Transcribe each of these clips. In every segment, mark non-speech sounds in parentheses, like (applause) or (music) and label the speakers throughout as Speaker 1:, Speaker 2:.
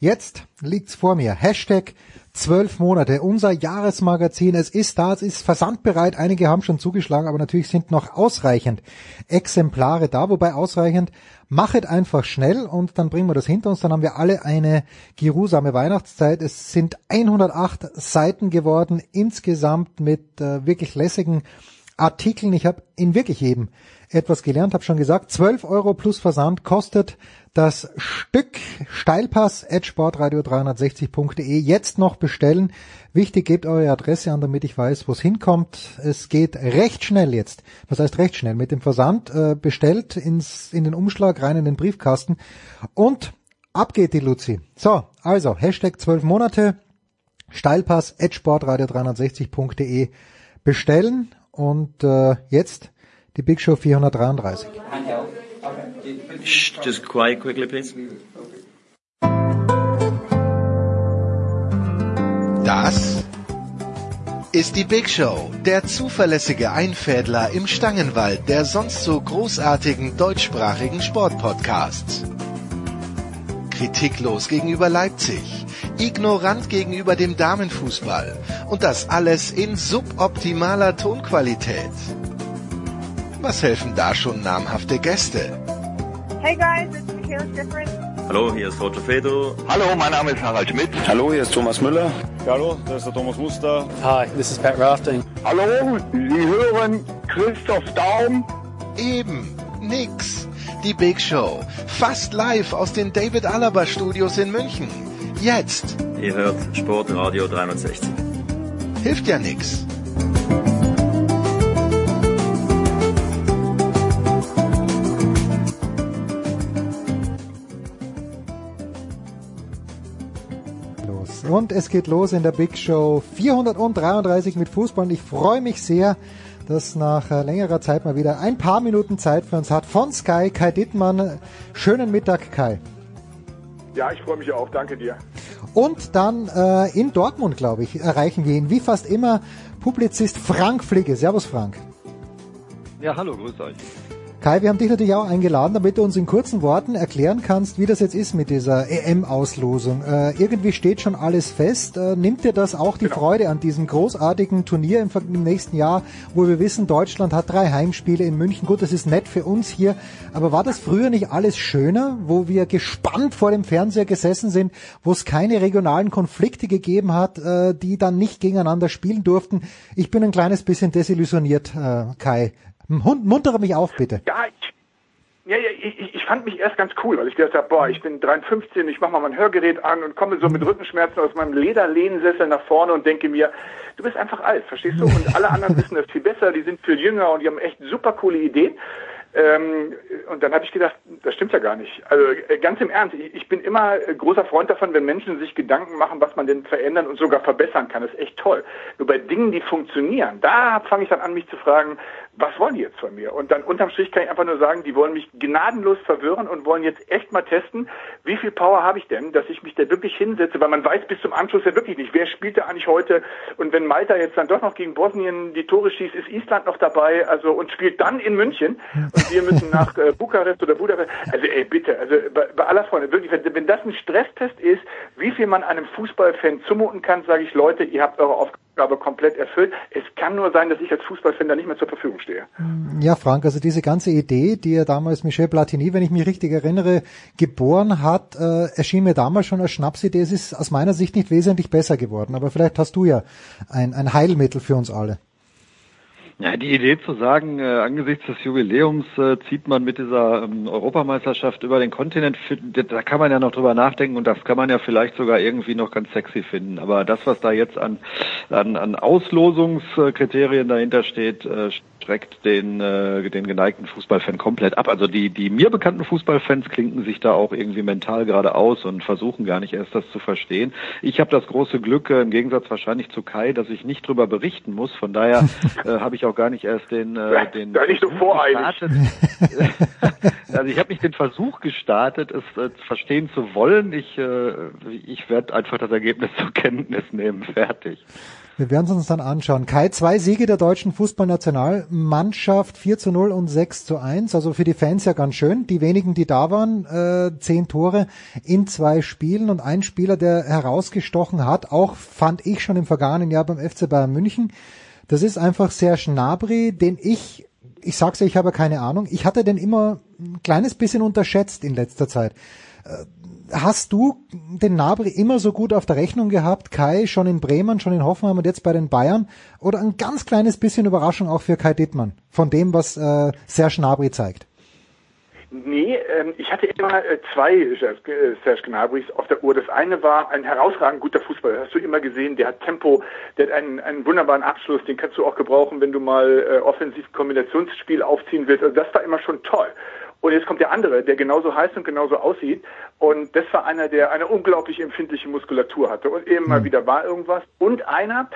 Speaker 1: Jetzt liegt's vor mir. Hashtag zwölf Monate. Unser Jahresmagazin. Es ist da, es ist versandbereit. Einige haben schon zugeschlagen, aber natürlich sind noch ausreichend Exemplare da. Wobei ausreichend, machet einfach schnell und dann bringen wir das hinter uns. Dann haben wir alle eine geruhsame Weihnachtszeit. Es sind 108 Seiten geworden insgesamt mit äh, wirklich lässigen Artikeln. Ich habe in wirklich jedem etwas gelernt, habe schon gesagt, 12 Euro plus Versand kostet das Stück Steilpass at sportradio360.de jetzt noch bestellen. Wichtig, gebt eure Adresse an, damit ich weiß, wo es hinkommt. Es geht recht schnell jetzt. Was heißt recht schnell? Mit dem Versand äh, bestellt ins, in den Umschlag rein in den Briefkasten und ab geht die Luzi. So, also Hashtag 12 Monate Steilpass at sportradio360.de bestellen und äh, jetzt die Big Show 433.
Speaker 2: Shh, just quiet quickly, please.
Speaker 3: Das ist die Big Show, der zuverlässige Einfädler im Stangenwald der sonst so großartigen deutschsprachigen Sportpodcasts. Kritiklos gegenüber Leipzig, ignorant gegenüber dem Damenfußball und das alles in suboptimaler Tonqualität. Was helfen da schon namhafte Gäste?
Speaker 4: Hey guys, it's Michaela Schifrin.
Speaker 2: Hallo, hier ist Roger Fedor.
Speaker 5: Hallo, mein Name ist Harald Schmidt.
Speaker 6: Hallo, hier ist Thomas Müller.
Speaker 7: Hallo, das ist der Thomas Muster.
Speaker 8: Hi, this is Pat Rafting.
Speaker 5: Hallo, Sie hören Christoph Daum.
Speaker 3: Eben, nix. Die Big Show. Fast live aus den David Alaba Studios in München. Jetzt.
Speaker 2: Ihr hört Sportradio 360.
Speaker 3: Hilft ja nix.
Speaker 1: Und es geht los in der Big Show 433 mit Fußball. Und ich freue mich sehr, dass nach äh, längerer Zeit mal wieder ein paar Minuten Zeit für uns hat. Von Sky, Kai Dittmann. Schönen Mittag, Kai.
Speaker 7: Ja, ich freue mich auch. Danke dir.
Speaker 1: Und dann äh, in Dortmund, glaube ich, erreichen wir ihn, wie fast immer, Publizist Frank Fligge. Servus, Frank.
Speaker 9: Ja, hallo, grüß euch.
Speaker 1: Kai, wir haben dich natürlich auch eingeladen, damit du uns in kurzen Worten erklären kannst, wie das jetzt ist mit dieser EM-Auslosung. Äh, irgendwie steht schon alles fest. Äh, nimmt dir das auch die
Speaker 7: Genau.
Speaker 1: Freude an diesem großartigen Turnier im, im nächsten Jahr, wo wir wissen, Deutschland hat drei Heimspiele in München. Gut, das ist nett für uns hier, aber war das früher nicht alles schöner, wo wir gespannt vor dem Fernseher gesessen sind, wo es keine regionalen Konflikte gegeben hat, äh, die dann nicht gegeneinander spielen durften? Ich bin ein kleines bisschen desillusioniert, äh, Kai. Hund, muntere mich auf, bitte.
Speaker 7: Ja, ich, ja, ja ich, ich fand mich erst ganz cool, weil ich gedacht habe, boah, ich bin 53, ich mache mal mein Hörgerät an und komme so mit Rückenschmerzen aus meinem Lederlehnsessel nach vorne und denke mir, du bist einfach alt, verstehst du? Und alle anderen wissen das viel besser, die sind viel jünger und die haben echt super coole Ideen. Ähm, und dann habe ich gedacht, das stimmt ja gar nicht. Also äh, ganz im Ernst, ich, ich bin immer großer Freund davon, wenn Menschen sich Gedanken machen, was man denn verändern und sogar verbessern kann. Das ist echt toll. Nur bei Dingen, die funktionieren, da fange ich dann an, mich zu fragen, was wollen die jetzt von mir? Und dann unterm Strich kann ich einfach nur sagen, die wollen mich gnadenlos verwirren und wollen jetzt echt mal testen, wie viel Power habe ich denn, dass ich mich da wirklich hinsetze, weil man weiß bis zum Anschluss ja wirklich nicht, wer spielt da eigentlich heute und wenn Malta jetzt dann doch noch gegen Bosnien die Tore schießt, ist Island noch dabei, also und spielt dann in München und wir müssen nach äh, Bukarest oder Budapest. Also ey, bitte, also bei, bei aller Freunde, wirklich, wenn, wenn das ein Stresstest ist, wie viel man einem Fußballfan zumuten kann, sage ich, Leute, ihr habt eure Aufgabe komplett erfüllt. Es kann nur sein, dass ich als Fußballfan nicht mehr zur Verfügung stehe.
Speaker 1: Ja, Frank, also diese ganze Idee, die ja damals Michel Platini, wenn ich mich richtig erinnere, geboren hat, äh, erschien mir damals schon als Schnapsidee. Es ist aus meiner Sicht nicht wesentlich besser geworden, aber vielleicht hast du ja ein, ein Heilmittel für uns alle.
Speaker 9: Ja, die Idee zu sagen, äh, angesichts des Jubiläums äh, zieht man mit dieser ähm, Europameisterschaft über den Kontinent, da kann man ja noch drüber nachdenken und das kann man ja vielleicht sogar irgendwie noch ganz sexy finden. Aber das, was da jetzt an, an, an Auslosungskriterien dahinter steht, äh, streckt den, äh, den geneigten Fußballfan komplett ab. Also die, die mir bekannten Fußballfans klinken sich da auch irgendwie mental gerade aus und versuchen gar nicht erst das zu verstehen. Ich habe das große Glück, äh, im Gegensatz wahrscheinlich zu Kai, dass ich nicht drüber berichten muss. Von daher (laughs) äh, habe ich auch gar nicht erst den, äh, den
Speaker 7: Sei nicht so voreilig.
Speaker 9: gestartet. (laughs) also ich habe nicht den Versuch gestartet, es äh, verstehen zu wollen. Ich, äh, ich werde einfach das Ergebnis zur Kenntnis nehmen. Fertig.
Speaker 1: Wir werden es uns dann anschauen. Kai, zwei Siege der deutschen Fußballnationalmannschaft, 4 zu 0 und 6 zu 1. Also für die Fans ja ganz schön. Die wenigen, die da waren, äh, zehn Tore in zwei Spielen und ein Spieler, der herausgestochen hat, auch fand ich schon im vergangenen Jahr beim FC Bayern München. Das ist einfach Serge Gnabry, den ich, ich sag's ja, ich habe keine Ahnung, ich hatte den immer ein kleines bisschen unterschätzt in letzter Zeit Äh, hast du den Nabri immer so gut auf der Rechnung gehabt? Kai schon in Bremen, schon in Hoffenheim und jetzt bei den Bayern? Oder ein ganz kleines bisschen Überraschung auch für Kai Dittmann von dem, was äh, Serge Nabri zeigt?
Speaker 7: Nee, ähm, ich hatte immer äh, zwei äh, Serge Gnabrys auf der Uhr. Das eine war ein herausragend guter Fußballer. Hast du immer gesehen, der hat Tempo, der hat einen, einen wunderbaren Abschluss, den kannst du auch gebrauchen, wenn du mal äh, offensiv Kombinationsspiel aufziehen willst. Also das war immer schon toll. Und jetzt kommt der andere, der genauso heiß und genauso aussieht. Und das war einer, der eine unglaublich empfindliche Muskulatur hatte. Und eben mal hm. wieder war irgendwas. Und einer,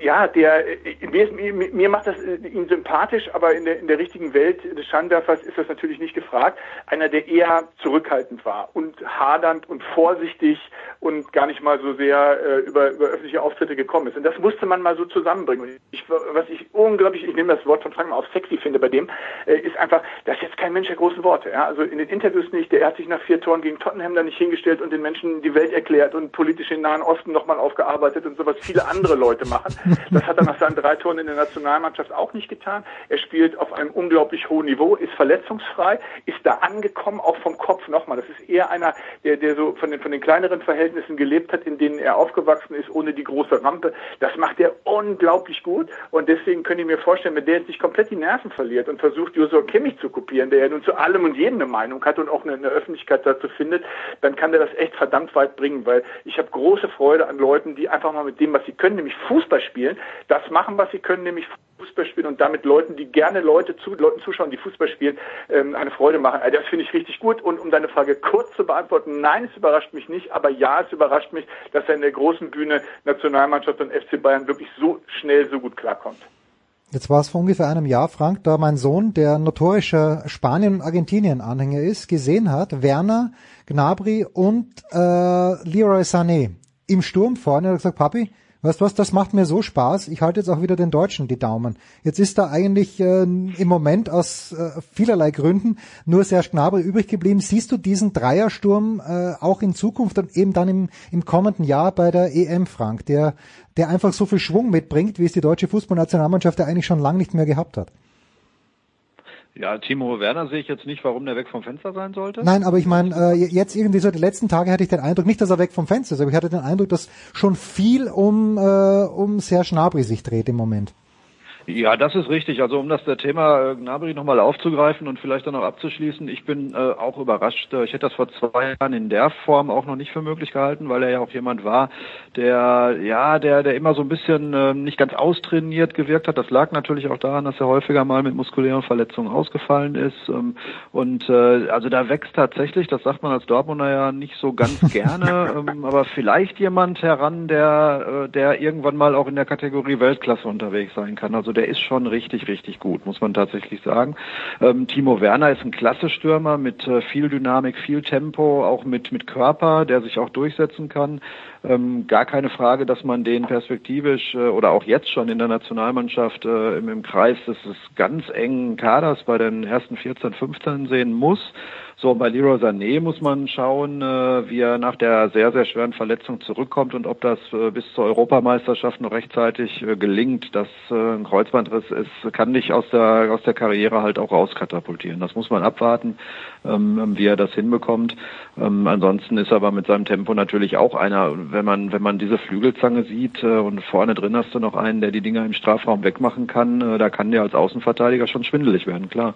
Speaker 7: ja, der, mir, mir, mir macht das äh, ihn sympathisch, aber in der, in der richtigen Welt des Scheinwerfers ist das natürlich nicht gefragt. Einer, der eher zurückhaltend war und hadernd und vorsichtig und gar nicht mal so sehr äh, über, über öffentliche Auftritte gekommen ist. Und das musste man mal so zusammenbringen. Und ich, was ich unglaublich, ich nehme das Wort von Frank mal auf sexy finde bei dem, äh, ist einfach, das ist jetzt kein Mensch der großen Worte. Ja? Also in den Interviews nicht, der hat sich nach vier Toren gegen Tottenham da nicht hingestellt und den Menschen die Welt erklärt und politisch den Nahen Osten nochmal aufgearbeitet und sowas viele andere Leute machen. Das hat er nach seinen drei Toren in der Nationalmannschaft auch nicht getan. Er spielt auf einem unglaublich hohen Niveau, ist verletzungsfrei, ist da angekommen, auch vom Kopf nochmal. Das ist eher einer, der, der so von den, von den kleineren Verhältnissen gelebt hat, in denen er aufgewachsen ist, ohne die große Rampe. Das macht er unglaublich gut und deswegen könnte ich mir vorstellen, wenn der jetzt nicht komplett die Nerven verliert und versucht, Josua Kimmich zu kopieren, der ja nun zu allem und jedem eine Meinung hat und auch eine, eine Öffentlichkeit dazu findet, dann kann der das echt verdammt weit bringen, weil ich habe große Freude an Leuten, die einfach mal mit dem, was sie können, nämlich Fußball spielen, das machen, was sie können, nämlich Fußball spielen und damit Leuten, die gerne Leute zu, Leuten zuschauen, die Fußball spielen, ähm, eine Freude machen. Also das finde ich richtig gut. Und um deine Frage kurz zu beantworten, nein, es überrascht mich nicht, aber ja, es überrascht mich, dass er in der großen Bühne Nationalmannschaft und FC Bayern wirklich so schnell so gut klarkommt.
Speaker 1: Jetzt war es vor ungefähr einem Jahr, Frank, da mein Sohn, der notorischer Spanien- und Argentinien-Anhänger ist, gesehen hat, Werner, Gnabry und äh, Leroy Sané im Sturm vorne. Er hat gesagt, Papi, Weißt du was, das macht mir so Spaß. Ich halte jetzt auch wieder den Deutschen die Daumen. Jetzt ist da eigentlich äh, im Moment aus äh, vielerlei Gründen nur Serge Gnabry übrig geblieben. Siehst du diesen Dreiersturm äh, auch in Zukunft und eben dann im, im kommenden Jahr bei der EM, Frank, der, der einfach so viel Schwung mitbringt, wie es die deutsche Fußballnationalmannschaft ja eigentlich schon lange nicht mehr gehabt hat?
Speaker 9: Ja, Timo Werner sehe ich jetzt nicht, warum der weg vom Fenster sein sollte.
Speaker 1: Nein, aber ich meine, äh, jetzt irgendwie so die letzten Tage hatte ich den Eindruck, nicht, dass er weg vom Fenster ist, aber ich hatte den Eindruck, dass schon viel um, äh, um Serge Gnabry sich dreht im Moment.
Speaker 9: Ja, das ist richtig. Also um das der Thema äh, Gnabry nochmal aufzugreifen und vielleicht dann noch abzuschließen, ich bin äh, auch überrascht. Ich hätte das vor zwei Jahren in der Form auch noch nicht für möglich gehalten, weil er ja auch jemand war, der ja, der, der immer so ein bisschen äh, nicht ganz austrainiert gewirkt hat. Das lag natürlich auch daran, dass er häufiger mal mit muskulären Verletzungen ausgefallen ist. Ähm, und äh, also da wächst tatsächlich, das sagt man als Dortmunder ja nicht so ganz (laughs) gerne, ähm, aber vielleicht jemand heran, der, äh, der irgendwann mal auch in der Kategorie Weltklasse unterwegs sein kann. Also der ist schon richtig, richtig gut, muss man tatsächlich sagen. Ähm, Timo Werner ist ein klasse Stürmer mit äh, viel Dynamik, viel Tempo, auch mit, mit Körper, der sich auch durchsetzen kann. Ähm, gar keine Frage, dass man den perspektivisch äh, oder auch jetzt schon in der Nationalmannschaft äh, im, im Kreis des, des ganz engen Kaders bei den ersten 14, 15 sehen muss. So, bei Leroy Sané muss man schauen, äh, wie er nach der sehr, sehr schweren Verletzung zurückkommt und ob das äh, bis zur Europameisterschaft noch rechtzeitig äh, gelingt. Das äh, ein Kreuzbandriss ist, kann nicht aus der, aus der Karriere halt auch rauskatapultieren. Das muss man abwarten, ähm, wie er das hinbekommt. Ähm, ansonsten ist er aber mit seinem Tempo natürlich auch einer, wenn man, wenn man diese Flügelzange sieht äh, und vorne drin hast du noch einen, der die Dinger im Strafraum wegmachen kann, äh, da kann der als Außenverteidiger schon schwindelig werden, klar.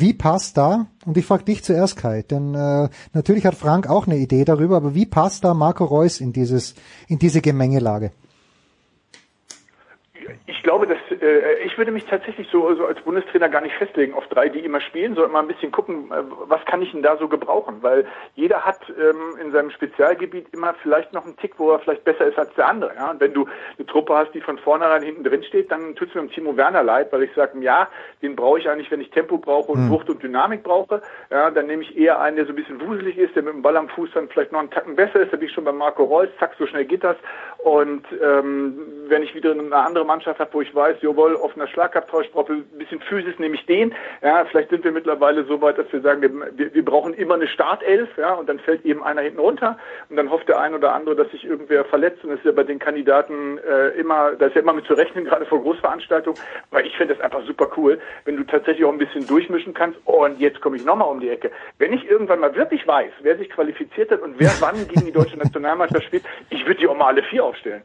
Speaker 1: Wie passt da, und ich frage dich zuerst, Kai, denn äh, natürlich hat Frank auch eine Idee darüber, aber wie passt da Marco Reus in dieses, in diese Gemengelage?
Speaker 7: Ich glaube, dass äh, ich würde mich tatsächlich so, so als Bundestrainer gar nicht festlegen auf drei, die immer spielen, sondern mal ein bisschen gucken, äh, was kann ich denn da so gebrauchen, weil jeder hat ähm, in seinem Spezialgebiet immer vielleicht noch einen Tick, wo er vielleicht besser ist als der andere. Ja? Und wenn du eine Truppe hast, die von vornherein hinten drin steht, dann tut es mir um Timo Werner leid, weil ich sage, ja, den brauche ich eigentlich, wenn ich Tempo brauche und
Speaker 1: Hm.
Speaker 7: Wucht und Dynamik brauche. Ja, dann nehme ich eher einen, der so ein bisschen wuselig ist, der mit dem Ball am Fuß dann vielleicht noch einen Tacken besser ist. Da bin ich schon bei Marco Reus, zack, so schnell geht das. Und ähm, wenn ich wieder eine andere Mannschaft habe, wo ich weiß, jawohl, offener Schlagabtausch, brauche ein bisschen Physis, nehme ich den. Ja, vielleicht sind wir mittlerweile so weit, dass wir sagen, wir, wir, brauchen immer eine Startelf, ja, und dann fällt eben einer hinten runter und dann hofft der ein oder andere, dass sich irgendwer verletzt. Und das ist ja bei den Kandidaten äh, immer, da ist ja immer mit zu rechnen, gerade vor Großveranstaltungen. Aber ich finde das einfach super cool, wenn du tatsächlich auch ein bisschen durchmischen kannst. Und jetzt komme ich nochmal um die Ecke. Wenn ich irgendwann mal wirklich weiß, wer sich qualifiziert hat und wer wann gegen die deutsche Nationalmannschaft spielt, ich würde die auch mal alle vier aufstellen.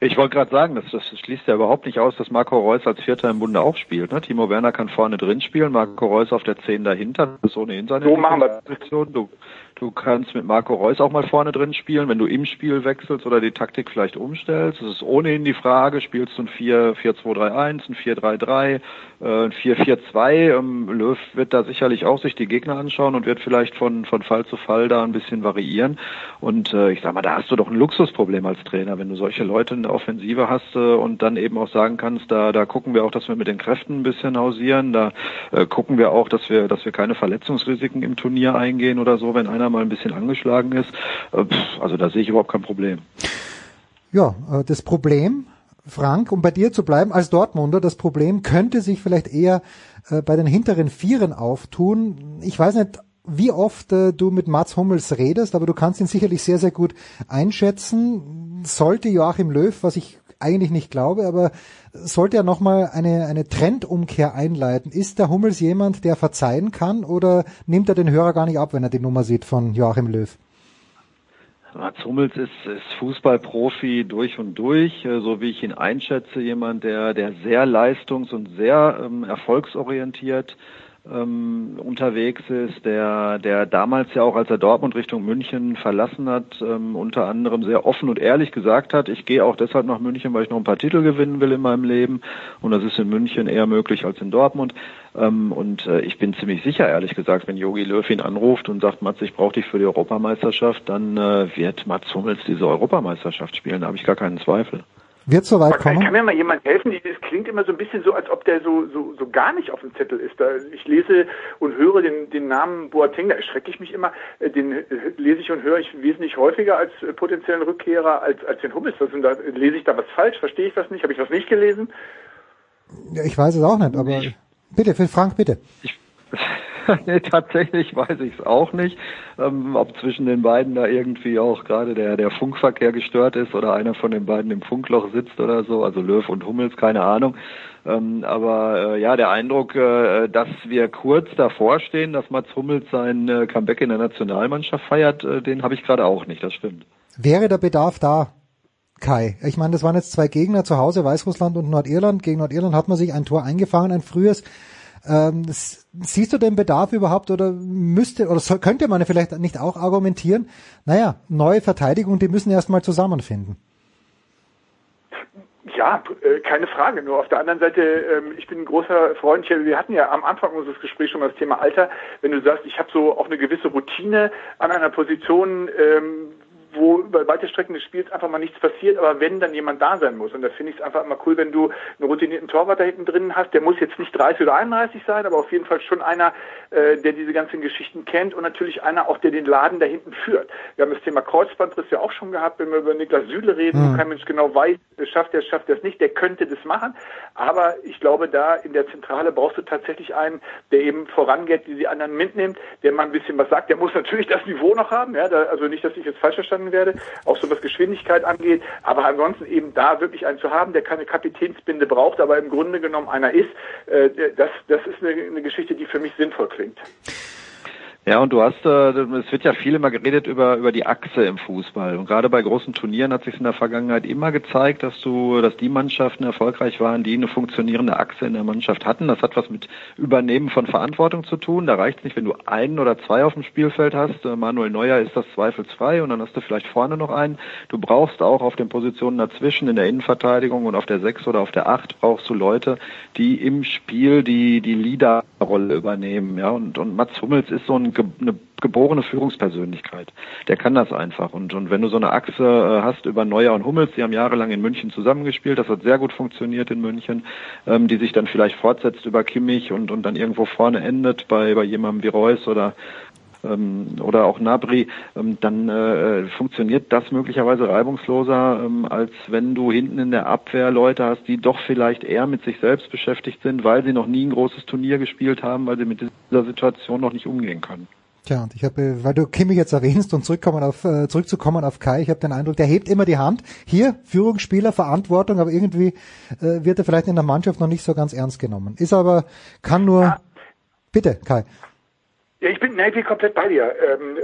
Speaker 9: Ich wollte gerade sagen, das, das schließt ja überhaupt nicht aus, dass Marco Reus als Vierter im Bunde auch spielt. Ne? Timo Werner kann vorne drin spielen, Marco Reus auf der Zehn dahinter. Das ist ohnehin seine
Speaker 7: So machen wir
Speaker 9: Position. Du, du kannst mit Marco Reus auch mal vorne drin spielen, wenn du im Spiel wechselst oder die Taktik vielleicht umstellst. Das ist ohnehin die Frage, spielst du ein 4-4-2-3-1, ein 4-3-3, äh, ein 4-4-2. Ähm, Löw wird da sicherlich auch sich die Gegner anschauen und wird vielleicht von, von Fall zu Fall da ein bisschen variieren. Und äh, ich sag mal, da hast du doch ein Luxusproblem als Trainer, wenn du solche Leute in der Offensive hast äh, und dann eben auch sagen kannst, da, da gucken wir auch, dass wir mit den Kräften ein bisschen hausieren, da äh, gucken wir auch, dass wir, dass wir keine Verletzungsrisiken im Turnier eingehen oder so, wenn einer mal ein bisschen angeschlagen ist. Äh, also da sehe ich überhaupt kein Problem.
Speaker 1: Ja, äh, das Problem, Frank, um bei dir zu bleiben als Dortmunder, das Problem könnte sich vielleicht eher äh, bei den hinteren Vieren auftun. Ich weiß nicht, wie oft du mit Mats Hummels redest, aber du kannst ihn sicherlich sehr, sehr gut einschätzen. Sollte Joachim Löw, was ich eigentlich nicht glaube, aber sollte er nochmal eine, eine Trendumkehr einleiten? Ist der Hummels jemand, der verzeihen kann oder nimmt er den Hörer gar nicht ab, wenn er die Nummer sieht von Joachim Löw?
Speaker 9: Mats Hummels ist, ist Fußballprofi durch und durch, äh, so wie ich ihn einschätze, jemand, der, der sehr leistungs- und sehr ähm, erfolgsorientiert ähm, unterwegs ist, der, der damals ja auch, als er Dortmund Richtung München verlassen hat, ähm, unter anderem sehr offen und ehrlich gesagt hat, ich gehe auch deshalb nach München, weil ich noch ein paar Titel gewinnen will in meinem Leben und das ist in München eher möglich als in Dortmund. Ähm, und äh, ich bin ziemlich sicher, ehrlich gesagt, wenn Jogi Löw ihn anruft und sagt, Mats, ich brauche dich für die Europameisterschaft, dann äh, wird Mats Hummels diese Europameisterschaft spielen, da habe ich gar keinen Zweifel.
Speaker 1: Wird soweit
Speaker 7: Aber
Speaker 1: kommen?
Speaker 7: kann mir mal jemand helfen? Das klingt immer so ein bisschen so, als ob der so, so, so gar nicht auf dem Zettel ist. Da, ich lese und höre den, den Namen Boateng, da erschrecke ich mich immer. Äh, Den äh, lese ich und höre ich wesentlich häufiger als äh, potenziellen Rückkehrer als, als den Hummels. Sind da, lese ich da was falsch? Verstehe ich was nicht? Habe ich was nicht gelesen?
Speaker 1: Ja, ich weiß es auch nicht, aber bitte, für Frank, bitte. (laughs)
Speaker 9: nee, tatsächlich weiß ich es auch nicht, ähm, ob zwischen den beiden da irgendwie auch gerade der, der Funkverkehr gestört ist oder einer von den beiden im Funkloch sitzt oder so, also Löw und Hummels, keine Ahnung. Ähm, aber äh, ja, der Eindruck, äh, dass wir kurz davor stehen, dass Mats Hummels sein äh, Comeback in der Nationalmannschaft feiert, äh, den habe ich gerade auch nicht, das stimmt.
Speaker 1: Wäre der Bedarf da, Kai? Ich meine, das waren jetzt zwei Gegner zu Hause, Weißrussland und Nordirland. Gegen Nordirland hat man sich ein Tor eingefangen, ein frühes. Ähm, siehst du den Bedarf überhaupt oder müsste oder soll, könnte man vielleicht nicht auch argumentieren? Naja, neue Verteidigung, die müssen erstmal zusammenfinden.
Speaker 7: Ja, äh, keine Frage. Nur auf der anderen Seite, ähm, ich bin ein großer Freund. Wir hatten ja am Anfang unseres Gesprächs schon das Thema Alter. Wenn du sagst, ich habe so auch eine gewisse Routine an einer Position, ähm, wo über weite Strecken des Spiels einfach mal nichts passiert, aber wenn dann jemand da sein muss. Und da finde ich es einfach immer cool, wenn du einen routinierten Torwart da hinten drin hast. Der muss jetzt nicht 30 oder 31 sein, aber auf jeden Fall schon einer, äh, der diese ganzen Geschichten kennt und natürlich einer auch, der den Laden da hinten führt. Wir haben das Thema Kreuzbandriss ja auch schon gehabt, wenn wir über Niklas Süle reden, wo kein Mensch genau weiß, schafft er, schafft er es nicht, der könnte das machen. Aber ich glaube, da in der Zentrale brauchst du tatsächlich einen, der eben vorangeht, die die anderen mitnimmt, der mal ein bisschen was sagt. Der muss natürlich das Niveau noch haben, ja, da, also nicht, dass ich jetzt falsch verstanden werde, auch so was Geschwindigkeit angeht, aber ansonsten eben da wirklich einen zu haben, der keine Kapitänsbinde braucht, aber im Grunde genommen einer ist, äh, das, das ist eine, eine Geschichte, die für mich sinnvoll klingt.
Speaker 9: Ja, und du hast, äh, es wird ja viel immer geredet über, über die Achse im Fußball. Und gerade bei großen Turnieren hat sich in der Vergangenheit immer gezeigt, dass du, dass die Mannschaften erfolgreich waren, die eine funktionierende Achse in der Mannschaft hatten. Das hat was mit Übernehmen von Verantwortung zu tun. Da reicht es nicht, wenn du einen oder zwei auf dem Spielfeld hast. Äh, Manuel Neuer ist das zweifelsfrei und dann hast du vielleicht vorne noch einen. Du brauchst auch auf den Positionen dazwischen in der Innenverteidigung und auf der Sechs oder auf der Acht brauchst du Leute, die im Spiel die, die Leaderrolle übernehmen. Ja, und, und Mats Hummels ist so ein eine geborene Führungspersönlichkeit. Der kann das einfach. Und, und wenn du so eine Achse äh, hast über Neuer und Hummels, die haben jahrelang in München zusammengespielt, das hat sehr gut funktioniert in München, ähm, die sich dann vielleicht fortsetzt über Kimmich und, und dann irgendwo vorne endet bei, bei jemandem wie Reus oder ähm, oder auch Nabri, ähm, dann äh, funktioniert das möglicherweise reibungsloser, ähm, als wenn du hinten in der Abwehr Leute hast, die doch vielleicht eher mit sich selbst beschäftigt sind, weil sie noch nie ein großes Turnier gespielt haben, weil sie mit dieser Situation noch nicht umgehen können.
Speaker 1: Tja, und ich habe, weil du Kimi jetzt erwähnst und zurückkommen auf, äh, zurückzukommen auf Kai, ich habe den Eindruck, der hebt immer die Hand. Hier, Führungsspieler, Verantwortung, aber irgendwie äh, wird er vielleicht in der Mannschaft noch nicht so ganz ernst genommen. Ist aber, kann nur, ja. bitte, Kai.
Speaker 7: Ja, ich bin nein, komplett bei dir. Ähm,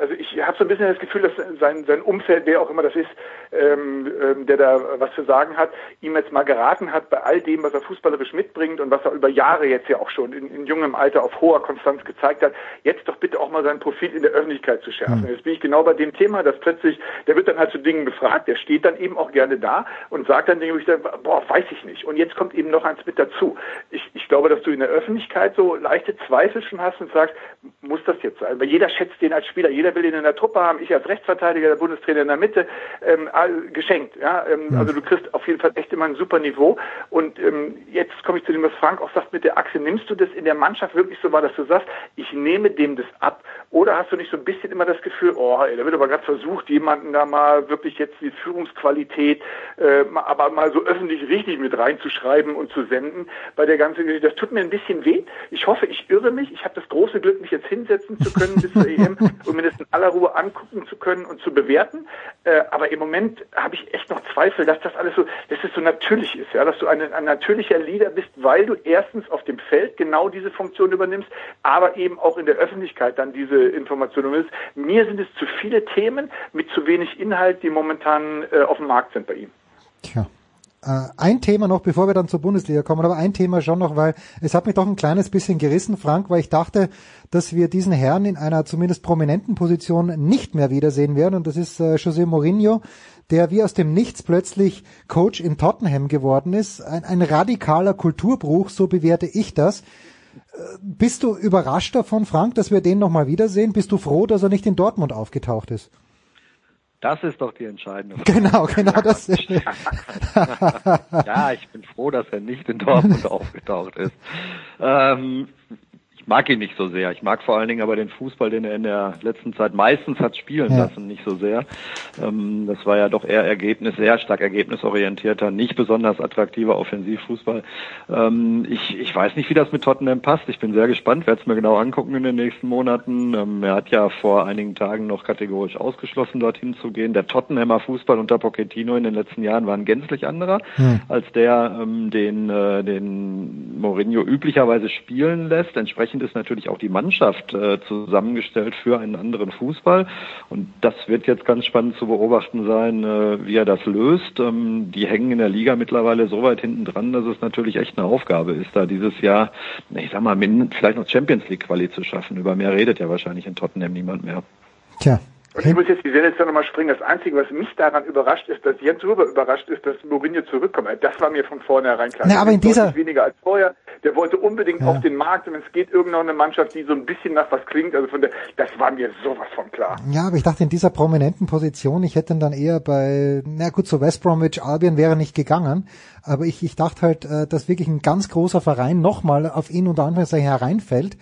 Speaker 7: also ich habe so ein bisschen das Gefühl, dass sein, sein Umfeld, wer auch immer das ist, ähm, ähm, der da was zu sagen hat, ihm jetzt mal geraten hat bei all dem, was er fußballerisch mitbringt und was er über Jahre jetzt ja auch schon in, in jungem Alter auf hoher Konstanz gezeigt hat, jetzt doch bitte auch mal sein Profil in der Öffentlichkeit zu schärfen. Mhm. Jetzt bin ich genau bei dem Thema, dass plötzlich, der wird dann halt zu Dingen befragt, der steht dann eben auch gerne da und sagt dann Dinge, wo ich sage, boah, weiß ich nicht. Und jetzt kommt eben noch eins mit dazu. Ich, ich glaube, dass du in der Öffentlichkeit so leichte Zweifel schon hast und sagst, muss das jetzt sein? Weil jeder schätzt den als Spieler, jeder will ihn in der Truppe haben, ich als Rechtsverteidiger, der Bundestrainer in der Mitte, ähm, geschenkt. Ja? Ähm? Also du kriegst auf jeden Fall echt immer ein super Niveau. Und ähm, jetzt komme ich zu dem, was Frank auch sagt mit der Achse. Nimmst du das in der Mannschaft wirklich so wahr, dass du sagst, ich nehme dem das ab? Oder hast du nicht so ein bisschen immer das Gefühl, oh, ey, da wird aber gerade versucht, jemanden da mal wirklich jetzt die Führungsqualität, äh, aber mal so öffentlich richtig mit reinzuschreiben und zu senden bei der ganzen Geschichte. Das tut mir ein bisschen weh. Ich hoffe, ich irre mich. Ich habe das große Glück, mich jetzt hinsetzen zu können bis zur EM (laughs) und mir das in aller Ruhe angucken zu können und zu bewerten. Äh, aber im Moment habe ich echt noch Zweifel, dass das alles so, dass es so natürlich ist, ja, dass du ein, ein natürlicher Leader bist, weil du erstens auf dem Feld genau diese Funktion übernimmst, aber eben auch in der Öffentlichkeit dann diese Informationen übernimmst. Mir sind es zu viele Themen mit zu wenig Inhalt, die momentan äh, auf dem Markt sind bei ihm.
Speaker 1: Tja. Äh, ein Thema noch, bevor wir dann zur Bundesliga kommen, aber ein Thema schon noch, weil es hat mich doch ein kleines bisschen gerissen, Frank, weil ich dachte, dass wir diesen Herrn in einer zumindest prominenten Position nicht mehr wiedersehen werden und das ist äh, José Mourinho, der wie aus dem Nichts plötzlich Coach in Tottenham geworden ist. Ein, ein radikaler Kulturbruch, so bewerte ich das. Äh, bist du überrascht davon, Frank, dass wir den nochmal wiedersehen? Bist du froh, dass er nicht in Dortmund aufgetaucht ist?
Speaker 9: Das ist doch die entscheidende (laughs) Frage.
Speaker 1: Genau, genau das. (laughs) (laughs)
Speaker 9: ja, ich bin froh, dass er nicht in Dortmund aufgetaucht ist. Ähm, mag ihn nicht so sehr. Ich mag vor allen Dingen aber den Fußball, den er in der letzten Zeit meistens hat spielen ja. lassen, nicht so sehr. Ähm, das war ja doch eher Ergebnis, sehr stark ergebnisorientierter, nicht besonders attraktiver Offensivfußball. Ähm, ich, ich weiß nicht, wie das mit Tottenham passt. Ich bin sehr gespannt, werde es mir genau angucken in den nächsten Monaten. Ähm, er hat ja vor einigen Tagen noch kategorisch ausgeschlossen, dorthin zu gehen. Der Tottenhammer Fußball unter Pochettino in den letzten Jahren war ein gänzlich anderer, hm. als der, ähm, den, äh, den Mourinho üblicherweise spielen lässt. Entsprechend Dementsprechend ist natürlich auch die Mannschaft äh, zusammengestellt für einen anderen Fußball. Und das wird jetzt ganz spannend zu beobachten sein, äh, wie er das löst. Ähm, die hängen in der Liga mittlerweile so weit hinten dran, dass es natürlich echt eine Aufgabe ist, da dieses Jahr, ich sag mal, vielleicht noch Champions League Quali zu schaffen. Über mehr redet ja wahrscheinlich in Tottenham niemand mehr.
Speaker 1: Tja,
Speaker 7: und ich muss jetzt die Sendung nochmal springen. Das Einzige, was mich daran überrascht ist, dass Jens Huber überrascht ist, dass Mourinho zurückkommt. Das war mir von vornherein klar.
Speaker 1: Na, aber in dieser
Speaker 7: weniger als vorher. Der wollte unbedingt ja. auf den Markt und es geht irgendeine Mannschaft, die so ein bisschen nach was klingt. Also von der, das war mir sowas von klar.
Speaker 1: Ja, aber ich dachte in dieser prominenten Position, ich hätte ihn dann eher bei, na gut, so West Bromwich Albion wäre nicht gegangen. Aber ich, ich dachte halt, äh, dass wirklich ein ganz großer Verein nochmal auf ihn unter Anführungszeichen hereinfällt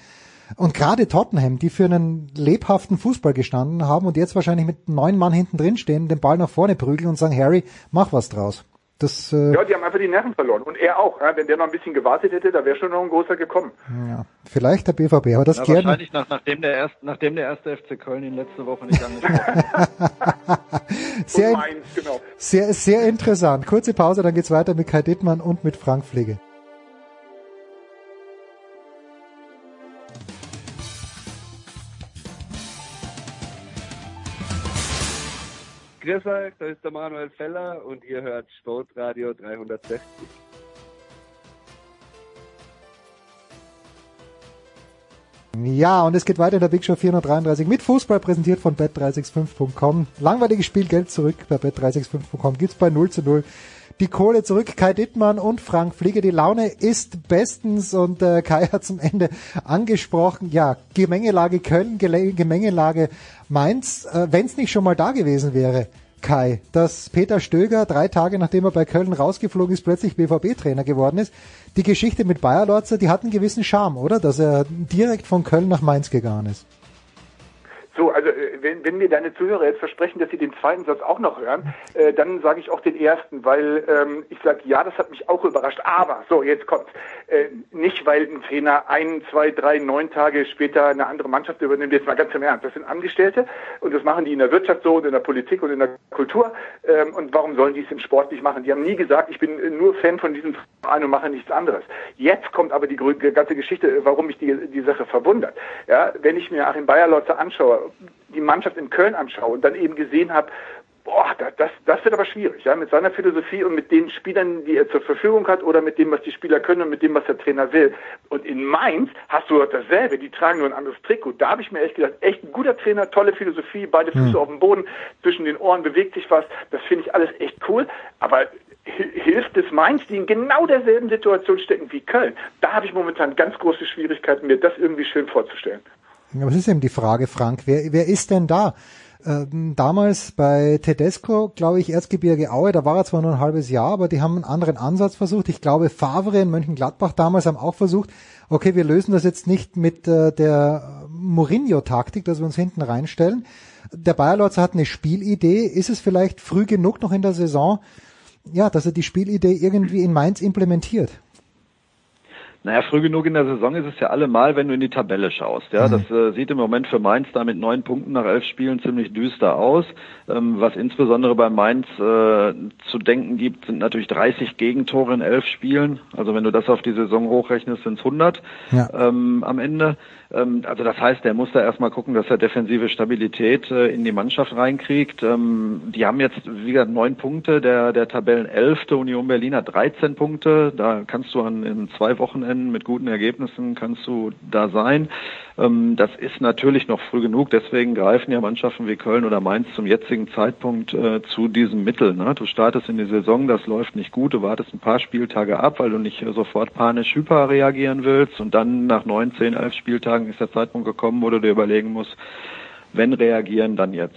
Speaker 1: und gerade Tottenham, die für einen lebhaften Fußball gestanden haben und jetzt wahrscheinlich mit neun Mann hinten drin stehen, den Ball nach vorne prügeln und sagen, Harry, mach was draus. Das,
Speaker 7: äh ja, die haben einfach die Nerven verloren. Und er auch. Ja, wenn der noch ein bisschen gewartet hätte, da wäre schon noch ein großer gekommen.
Speaker 1: Ja, vielleicht der BVB, aber das
Speaker 9: ja,
Speaker 1: gerne.
Speaker 9: Wahrscheinlich nach, nachdem, der erst, nachdem der erste FC Köln ihn letzte Woche nicht angesprochen hat. (laughs)
Speaker 1: sehr, Mainz, genau. sehr, sehr interessant. Kurze Pause, dann geht's weiter mit Kai Dittmann und mit Frank Pflege.
Speaker 6: Grüß euch, da ist der Manuel Feller und ihr hört Sportradio 360.
Speaker 1: Ja, und es geht weiter in der Big Show 433 mit Fußball, präsentiert von bet365.com. Langweiliges Spiel, Geld zurück bei bet365.com. Gibt's bei 0 zu 0. Die Kohle zurück, Kai Dittmann und Frank Flieger. Die Laune ist bestens und äh, Kai hat zum Ende angesprochen. Ja, Gemengelage Köln, Gemengelage Mainz. Äh, Wenn es nicht schon mal da gewesen wäre, Kai, dass Peter Stöger drei Tage nachdem er bei Köln rausgeflogen ist, plötzlich BVB-Trainer geworden ist. Die Geschichte mit Bayer Lorzer, die hat einen gewissen Charme, oder? Dass er direkt von Köln nach Mainz gegangen ist.
Speaker 7: So, also äh, wenn, wenn mir deine Zuhörer jetzt versprechen, dass sie den zweiten Satz auch noch hören, äh, dann sage ich auch den ersten, weil ähm, ich sage, ja, das hat mich auch überrascht. Aber, so, jetzt kommt's. Äh, nicht, weil ein Trainer ein, zwei, drei, neun Tage später eine andere Mannschaft übernimmt. Jetzt mal ganz im Ernst. Das sind Angestellte und das machen die in der Wirtschaft so und in der Politik und in der Kultur. Ähm, und warum sollen die es im Sport nicht machen? Die haben nie gesagt, ich bin nur Fan von diesem Verein und mache nichts anderes. Jetzt kommt aber die ganze Geschichte, warum mich die, die Sache verwundert. Ja, wenn ich mir Achim Bayerlotzer anschaue, die Mannschaft in Köln anschaue und dann eben gesehen habe, boah, das, das wird aber schwierig, ja, mit seiner Philosophie und mit den Spielern, die er zur Verfügung hat oder mit dem, was die Spieler können und mit dem, was der Trainer will. Und in Mainz hast du dasselbe, die tragen nur ein anderes Trikot. Da habe ich mir echt gedacht, echt ein guter Trainer, tolle Philosophie, beide Füße mhm. auf dem Boden, zwischen den Ohren bewegt sich was, das finde ich alles echt cool, aber hilft es Mainz, die in genau derselben Situation stecken wie Köln. Da habe ich momentan ganz große Schwierigkeiten, mir das irgendwie schön vorzustellen.
Speaker 1: Ja, was ist eben die Frage, Frank? Wer, wer ist denn da? Ähm, damals bei Tedesco, glaube ich, Erzgebirge Aue, da war er zwar nur ein halbes Jahr, aber die haben einen anderen Ansatz versucht. Ich glaube, Favre in Mönchengladbach damals haben auch versucht, okay, wir lösen das jetzt nicht mit äh, der Mourinho-Taktik, dass wir uns hinten reinstellen. Der Bayerlotzer hat eine Spielidee. Ist es vielleicht früh genug noch in der Saison, ja, dass er die Spielidee irgendwie in Mainz implementiert?
Speaker 9: Naja, früh genug in der Saison ist es ja allemal, wenn du in die Tabelle schaust. Ja, mhm. das äh, sieht im Moment für Mainz da mit neun Punkten nach elf Spielen ziemlich düster aus. Ähm, was insbesondere bei Mainz äh, zu denken gibt, sind natürlich 30 Gegentore in elf Spielen. Also wenn du das auf die Saison hochrechnest, sind es 100 ja. ähm, am Ende. Ähm, also das heißt, er muss da erstmal gucken, dass er defensive Stabilität äh, in die Mannschaft reinkriegt. Ähm, die haben jetzt, wie gesagt, neun Punkte. Der, der Tabellenelfte Union Berlin hat 13 Punkte. Da kannst du an in zwei Wochenenden mit guten Ergebnissen kannst du da sein. Ähm, das ist natürlich noch früh genug, deswegen greifen ja Mannschaften wie Köln oder Mainz zum jetzigen Zeitpunkt äh, zu diesem Mittel. Ne? Du startest in die Saison, das läuft nicht gut, du wartest ein paar Spieltage ab, weil du nicht sofort panisch hyper reagieren willst und dann nach neun, zehn, elf Spieltagen ist der Zeitpunkt gekommen, wo du dir überlegen musst, wenn reagieren, dann jetzt.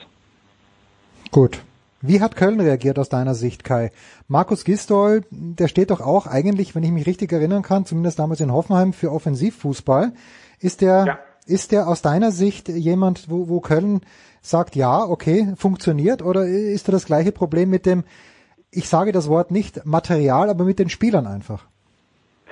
Speaker 1: Gut. Wie hat Köln reagiert aus deiner Sicht, Kai? Markus Gistol, der steht doch auch eigentlich, wenn ich mich richtig erinnern kann, zumindest damals in Hoffenheim für Offensivfußball. Ist der ja. Ist der aus deiner Sicht jemand, wo, wo Köln sagt, ja, okay, funktioniert? Oder ist da das gleiche Problem mit dem, ich sage das Wort nicht Material, aber mit den Spielern einfach?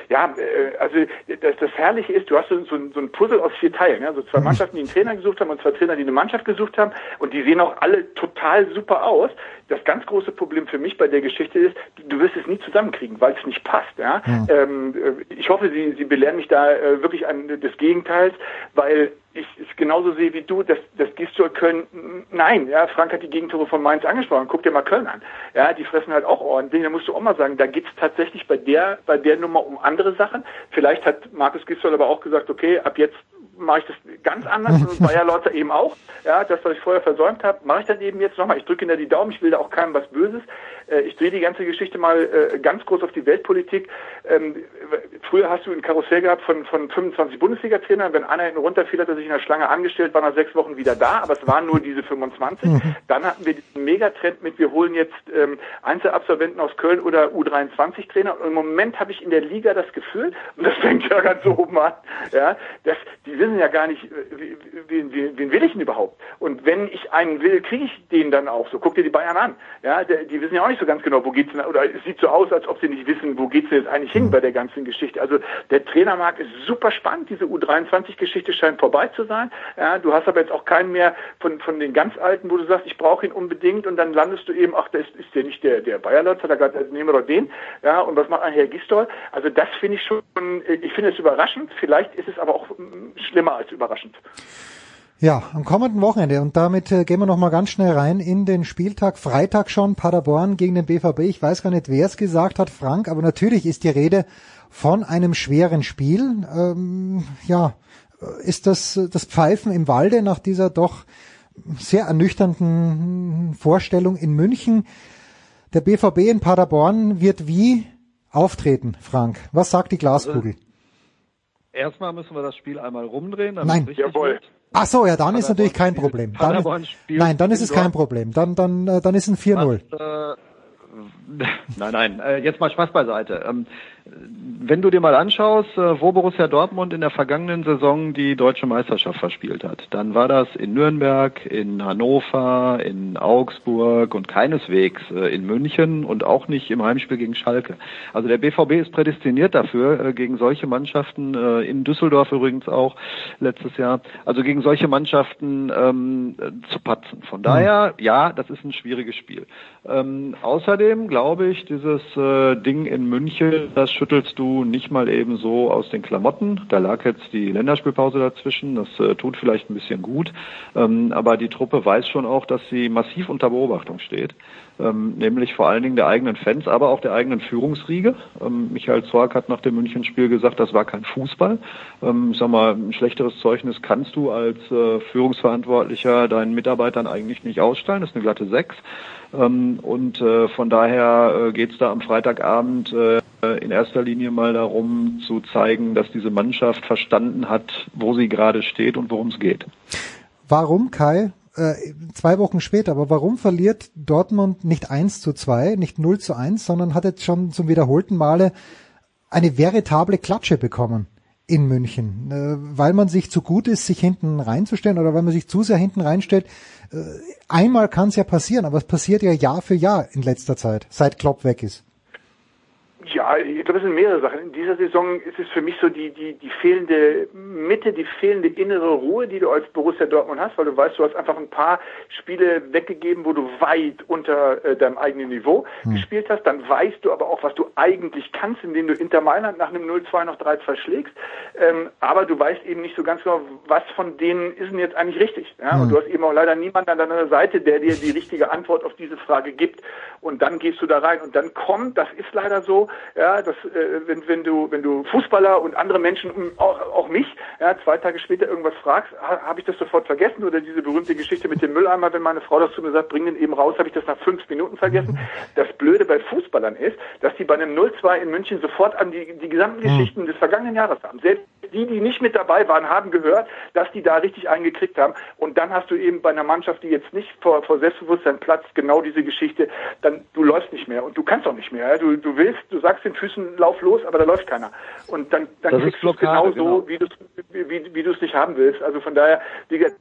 Speaker 7: Ja, äh, also das, das Herrliche ist, du hast so, so, so ein Puzzle aus vier Teilen. Ja? So zwei mhm. Mannschaften, die einen Trainer gesucht haben und zwei Trainer, die eine Mannschaft gesucht haben. Und die sehen auch alle total super aus. Das ganz große Problem für mich bei der Geschichte ist, du wirst es nie zusammenkriegen, weil es nicht passt. Ja? Mhm. Ähm, äh, ich hoffe, Sie, Sie belehren mich da äh, wirklich an des Gegenteils, weil ich es genauso sehe wie du, dass das Gistor Köln, nein, ja, Frank hat die Gegentore von Mainz angesprochen, guck dir mal Köln an. Ja, die fressen halt auch ordentlich, da musst du auch mal sagen, da geht's tatsächlich bei der, bei der Nummer um andere Sachen. Vielleicht hat Markus Gistor aber auch gesagt, okay, ab jetzt mache ich das ganz anders und Bayer Lorzer eben auch. Ja, das, was ich vorher versäumt habe, mache ich dann eben jetzt nochmal. Ich drücke Ihnen da die Daumen, ich will da auch keinem was Böses. Äh, ich drehe die ganze Geschichte mal äh, ganz groß auf die Weltpolitik. Ähm, früher hast du ein Karussell gehabt von, von 25 Bundesliga-Trainern. Wenn einer hinten runterfiel, hat er sich in der Schlange angestellt, war nach sechs Wochen wieder da, aber es waren nur diese 25. Mhm. Dann hatten wir diesen Megatrend mit, wir holen jetzt ähm, Einzelabsolventen aus Köln oder U23-Trainer. Und im Moment habe ich in der Liga das Gefühl, und das fängt ja ganz oben an, ja, dass die wissen ja gar nicht, wen, wen, wen will ich denn überhaupt? Und wenn ich einen will, kriege ich den dann auch so. Guck dir die Bayern an. Ja, die wissen ja auch nicht so ganz genau, wo geht's denn, oder es sieht so aus, als ob sie nicht wissen, wo geht's denn jetzt eigentlich hin bei der ganzen Geschichte. Also der Trainermarkt ist super spannend. Diese U23-Geschichte scheint vorbei zu sein. Ja, du hast aber jetzt auch keinen mehr von, von den ganz Alten, wo du sagst, ich brauche ihn unbedingt und dann landest du eben, ach, das ist der nicht der, der Bayerlotz, er gerade, nehmen wir doch den. Ja, und was macht ein Herr Gistol? Also das finde ich schon, ich finde es überraschend. Vielleicht ist es aber auch schlimmer als überraschend.
Speaker 1: Ja, am kommenden Wochenende und damit äh, gehen wir noch mal ganz schnell rein in den Spieltag. Freitag schon Paderborn gegen den BVB. Ich weiß gar nicht, wer es gesagt hat, Frank, aber natürlich ist die Rede von einem schweren Spiel. Ähm, ja, ist das das Pfeifen im Walde nach dieser doch sehr ernüchternden Vorstellung in München? Der BVB in Paderborn wird wie auftreten, Frank? Was sagt die Glaskugel?
Speaker 9: Erstmal müssen wir das Spiel einmal rumdrehen.
Speaker 1: Nein. Jawohl. Wird. Ach so, ja, dann ist natürlich kein Problem. Dann, nein, dann ist es kein Problem. Dann, dann, äh, dann ist ein 4-0. (laughs)
Speaker 9: Nein, nein, äh, jetzt mal Spaß beiseite. Ähm, wenn du dir mal anschaust, äh, wo Borussia Dortmund in der vergangenen Saison die deutsche Meisterschaft verspielt hat, dann war das in Nürnberg, in Hannover, in Augsburg und keineswegs äh, in München und auch nicht im Heimspiel gegen Schalke. Also der BVB ist prädestiniert dafür, gegen solche Mannschaften, in Düsseldorf übrigens auch letztes Jahr, also gegen solche Mannschaften ähm, zu patzen. Von daher, ja, das ist ein schwieriges Spiel. Ähm, außerdem glaube ich, dieses äh, Ding in München, das schüttelst du nicht mal eben so aus den Klamotten. Da lag jetzt die Länderspielpause dazwischen. Das äh, tut vielleicht ein bisschen gut. Ähm, aber die Truppe weiß schon auch, dass sie massiv unter Beobachtung steht. Ähm, nämlich vor allen Dingen der eigenen Fans, aber auch der eigenen Führungsriege. Ähm, Michael Zorc hat nach dem Münchenspiel gesagt, das war kein Fußball. Ähm, ich sag mal, ein schlechteres Zeugnis kannst du als äh, Führungsverantwortlicher deinen Mitarbeitern eigentlich nicht ausstellen. Das ist eine glatte Sechs. Ähm, und äh, von daher äh, geht es da am Freitagabend äh, in erster Linie mal darum zu zeigen, dass diese Mannschaft verstanden hat, wo sie gerade steht und worum es geht.
Speaker 1: Warum, Kai? Äh, zwei Wochen später, aber warum verliert Dortmund nicht 1 zu 2, nicht 0 zu 1, sondern hat jetzt schon zum wiederholten Male eine veritable Klatsche bekommen? in München, äh, weil man sich zu gut ist, sich hinten reinzustellen oder weil man sich zu sehr hinten reinstellt. Äh, einmal kann es ja passieren, aber es passiert ja Jahr für Jahr in letzter Zeit, seit Klopp weg ist.
Speaker 7: Ja, ich glaube, es sind mehrere Sachen. In dieser Saison ist es für mich so die, die, die fehlende Mitte, die fehlende innere Ruhe, die du als Borussia Dortmund hast, weil du weißt, du hast einfach ein paar Spiele weggegeben, wo du weit unter äh, deinem eigenen Niveau hm. gespielt hast. Dann weißt du aber auch, was du eigentlich kannst, indem du Inter Mailand nach einem 0-2 noch 3-2 schlägst. Ähm, aber du weißt eben nicht so ganz genau, was von denen ist denn jetzt eigentlich richtig. Ja? Hm. Und du hast eben auch leider niemanden an deiner Seite, der dir die richtige Antwort auf diese Frage gibt. Und dann gehst du da rein. Und dann kommt, das ist leider so, ja, das, äh, wenn, wenn du, wenn du Fußballer und andere Menschen, auch, auch mich, ja, zwei Tage später irgendwas fragst, ha, habe ich das sofort vergessen oder diese berühmte Geschichte mit dem Mülleimer, wenn meine Frau das zu mir sagt, bring den eben raus, habe ich das nach fünf Minuten vergessen. Das Blöde bei Fußballern ist, dass die bei einem 0-2 in München sofort an die, die gesamten hm. Geschichten des vergangenen Jahres haben. Selbst die, die nicht mit dabei waren, haben gehört, dass die da richtig eingekriegt haben. Und dann hast du eben bei einer Mannschaft, die jetzt nicht vor, vor Selbstbewusstsein platzt, genau diese Geschichte, dann du läufst nicht mehr und du kannst auch nicht mehr. Du, du willst, du sagst den Füßen, lauf los, aber da läuft keiner. Und dann, dann kriegst du es genau so, wie du es wie, wie nicht haben willst. Also von daher, wie gesagt,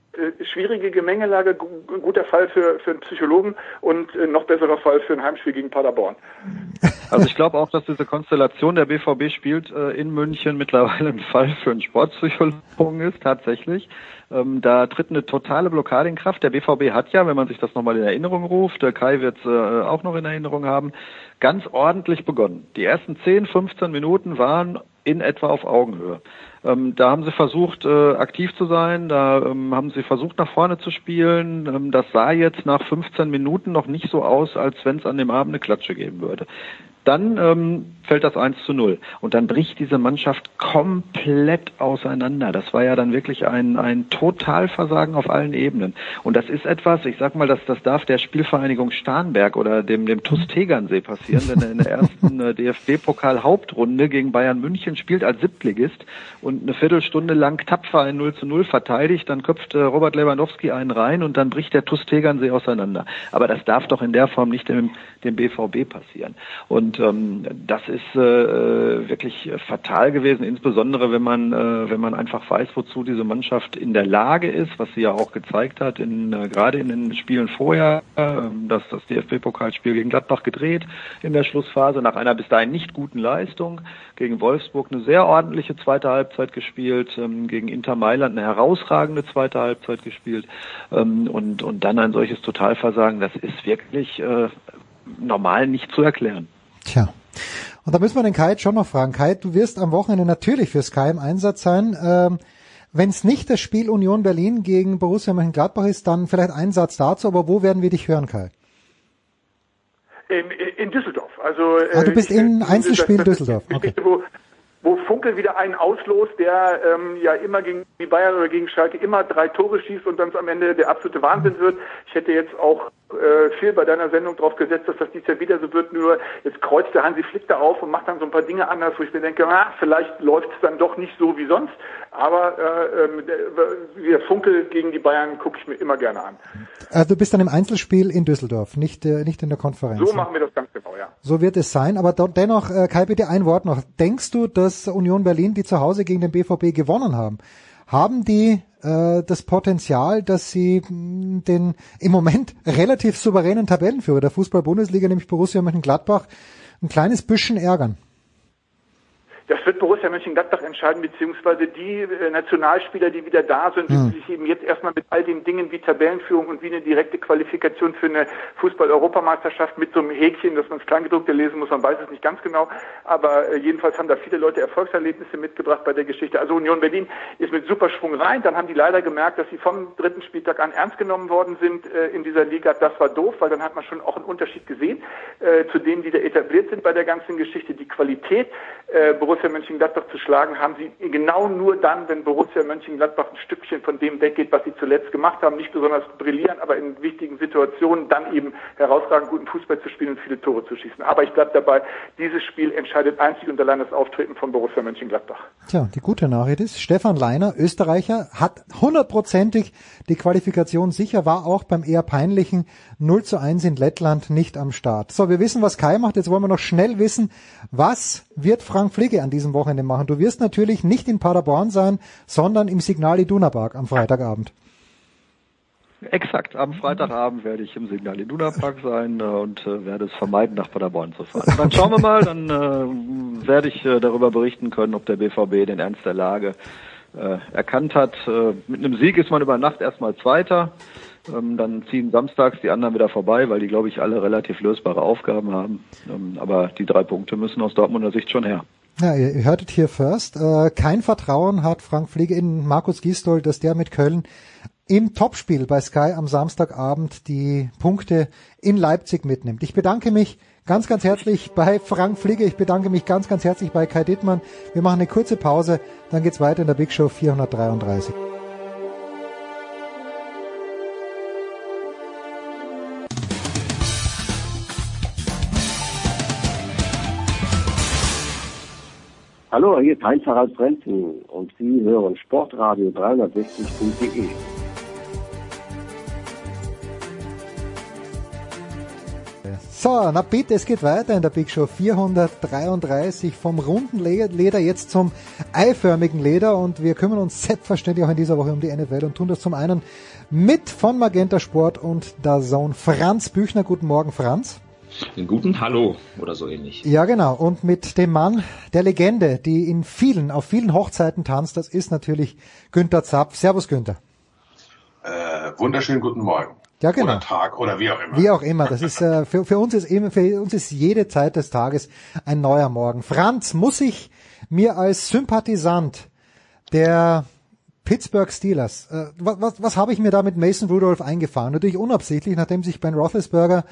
Speaker 7: schwierige Gemengelage, guter Fall für, für einen Psychologen und äh, noch besserer Fall für ein Heimspiel gegen Paderborn. (laughs)
Speaker 9: Also ich glaube auch, dass diese Konstellation der BVB spielt äh, in München mittlerweile ein Fall für einen Sportpsychologen ist, tatsächlich. Ähm, da tritt eine totale Blockade in Kraft. Der BVB hat ja, wenn man sich das nochmal in Erinnerung ruft, der Kai wird es äh, auch noch in Erinnerung haben, ganz ordentlich begonnen. Die ersten 10, 15 Minuten waren in etwa auf Augenhöhe. Ähm, da haben sie versucht, äh, aktiv zu sein, da ähm, haben sie versucht, nach vorne zu spielen. Ähm, das sah jetzt nach 15 Minuten noch nicht so aus, als wenn es an dem Abend eine Klatsche geben würde. Dann ähm, fällt das 1 zu 0. Und dann bricht diese Mannschaft komplett auseinander. Das war ja dann wirklich ein, ein Totalversagen auf allen Ebenen. Und das ist etwas, ich sag mal, das, das darf der Spielvereinigung Starnberg oder dem, dem TuS Tegernsee passieren, wenn er in der ersten äh, DFB-Pokal-Hauptrunde gegen Bayern München spielt als Siebtligist und eine Viertelstunde lang tapfer ein 0 zu 0 verteidigt, dann köpft äh, Robert Lewandowski einen rein und dann bricht der TuS Tegernsee auseinander. Aber das darf doch in der Form nicht dem, dem BVB passieren. Und ähm, das ist ist äh, wirklich fatal gewesen, insbesondere wenn man äh, wenn man einfach weiß, wozu diese Mannschaft in der Lage ist, was sie ja auch gezeigt hat, in, äh, gerade in den Spielen vorher, äh, dass das DFB-Pokalspiel gegen Gladbach gedreht in der Schlussphase nach einer bis dahin nicht guten Leistung gegen Wolfsburg eine sehr ordentliche zweite Halbzeit gespielt, ähm, gegen Inter Mailand eine herausragende zweite Halbzeit gespielt ähm, und und dann ein solches Totalversagen, das ist wirklich äh, normal nicht zu erklären.
Speaker 1: Tja. Und da müssen wir den Kai schon noch fragen. Kai, du wirst am Wochenende natürlich für Sky im Einsatz sein. Ähm, wenn es nicht das Spiel Union Berlin gegen Borussia Mönchengladbach ist, dann vielleicht ein Satz dazu, aber wo werden wir dich hören, Kai?
Speaker 7: In, in Düsseldorf. Also,
Speaker 1: ah, du bist
Speaker 7: ich,
Speaker 1: in Einzelspiel Düsseldorf. Okay.
Speaker 7: Wo, wo Funkel wieder einen auslost, der ähm, ja immer gegen die Bayern oder gegen Schalke immer drei Tore schießt und dann am Ende der absolute Wahnsinn wird. Ich hätte jetzt auch äh, viel bei deiner Sendung drauf gesetzt, dass das dieses Jahr wieder so wird, nur jetzt kreuzt der Hansi Flick da auf und macht dann so ein paar Dinge anders, wo ich mir denke, ah, vielleicht läuft es dann doch nicht so wie sonst, aber äh, ähm, der, der Funkel gegen die Bayern gucke ich mir immer gerne an.
Speaker 1: Also du bist dann im Einzelspiel in Düsseldorf, nicht, äh, nicht in der Konferenz.
Speaker 7: So machen wir das ganz genau, ja.
Speaker 1: So wird es sein, aber dennoch, äh, Kai, bitte ein Wort noch. Denkst du, dass Union Berlin, die zu Hause gegen den BVB gewonnen haben, haben die äh, das Potenzial, dass sie mh, hm, den im Moment (laughs) relativ souveränen Tabellenführer der Fußball-Bundesliga, nämlich Borussia Mönchengladbach, ein kleines bisschen ärgern?
Speaker 7: Das wird Borussia Mönchengladbach entscheiden, beziehungsweise die äh, Nationalspieler, die wieder da sind, mhm. die sich eben jetzt erstmal mit all den Dingen wie Tabellenführung und wie eine direkte Qualifikation für eine Fußball-Europameisterschaft mit so einem Häkchen, dass man das Kleingedruckte lesen muss, man weiß es nicht ganz genau, aber äh, jedenfalls haben da viele Leute Erfolgserlebnisse mitgebracht bei der Geschichte. Also Union Berlin ist mit Superschwung rein, dann haben die leider gemerkt, dass sie vom dritten Spieltag an ernst genommen worden sind äh, in dieser Liga. Das war doof, weil dann hat man schon auch einen Unterschied gesehen äh, zu denen, die da etabliert sind bei der ganzen Geschichte. Die Qualität äh, Borussia Mönchengladbach zu schlagen, haben sie genau nur dann, wenn Borussia Mönchengladbach ein Stückchen von dem weggeht, was sie zuletzt gemacht haben, nicht besonders brillieren, aber in wichtigen Situationen dann eben herausragend guten Fußball zu spielen und viele Tore zu schießen. Aber ich bleibe dabei, dieses Spiel entscheidet einzig und allein das Auftreten von Borussia Mönchengladbach.
Speaker 1: Tja, die gute Nachricht ist, Stefan Leiner, Österreicher, hat hundertprozentig die Qualifikation sicher, war auch beim eher peinlichen 0 zu 1 in Lettland nicht am Start. So, wir wissen, was Kai macht. Jetzt wollen wir noch schnell wissen, was wird Frank Fliege an diesem Wochenende machen? Du wirst natürlich nicht in Paderborn sein, sondern im Signal Iduna Park am Freitagabend.
Speaker 9: Exakt, am Freitagabend werde ich im Signal Iduna Park sein äh, und äh, werde es vermeiden, nach Paderborn zu fahren. dann schauen wir mal, dann äh, werde ich darüber berichten können, ob der BVB den Ernst der Lage erkannt hat. Mit einem Sieg ist man über Nacht erstmal Zweiter. Ähm, dann ziehen samstags die anderen wieder vorbei, weil die, glaube ich, alle relativ lösbare Aufgaben haben. Ähm, aber die drei Punkte müssen aus Dortmunder Sicht schon her.
Speaker 1: Ja, ihr hörtet hier first. Äh, kein Vertrauen hat Frank Pflege in Markus Gisdol, dass der mit Köln im Topspiel bei Sky am Samstagabend die Punkte in Leipzig mitnimmt. Ich bedanke mich ganz, ganz herzlich bei Frank Fliege. Ich bedanke mich ganz, ganz herzlich bei Kai Dittmann. Wir machen eine kurze Pause, dann geht's weiter in der Big Show 433.
Speaker 8: Hallo, hier ist Heinz Harald Frenzen und Sie hören Sportradio 360.de.
Speaker 1: So, na bitte, es geht weiter in der Big Show 433 vom runden Leder jetzt zum eiförmigen Leder und wir kümmern uns selbstverständlich auch in dieser Woche um die NFL und tun das zum einen mit von Magenta Sport und der Zone Franz Büchner. Guten Morgen, Franz.
Speaker 10: Den guten Hallo oder so ähnlich.
Speaker 1: Ja, genau. Und mit dem Mann der Legende, die in vielen, auf vielen Hochzeiten tanzt, das ist natürlich Günther Zapf. Servus, Günther.
Speaker 11: Äh, wunderschönen guten Morgen.
Speaker 1: Ja, genau.
Speaker 11: Oder Tag oder wie auch immer.
Speaker 1: Wie auch immer. Das ist äh, für, für uns ist eben für uns ist jede Zeit des Tages ein neuer Morgen. Franz, muss ich mir als Sympathisant der Pittsburgh Steelers, äh, was, was, was habe ich mir da mit Mason Rudolph eingefahren? Natürlich unabsichtlich, nachdem sich Ben Roethlisberger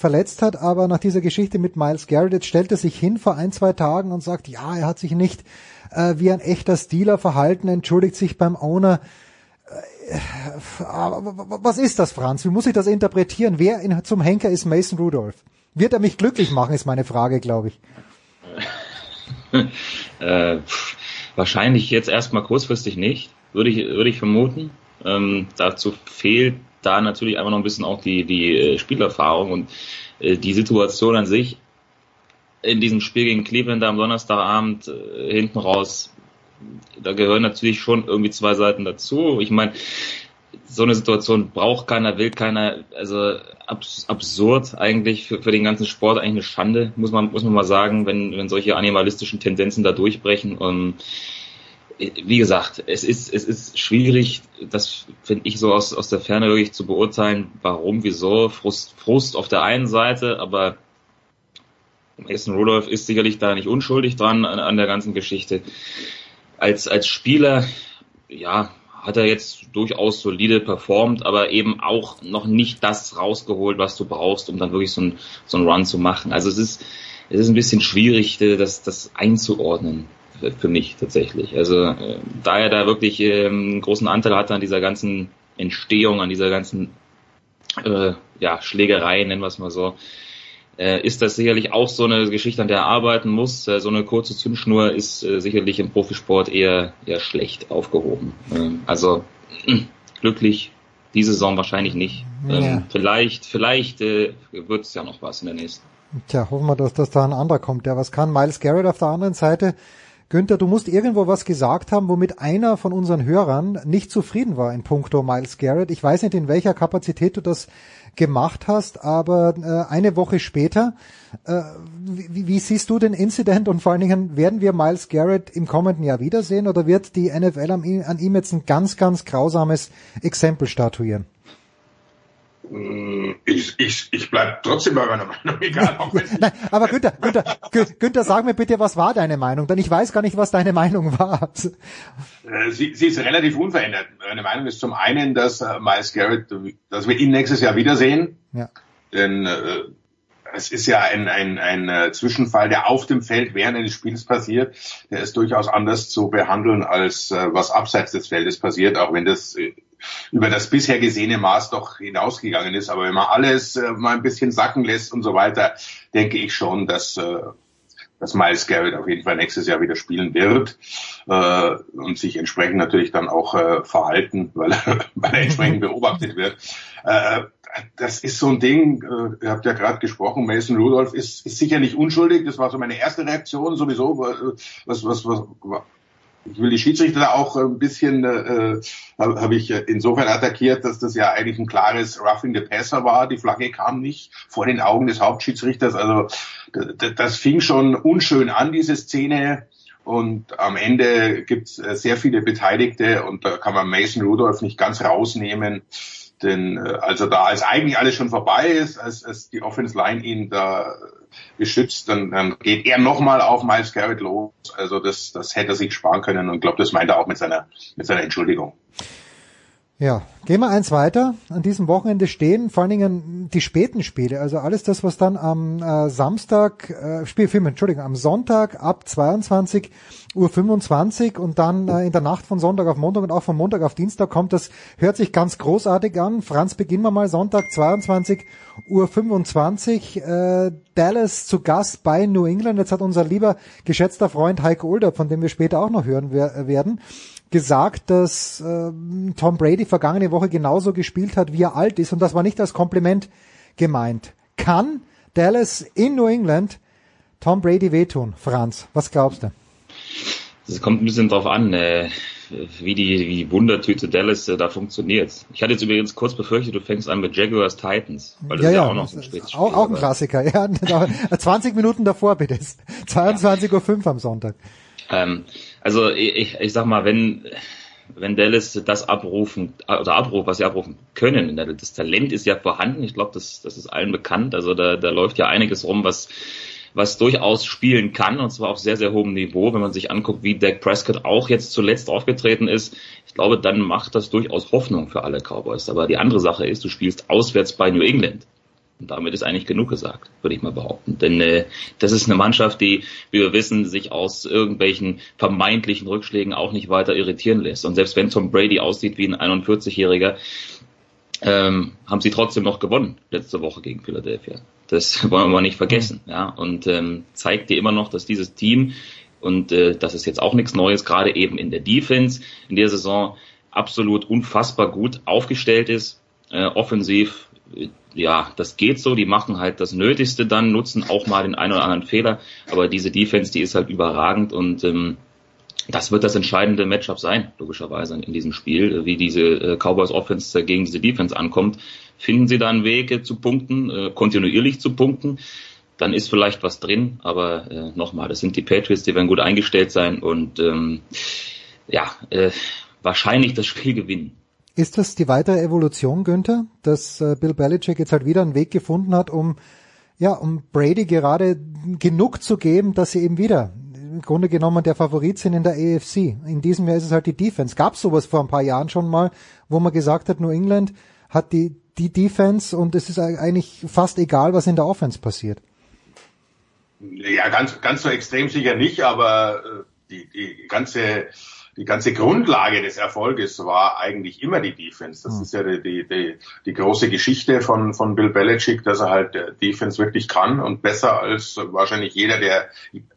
Speaker 1: verletzt hat, aber nach dieser Geschichte mit Miles Garrett jetzt stellt er sich hin vor ein, zwei Tagen und sagt, ja, er hat sich nicht äh, wie ein echter Stealer verhalten, entschuldigt sich beim Owner. Äh, was ist das, Franz? Wie muss ich das interpretieren? Wer in, zum Henker ist Mason Rudolph? Wird er mich glücklich machen, ist meine Frage, glaube ich. (laughs)
Speaker 10: äh, wahrscheinlich jetzt erstmal kurzfristig nicht, würde ich, würde ich vermuten. Ähm, dazu fehlt da natürlich einfach noch ein bisschen auch die, die äh, Spielerfahrung und äh, die Situation an sich in diesem Spiel gegen Cleveland am Donnerstagabend äh, hinten raus, da gehören natürlich schon irgendwie zwei Seiten dazu. Ich meine, so eine Situation braucht keiner, will keiner, also abs absurd eigentlich für, für den ganzen Sport, eigentlich eine Schande, muss man, muss man mal sagen, wenn, wenn solche animalistischen Tendenzen da durchbrechen. Und wie gesagt, es ist, es ist schwierig, das finde ich so aus, aus der Ferne wirklich zu beurteilen, warum, wieso, Frust, Frust auf der einen Seite, aber Mason Rudolph ist sicherlich da nicht unschuldig dran an, an der ganzen Geschichte. Als, als Spieler ja, hat er jetzt durchaus solide performt, aber eben auch noch nicht das rausgeholt, was du brauchst, um dann wirklich so ein, so ein Run zu machen. Also es ist, es ist ein bisschen schwierig, das, das einzuordnen für mich tatsächlich. Also äh, da er da wirklich einen großen Anteil hatte an dieser ganzen Entstehung, an dieser ganzen äh, ja, Schlägerei, nennen wir es mal so, äh, ist das sicherlich auch so eine Geschichte, an der er arbeiten muss. Äh, so eine kurze Zündschnur ist äh, sicherlich im Profisport eher, eher schlecht aufgehoben. Ähm, also (clears throat) glücklich diese Saison wahrscheinlich nicht. Ähm, ja. Vielleicht, vielleicht äh, wird es ja noch was in der nächsten.
Speaker 1: Tja, hoffen wir, dass, dass da ein anderer kommt, der was kann. Miles Garrett auf der anderen Seite. Günther, du musst irgendwo was gesagt haben, womit einer von unseren Hörern nicht zufrieden war in puncto Miles Garrett. Ich weiß nicht, in welcher Kapazität du das gemacht hast, aber äh, eine Woche später, äh, wie, wie siehst du den Incident und vor allen Dingen, werden wir Miles Garrett im kommenden Jahr wiedersehen oder wird die NFL an ihm, jetzt ein ganz, ganz grausames Exempel statuieren?
Speaker 11: Ich, ich, ich bleib trotzdem bei meiner Meinung, (laughs) egal. Auch wenn
Speaker 1: Nein, aber Günther, Günther, Günther, sag mir bitte, was war deine Meinung? Denn ich weiß gar nicht, was deine Meinung war.
Speaker 11: Äh, sie, sie ist relativ unverändert. Meine Meinung ist zum einen, dass äh, Miles Garrett, dass wir ihn nächstes Jahr wiedersehen. Ja. Denn äh, es ist ja ein, ein, ein äh, Zwischenfall, der auf dem Feld während eines Spiels passiert. Der ist durchaus anders zu behandeln, als äh, was abseits des Feldes passiert, auch wenn das äh, über das bisher gesehene Maß doch hinausgegangen ist. Aber wenn man alles äh, mal ein bisschen sacken lässt und so weiter, denke ich schon, dass, äh, dass Miles Garrett auf jeden Fall nächstes Jahr wieder spielen wird äh, und sich entsprechend natürlich dann auch äh, verhalten, (laughs) weil er, weil er entsprechend (laughs) beobachtet wird. Äh, das ist so ein Ding, äh, ihr habt ja gerade gesprochen, Mason Rudolph ist, ist sicherlich unschuldig. Das war so meine erste Reaktion sowieso. Was, was, was, ich will die Schiedsrichter da auch ein bisschen, äh, habe hab ich insofern attackiert, dass das ja eigentlich ein klares Roughing the Passer war. Die Flagge kam nicht vor den Augen des Hauptschiedsrichters. Also das fing schon unschön an, diese Szene. Und am Ende gibt es sehr viele Beteiligte und da kann man Mason Rudolph nicht ganz rausnehmen. Denn äh, also da als eigentlich alles schon vorbei ist, als, als die Offense Line ihn da geschützt, dann, dann geht er nochmal auf Miles Garrett los. Also das, das hätte er sich sparen können und glaube, das meint er auch mit seiner, mit seiner Entschuldigung.
Speaker 1: Ja, gehen wir eins weiter. An diesem Wochenende stehen vor allen Dingen die späten Spiele, also alles das, was dann am äh, Samstag, äh, Spielfilm, Entschuldigung, am Sonntag ab 22 Uhr 25 und dann äh, in der Nacht von Sonntag auf Montag und auch von Montag auf Dienstag kommt, das hört sich ganz großartig an. Franz, beginnen wir mal Sonntag 22 Uhr 25, äh, Dallas zu Gast bei New England. Jetzt hat unser lieber geschätzter Freund Heiko Ulder, von dem wir später auch noch hören werden, gesagt, dass äh, Tom Brady vergangene Woche genauso gespielt hat, wie er alt ist. Und das war nicht als Kompliment gemeint. Kann Dallas in New England Tom Brady wehtun? Franz, was glaubst du?
Speaker 10: Es kommt ein bisschen drauf an, äh, wie die, wie die Wundertüte Dallas äh, da funktioniert. Ich hatte jetzt übrigens kurz befürchtet, du fängst an mit Jaguars Titans, weil das ja, ist ja, ja auch noch ein
Speaker 1: spätes Auch, auch ein Klassiker, ja. (laughs) 20 Minuten davor bitte. 22.05 Uhr am Sonntag.
Speaker 10: Ähm, also ich, ich sag mal, wenn wenn Dallas das abrufen oder abrufen, was sie abrufen können, das Talent ist ja vorhanden. Ich glaube, das, das ist allen bekannt. Also da, da läuft ja einiges rum, was was durchaus spielen kann und zwar auf sehr, sehr hohem Niveau. Wenn man sich anguckt, wie Dak Prescott auch jetzt zuletzt aufgetreten ist, ich glaube, dann macht das durchaus Hoffnung für alle Cowboys. Aber die andere Sache ist, du spielst auswärts bei New England. Und damit ist eigentlich genug gesagt, würde ich mal behaupten. Denn äh, das ist eine Mannschaft, die, wie wir wissen, sich aus irgendwelchen vermeintlichen Rückschlägen auch nicht weiter irritieren lässt. Und selbst wenn Tom Brady aussieht wie ein 41-Jähriger, ähm, haben sie trotzdem noch gewonnen letzte Woche gegen Philadelphia. Das (laughs) wollen wir mal nicht vergessen. Ja, und ähm, zeigt dir immer noch, dass dieses Team und äh, das ist jetzt auch nichts Neues, gerade eben in der Defense in der Saison absolut unfassbar gut aufgestellt ist, äh, offensiv ja, das geht so, die machen halt das Nötigste dann, nutzen auch mal den einen oder anderen Fehler, aber diese Defense, die ist halt überragend und ähm, das wird das entscheidende Matchup sein, logischerweise in diesem Spiel, wie diese äh, Cowboys Offense gegen diese Defense ankommt. Finden sie da einen Weg zu punkten, äh, kontinuierlich zu punkten, dann ist vielleicht was drin, aber äh, nochmal, das sind die Patriots, die werden gut eingestellt sein und ähm, ja, äh, wahrscheinlich das Spiel gewinnen.
Speaker 1: Ist das die weitere Evolution, Günther, dass äh, Bill Belichick jetzt halt wieder einen Weg gefunden hat, um ja, um Brady gerade genug zu geben, dass sie eben wieder im Grunde genommen der Favorit sind in der AFC. In diesem Jahr ist es halt die Defense. Gab sowas vor ein paar Jahren schon mal, wo man gesagt hat, New England hat die, die Defense und es ist eigentlich fast egal, was in der Offense passiert.
Speaker 11: Ja, ganz, ganz so extrem sicher nicht, aber äh, die, die ganze die ganze Grundlage des Erfolges war eigentlich immer die Defense. Das mhm. ist ja die, die, die, die große Geschichte von, von Bill Belichick, dass er halt äh, Defense wirklich kann und besser als wahrscheinlich jeder, der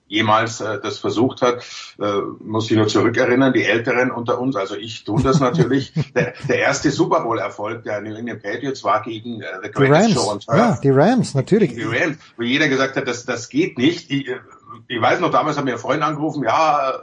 Speaker 11: jemals äh, das versucht hat, äh, muss ich nur zurückerinnern, die Älteren unter uns, also ich tue das (laughs) natürlich. der, der erste Super Bowl-Erfolg der New England Patriots war gegen äh,
Speaker 1: The Greatest Show on Earth. Ja, die Rams, natürlich.
Speaker 11: Die Rams, wo jeder gesagt hat, das, das geht nicht. Die, äh, ich weiß noch, damals hat mir ein Freund angerufen, ja,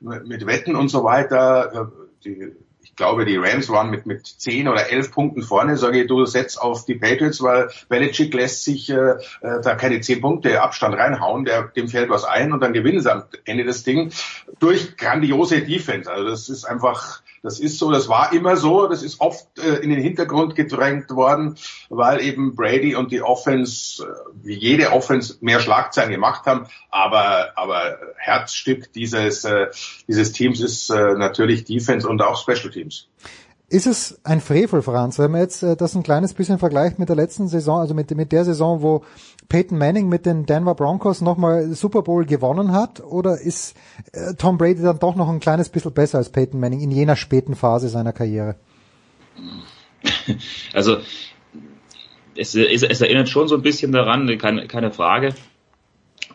Speaker 11: mit Wetten und so weiter. Die, ich glaube, die Rams waren mit, mit zehn oder elf Punkten vorne. Sage ich, du setzt auf die Patriots, weil Belichick lässt sich äh, äh, da keine zehn Punkte Abstand reinhauen. Der, dem fällt was ein und dann gewinnen sie am Ende das Ding durch grandiose Defense. Also das ist einfach das ist so, das war immer so, das ist oft äh, in den Hintergrund gedrängt worden, weil eben Brady und die Offense, äh, wie jede Offense, mehr Schlagzeilen gemacht haben. Aber, aber Herzstück dieses, äh, dieses Teams ist äh, natürlich Defense und auch Special Teams.
Speaker 1: Ist es ein Frevel, Franz, wenn man jetzt äh, das ein kleines bisschen vergleicht mit der letzten Saison, also mit, mit der Saison, wo Peyton Manning mit den Denver Broncos nochmal Super Bowl gewonnen hat? Oder ist äh, Tom Brady dann doch noch ein kleines bisschen besser als Peyton Manning in jener späten Phase seiner Karriere? (laughs)
Speaker 10: Also es, es, es erinnert schon so ein bisschen daran, keine, keine Frage,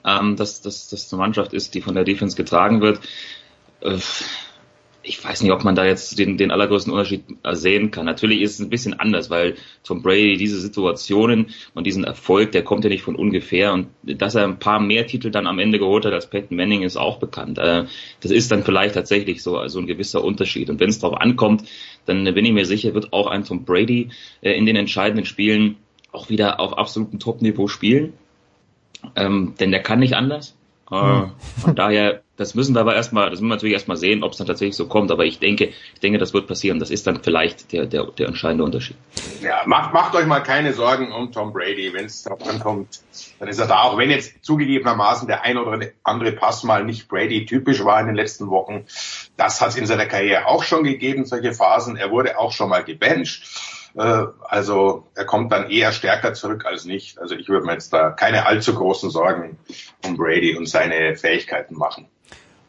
Speaker 10: ähm, dass das eine Mannschaft ist, die von der Defense getragen wird. Äh, ich weiß nicht, ob man da jetzt den, den allergrößten Unterschied sehen kann. Natürlich ist es ein bisschen anders, weil Tom Brady diese Situationen und diesen Erfolg, der kommt ja nicht von ungefähr und dass er ein paar mehr Titel dann am Ende geholt hat als Peyton Manning ist auch bekannt. Äh, das ist dann vielleicht tatsächlich so also ein gewisser Unterschied und wenn es darauf ankommt, dann bin ich mir sicher, wird auch ein Tom Brady äh, in den entscheidenden Spielen auch wieder auf absolutem Top-Niveau spielen, ähm, denn der kann nicht anders. Äh, von daher, das müssen wir aber erstmal, das müssen wir natürlich erstmal sehen, ob es dann tatsächlich so kommt. Aber ich denke, ich denke, das wird passieren. Das ist dann vielleicht der, der, der entscheidende Unterschied.
Speaker 11: Ja, macht, macht euch mal keine Sorgen um Tom Brady. Wenn es darauf ankommt, dann ist er da. Auch wenn jetzt zugegebenermaßen der ein oder andere Pass mal nicht Brady typisch war in den letzten Wochen. Das hat es in seiner Karriere auch schon gegeben, solche Phasen. Er wurde auch schon mal gebencht. Äh, also er kommt dann eher stärker zurück als nicht. Also ich würde mir jetzt da keine allzu großen Sorgen um Brady und seine Fähigkeiten machen.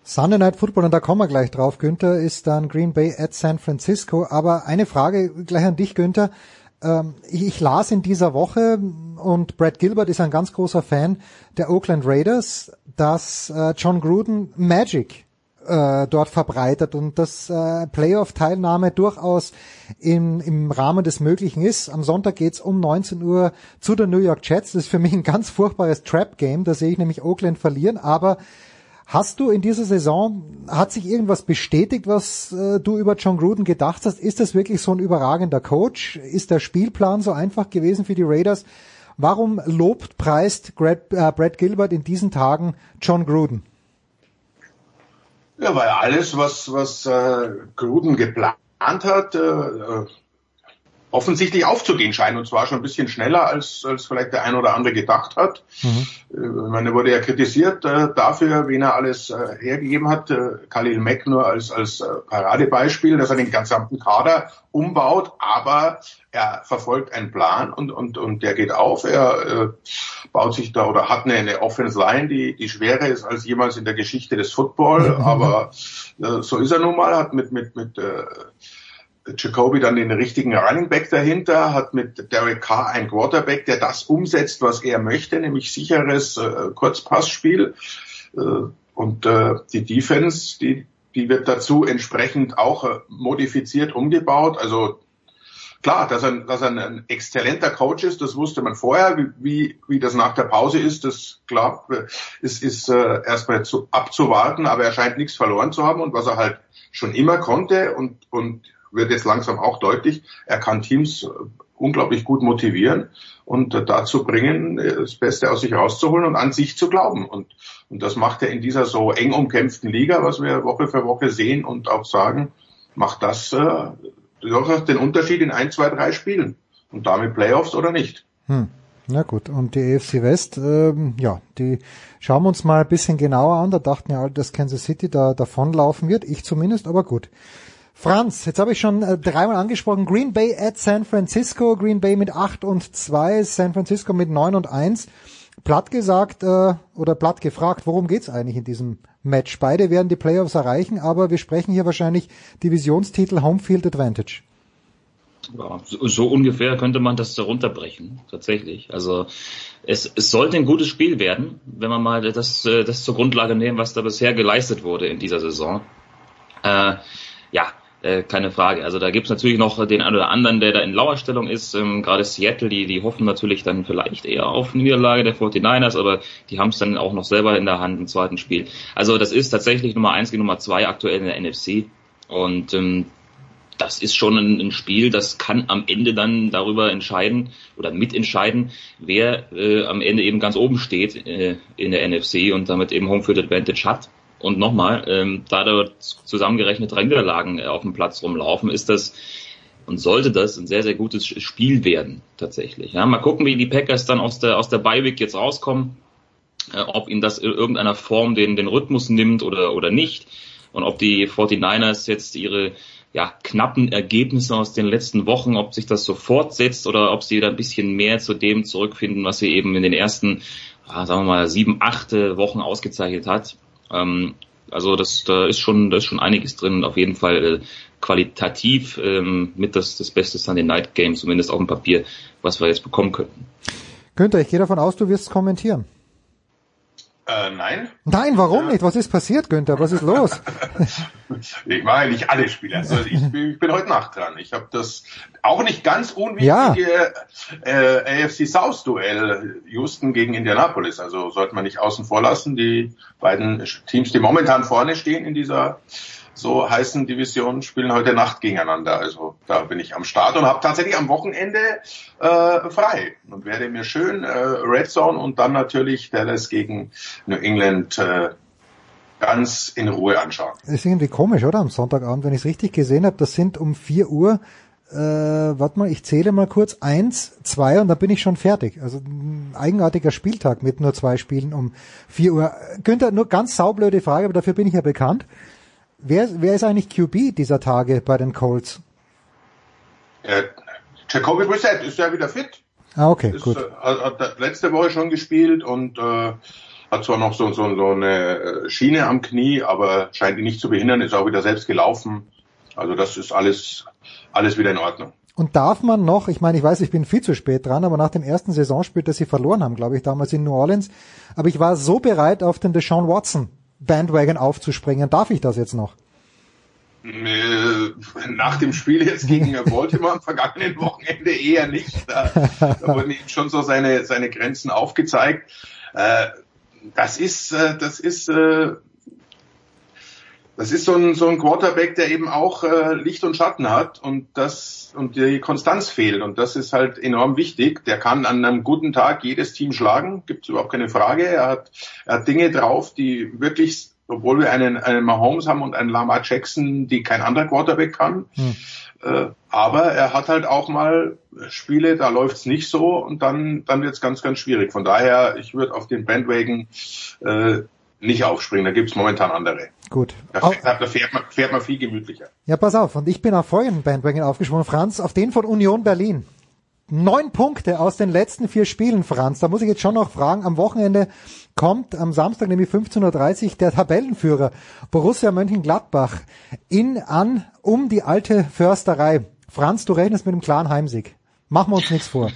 Speaker 1: Sunday Night Football, und da kommen wir gleich drauf, Günther, ist dann Green Bay at San Francisco. Aber eine Frage gleich an dich, Günther. Ähm, ich las in dieser Woche, und Brad Gilbert ist ein ganz großer Fan der Oakland Raiders, dass äh, John Gruden Magic äh, dort verbreitet und dass äh, Playoff-Teilnahme durchaus im, im Rahmen des Möglichen ist. Am Sonntag geht's um 19 Uhr zu den New York Jets. Das ist für mich ein ganz furchtbares Trap-Game. Da sehe ich nämlich Oakland verlieren. Aber hast du in dieser Saison, hat sich irgendwas bestätigt, was äh, du über John Gruden gedacht hast? Ist das wirklich so ein überragender Coach? Ist der Spielplan so einfach gewesen für die Raiders? Warum lobt, preist Brad, äh, Brad Gilbert in diesen Tagen John Gruden?
Speaker 11: Ja, weil alles, was, was äh, Gruden geplant hat, äh, offensichtlich aufzugehen scheint und zwar schon ein bisschen schneller als, als vielleicht der ein oder andere gedacht hat. Mhm. Äh, ich meine, er wurde ja kritisiert äh, dafür, wen er alles äh, hergegeben hat. Äh, Khalil Mack nur als, als äh, Paradebeispiel, dass er den gesamten Kader umbaut, aber er verfolgt einen Plan und, und, und der geht auf. Er äh, baut sich da oder hat eine, eine Offense Line, die, die schwerer ist als jemals in der Geschichte des Football, (laughs) aber äh, so ist er nun mal, hat mit, mit, mit äh, Jacoby dann den richtigen Running Back dahinter, hat mit Derek Carr ein Quarterback, der das umsetzt, was er möchte, nämlich sicheres äh, Kurzpassspiel. Äh, und äh, die Defense, die, die wird dazu entsprechend auch äh, modifiziert, umgebaut. Also klar, dass er, dass er ein exzellenter Coach ist, das wusste man vorher. Wie, wie, das nach der Pause ist, das klar ist, ist äh, erstmal zu, abzuwarten, aber er scheint nichts verloren zu haben und was er halt schon immer konnte und, und wird jetzt langsam auch deutlich, er kann Teams äh, unglaublich gut motivieren und äh, dazu bringen, äh, das Beste aus sich rauszuholen und an sich zu glauben. Und, und das macht er in dieser so eng umkämpften Liga, was wir Woche für Woche sehen und auch sagen, macht das äh, durchaus den Unterschied in ein, zwei, drei Spielen. Und damit Playoffs oder nicht. Hm.
Speaker 1: Na gut, und die AFC West, ähm, ja, die schauen wir uns mal ein bisschen genauer an. Da dachten ja alle, dass Kansas City da davonlaufen wird. Ich zumindest, aber gut. Franz, jetzt habe ich schon äh, dreimal angesprochen. Green Bay at San Francisco. Green Bay mit 8 und 2, San Francisco mit 9 und 1. Platt gesagt äh, oder platt gefragt, worum geht's eigentlich in diesem Match? Beide werden die Playoffs erreichen, aber wir sprechen hier wahrscheinlich Divisionstitel Homefield Advantage.
Speaker 10: Ja, so, so ungefähr könnte man das runterbrechen, tatsächlich. Also es, es sollte ein gutes Spiel werden, wenn man mal das, äh, das zur Grundlage nehmen, was da bisher geleistet wurde in dieser Saison. Äh, ja, äh, keine Frage. Also da gibt's natürlich noch den einen oder anderen, der da in Lauerstellung ist. Ähm, Gerade Seattle, die, die hoffen natürlich dann vielleicht eher auf Niederlage der 49ers, aber die haben es dann auch noch selber in der Hand im zweiten Spiel. Also das ist tatsächlich Nummer eins gegen Nummer zwei aktuell in der NFC. Und ähm, das ist schon ein, ein, Spiel, das kann am Ende dann darüber entscheiden oder mitentscheiden, wer äh, am Ende eben ganz oben steht äh, in der NFC und damit eben Homefield Advantage hat. Und nochmal, ähm, da dort zusammengerechnet drei Niederlagen äh, auf dem Platz rumlaufen, ist das und sollte das ein sehr, sehr gutes Spiel werden, tatsächlich. Ja, mal gucken, wie die Packers dann aus der, aus der Bye-Week jetzt rauskommen, äh, ob ihnen das in irgendeiner Form den, den Rhythmus nimmt oder, oder nicht. Und ob die 49ers jetzt ihre ja, knappen Ergebnisse aus den letzten Wochen, ob sich das so fortsetzt oder ob sie da ein bisschen mehr zu dem zurückfinden, was sie eben in den ersten, ja, sagen wir mal, sieben, acht Wochen ausgezeichnet hat. Ähm, also das, da ist schon, da ist schon einiges drin und auf jeden Fall äh, qualitativ ähm, mit das, das beste Sunday Night Game, zumindest auf dem Papier, was wir jetzt bekommen könnten.
Speaker 1: Günther, ich gehe davon aus, du wirst kommentieren.
Speaker 11: Äh, nein.
Speaker 1: Nein, warum ja. nicht? Was ist passiert, Günther? Was ist los? (laughs)
Speaker 11: ich mache eigentlich alle Spiele. Also ich, (laughs) bin, ich bin heute Nacht dran. Ich habe das auch nicht ganz unwichtige ja. äh, AFC South Duell Houston gegen Indianapolis. Also sollte man nicht außen vor lassen. Die beiden Teams, die momentan vorne stehen in dieser so heißen Divisionen spielen heute Nacht gegeneinander. Also da bin ich am Start und habe tatsächlich am Wochenende äh, frei und werde mir schön äh, Red Zone und dann natürlich Dallas gegen New England äh, ganz in Ruhe anschauen.
Speaker 1: Das ist irgendwie komisch, oder? Am Sonntagabend, wenn ich es richtig gesehen habe, das sind um 4 Uhr, äh, warte mal, ich zähle mal kurz, eins, zwei und dann bin ich schon fertig. Also ein eigenartiger Spieltag mit nur zwei Spielen um 4 Uhr. Günther, nur ganz saublöde Frage, aber dafür bin ich ja bekannt. Wer, wer ist eigentlich QB dieser Tage bei den Colts?
Speaker 11: Äh, Jacoby Brissett ist ja wieder fit.
Speaker 1: Ah, okay,
Speaker 11: ist,
Speaker 1: gut.
Speaker 11: Äh, hat letzte Woche schon gespielt und äh, hat zwar noch so, so, so eine äh, Schiene am Knie, aber scheint ihn nicht zu behindern, ist auch wieder selbst gelaufen. Also das ist alles, alles wieder in Ordnung.
Speaker 1: Und darf man noch, ich meine, ich weiß, ich bin viel zu spät dran, aber nach dem ersten Saisonspiel, das sie verloren haben, glaube ich, damals in New Orleans, aber ich war so bereit auf den Deshaun Watson Bandwagon aufzuspringen. Darf ich das jetzt noch?
Speaker 11: Äh, nach dem Spiel jetzt gegen Baltimore am vergangenen Wochenende eher nicht. Da, da wurden ihm schon so seine, seine Grenzen aufgezeigt. Äh, das ist, äh, das ist, das ist so ein, so ein Quarterback, der eben auch Licht und Schatten hat und das, und die Konstanz fehlt. Und das ist halt enorm wichtig. Der kann an einem guten Tag jedes Team schlagen. Gibt es überhaupt keine Frage. Er hat, er hat Dinge drauf, die wirklich obwohl wir einen, einen Mahomes haben und einen Lamar Jackson, die kein anderer Quarterback kann. Hm. Äh, aber er hat halt auch mal Spiele, da läuft's nicht so und dann, dann wird's ganz, ganz schwierig. Von daher, ich würde auf den Bandwagon äh, nicht aufspringen. Da gibt's momentan andere.
Speaker 1: Gut.
Speaker 11: Da, fährt, da fährt, man, fährt man viel gemütlicher.
Speaker 1: Ja, pass auf. Und ich bin auf vorhin Bandwagon aufgesprungen, Franz, auf den von Union Berlin. Neun Punkte aus den letzten vier Spielen, Franz. Da muss ich jetzt schon noch fragen. Am Wochenende kommt am Samstag, nämlich 15.30 Uhr, der Tabellenführer Borussia Mönchengladbach in an um die alte Försterei. Franz, du rechnest mit einem klaren Heimsieg. Machen wir uns nichts vor.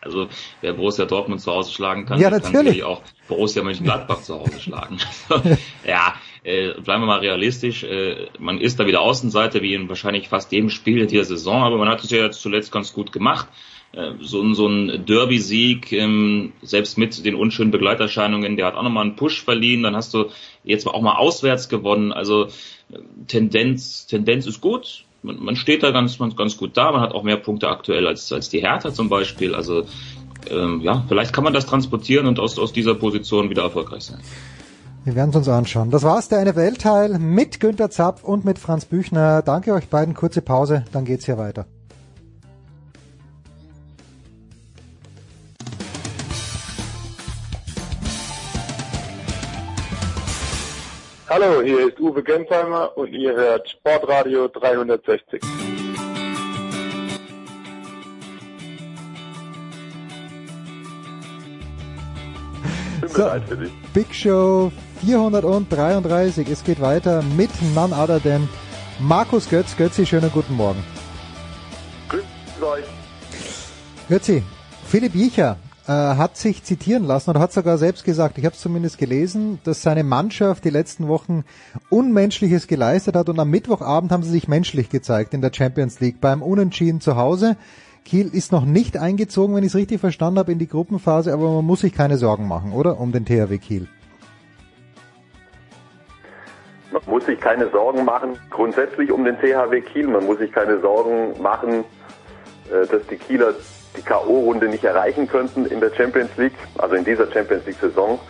Speaker 10: Also wer Borussia Dortmund zu Hause schlagen kann,
Speaker 1: ja,
Speaker 10: kann
Speaker 1: natürlich
Speaker 10: auch Borussia Mönchengladbach zu Hause schlagen. (laughs) ja, äh, bleiben wir mal realistisch. Äh, man ist da wieder Außenseiter, wie in wahrscheinlich fast jedem Spiel dieser Saison, aber man hat es ja jetzt zuletzt ganz gut gemacht. Äh, so, ein so ein Derby-Sieg, ähm, selbst mit den unschönen Begleiterscheinungen, der hat auch nochmal einen Push verliehen. Dann hast du jetzt auch mal auswärts gewonnen. Also äh, Tendenz, Tendenz ist gut. Man, man steht da ganz, ganz gut da. Man hat auch mehr Punkte aktuell als, als die Hertha zum Beispiel. Also ähm, ja, vielleicht kann man das transportieren und aus, aus dieser Position wieder erfolgreich sein.
Speaker 1: Wir werden es uns anschauen. Das war's, der NFL-Teil mit Günter Zapf und mit Franz Büchner. Danke euch beiden. Kurze Pause, dann geht's hier weiter.
Speaker 12: Hallo, hier ist Uwe Gensheimer und ihr hört Sportradio 360.
Speaker 1: So, Big Show 433. Es geht weiter mit none other than Markus Götz. Götzi, schönen guten Morgen.
Speaker 13: Grüß euch.
Speaker 1: Götzi, Philipp Jicher äh, hat sich zitieren lassen und hat sogar selbst gesagt, ich habe es zumindest gelesen, dass seine Mannschaft die letzten Wochen Unmenschliches geleistet hat und am Mittwochabend haben sie sich menschlich gezeigt in der Champions League beim Unentschieden zu Hause. Kiel ist noch nicht eingezogen, wenn ich es richtig verstanden habe, in die Gruppenphase, aber man muss sich keine Sorgen machen, oder? Um den THW Kiel.
Speaker 13: Man muss sich keine Sorgen machen, grundsätzlich um den THW Kiel. Man muss sich keine Sorgen machen, äh, dass die Kieler die K.O.-Runde nicht erreichen könnten in der Champions League, also in dieser Champions League-Saison.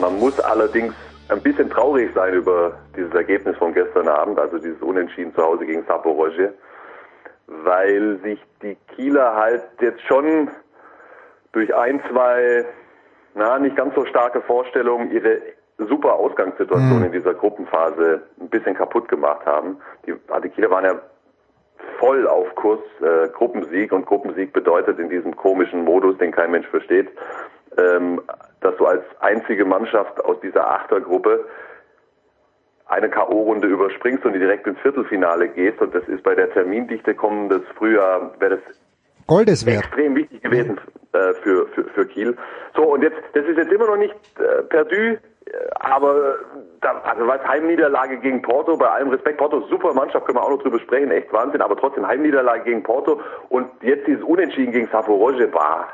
Speaker 13: Man muss allerdings ein bisschen traurig sein über dieses Ergebnis von gestern Abend, also dieses Unentschieden zu Hause gegen Saporoge, weil sich die Kieler halt jetzt schon durch ein, zwei, na, nicht ganz so starke Vorstellungen ihre super Ausgangssituation mhm. in dieser Gruppenphase ein bisschen kaputt gemacht haben. Die, also die Kieler waren ja voll auf Kurs äh, Gruppensieg und Gruppensieg bedeutet in diesem komischen Modus, den kein Mensch versteht, ähm, dass du als einzige Mannschaft aus dieser Achtergruppe eine K.O.-Runde überspringst und direkt ins Viertelfinale gehst und das ist bei der Termindichte kommendes Frühjahr, wäre das
Speaker 1: Goldeswert.
Speaker 13: extrem wichtig gewesen äh, für, für, für Kiel. So, und jetzt, das ist jetzt immer noch nicht äh, perdu, aber da, also was Heimniederlage gegen Porto, bei allem Respekt, Porto super Mannschaft, können wir auch noch drüber sprechen, echt Wahnsinn, aber trotzdem Heimniederlage gegen Porto und jetzt dieses Unentschieden gegen Saporoge war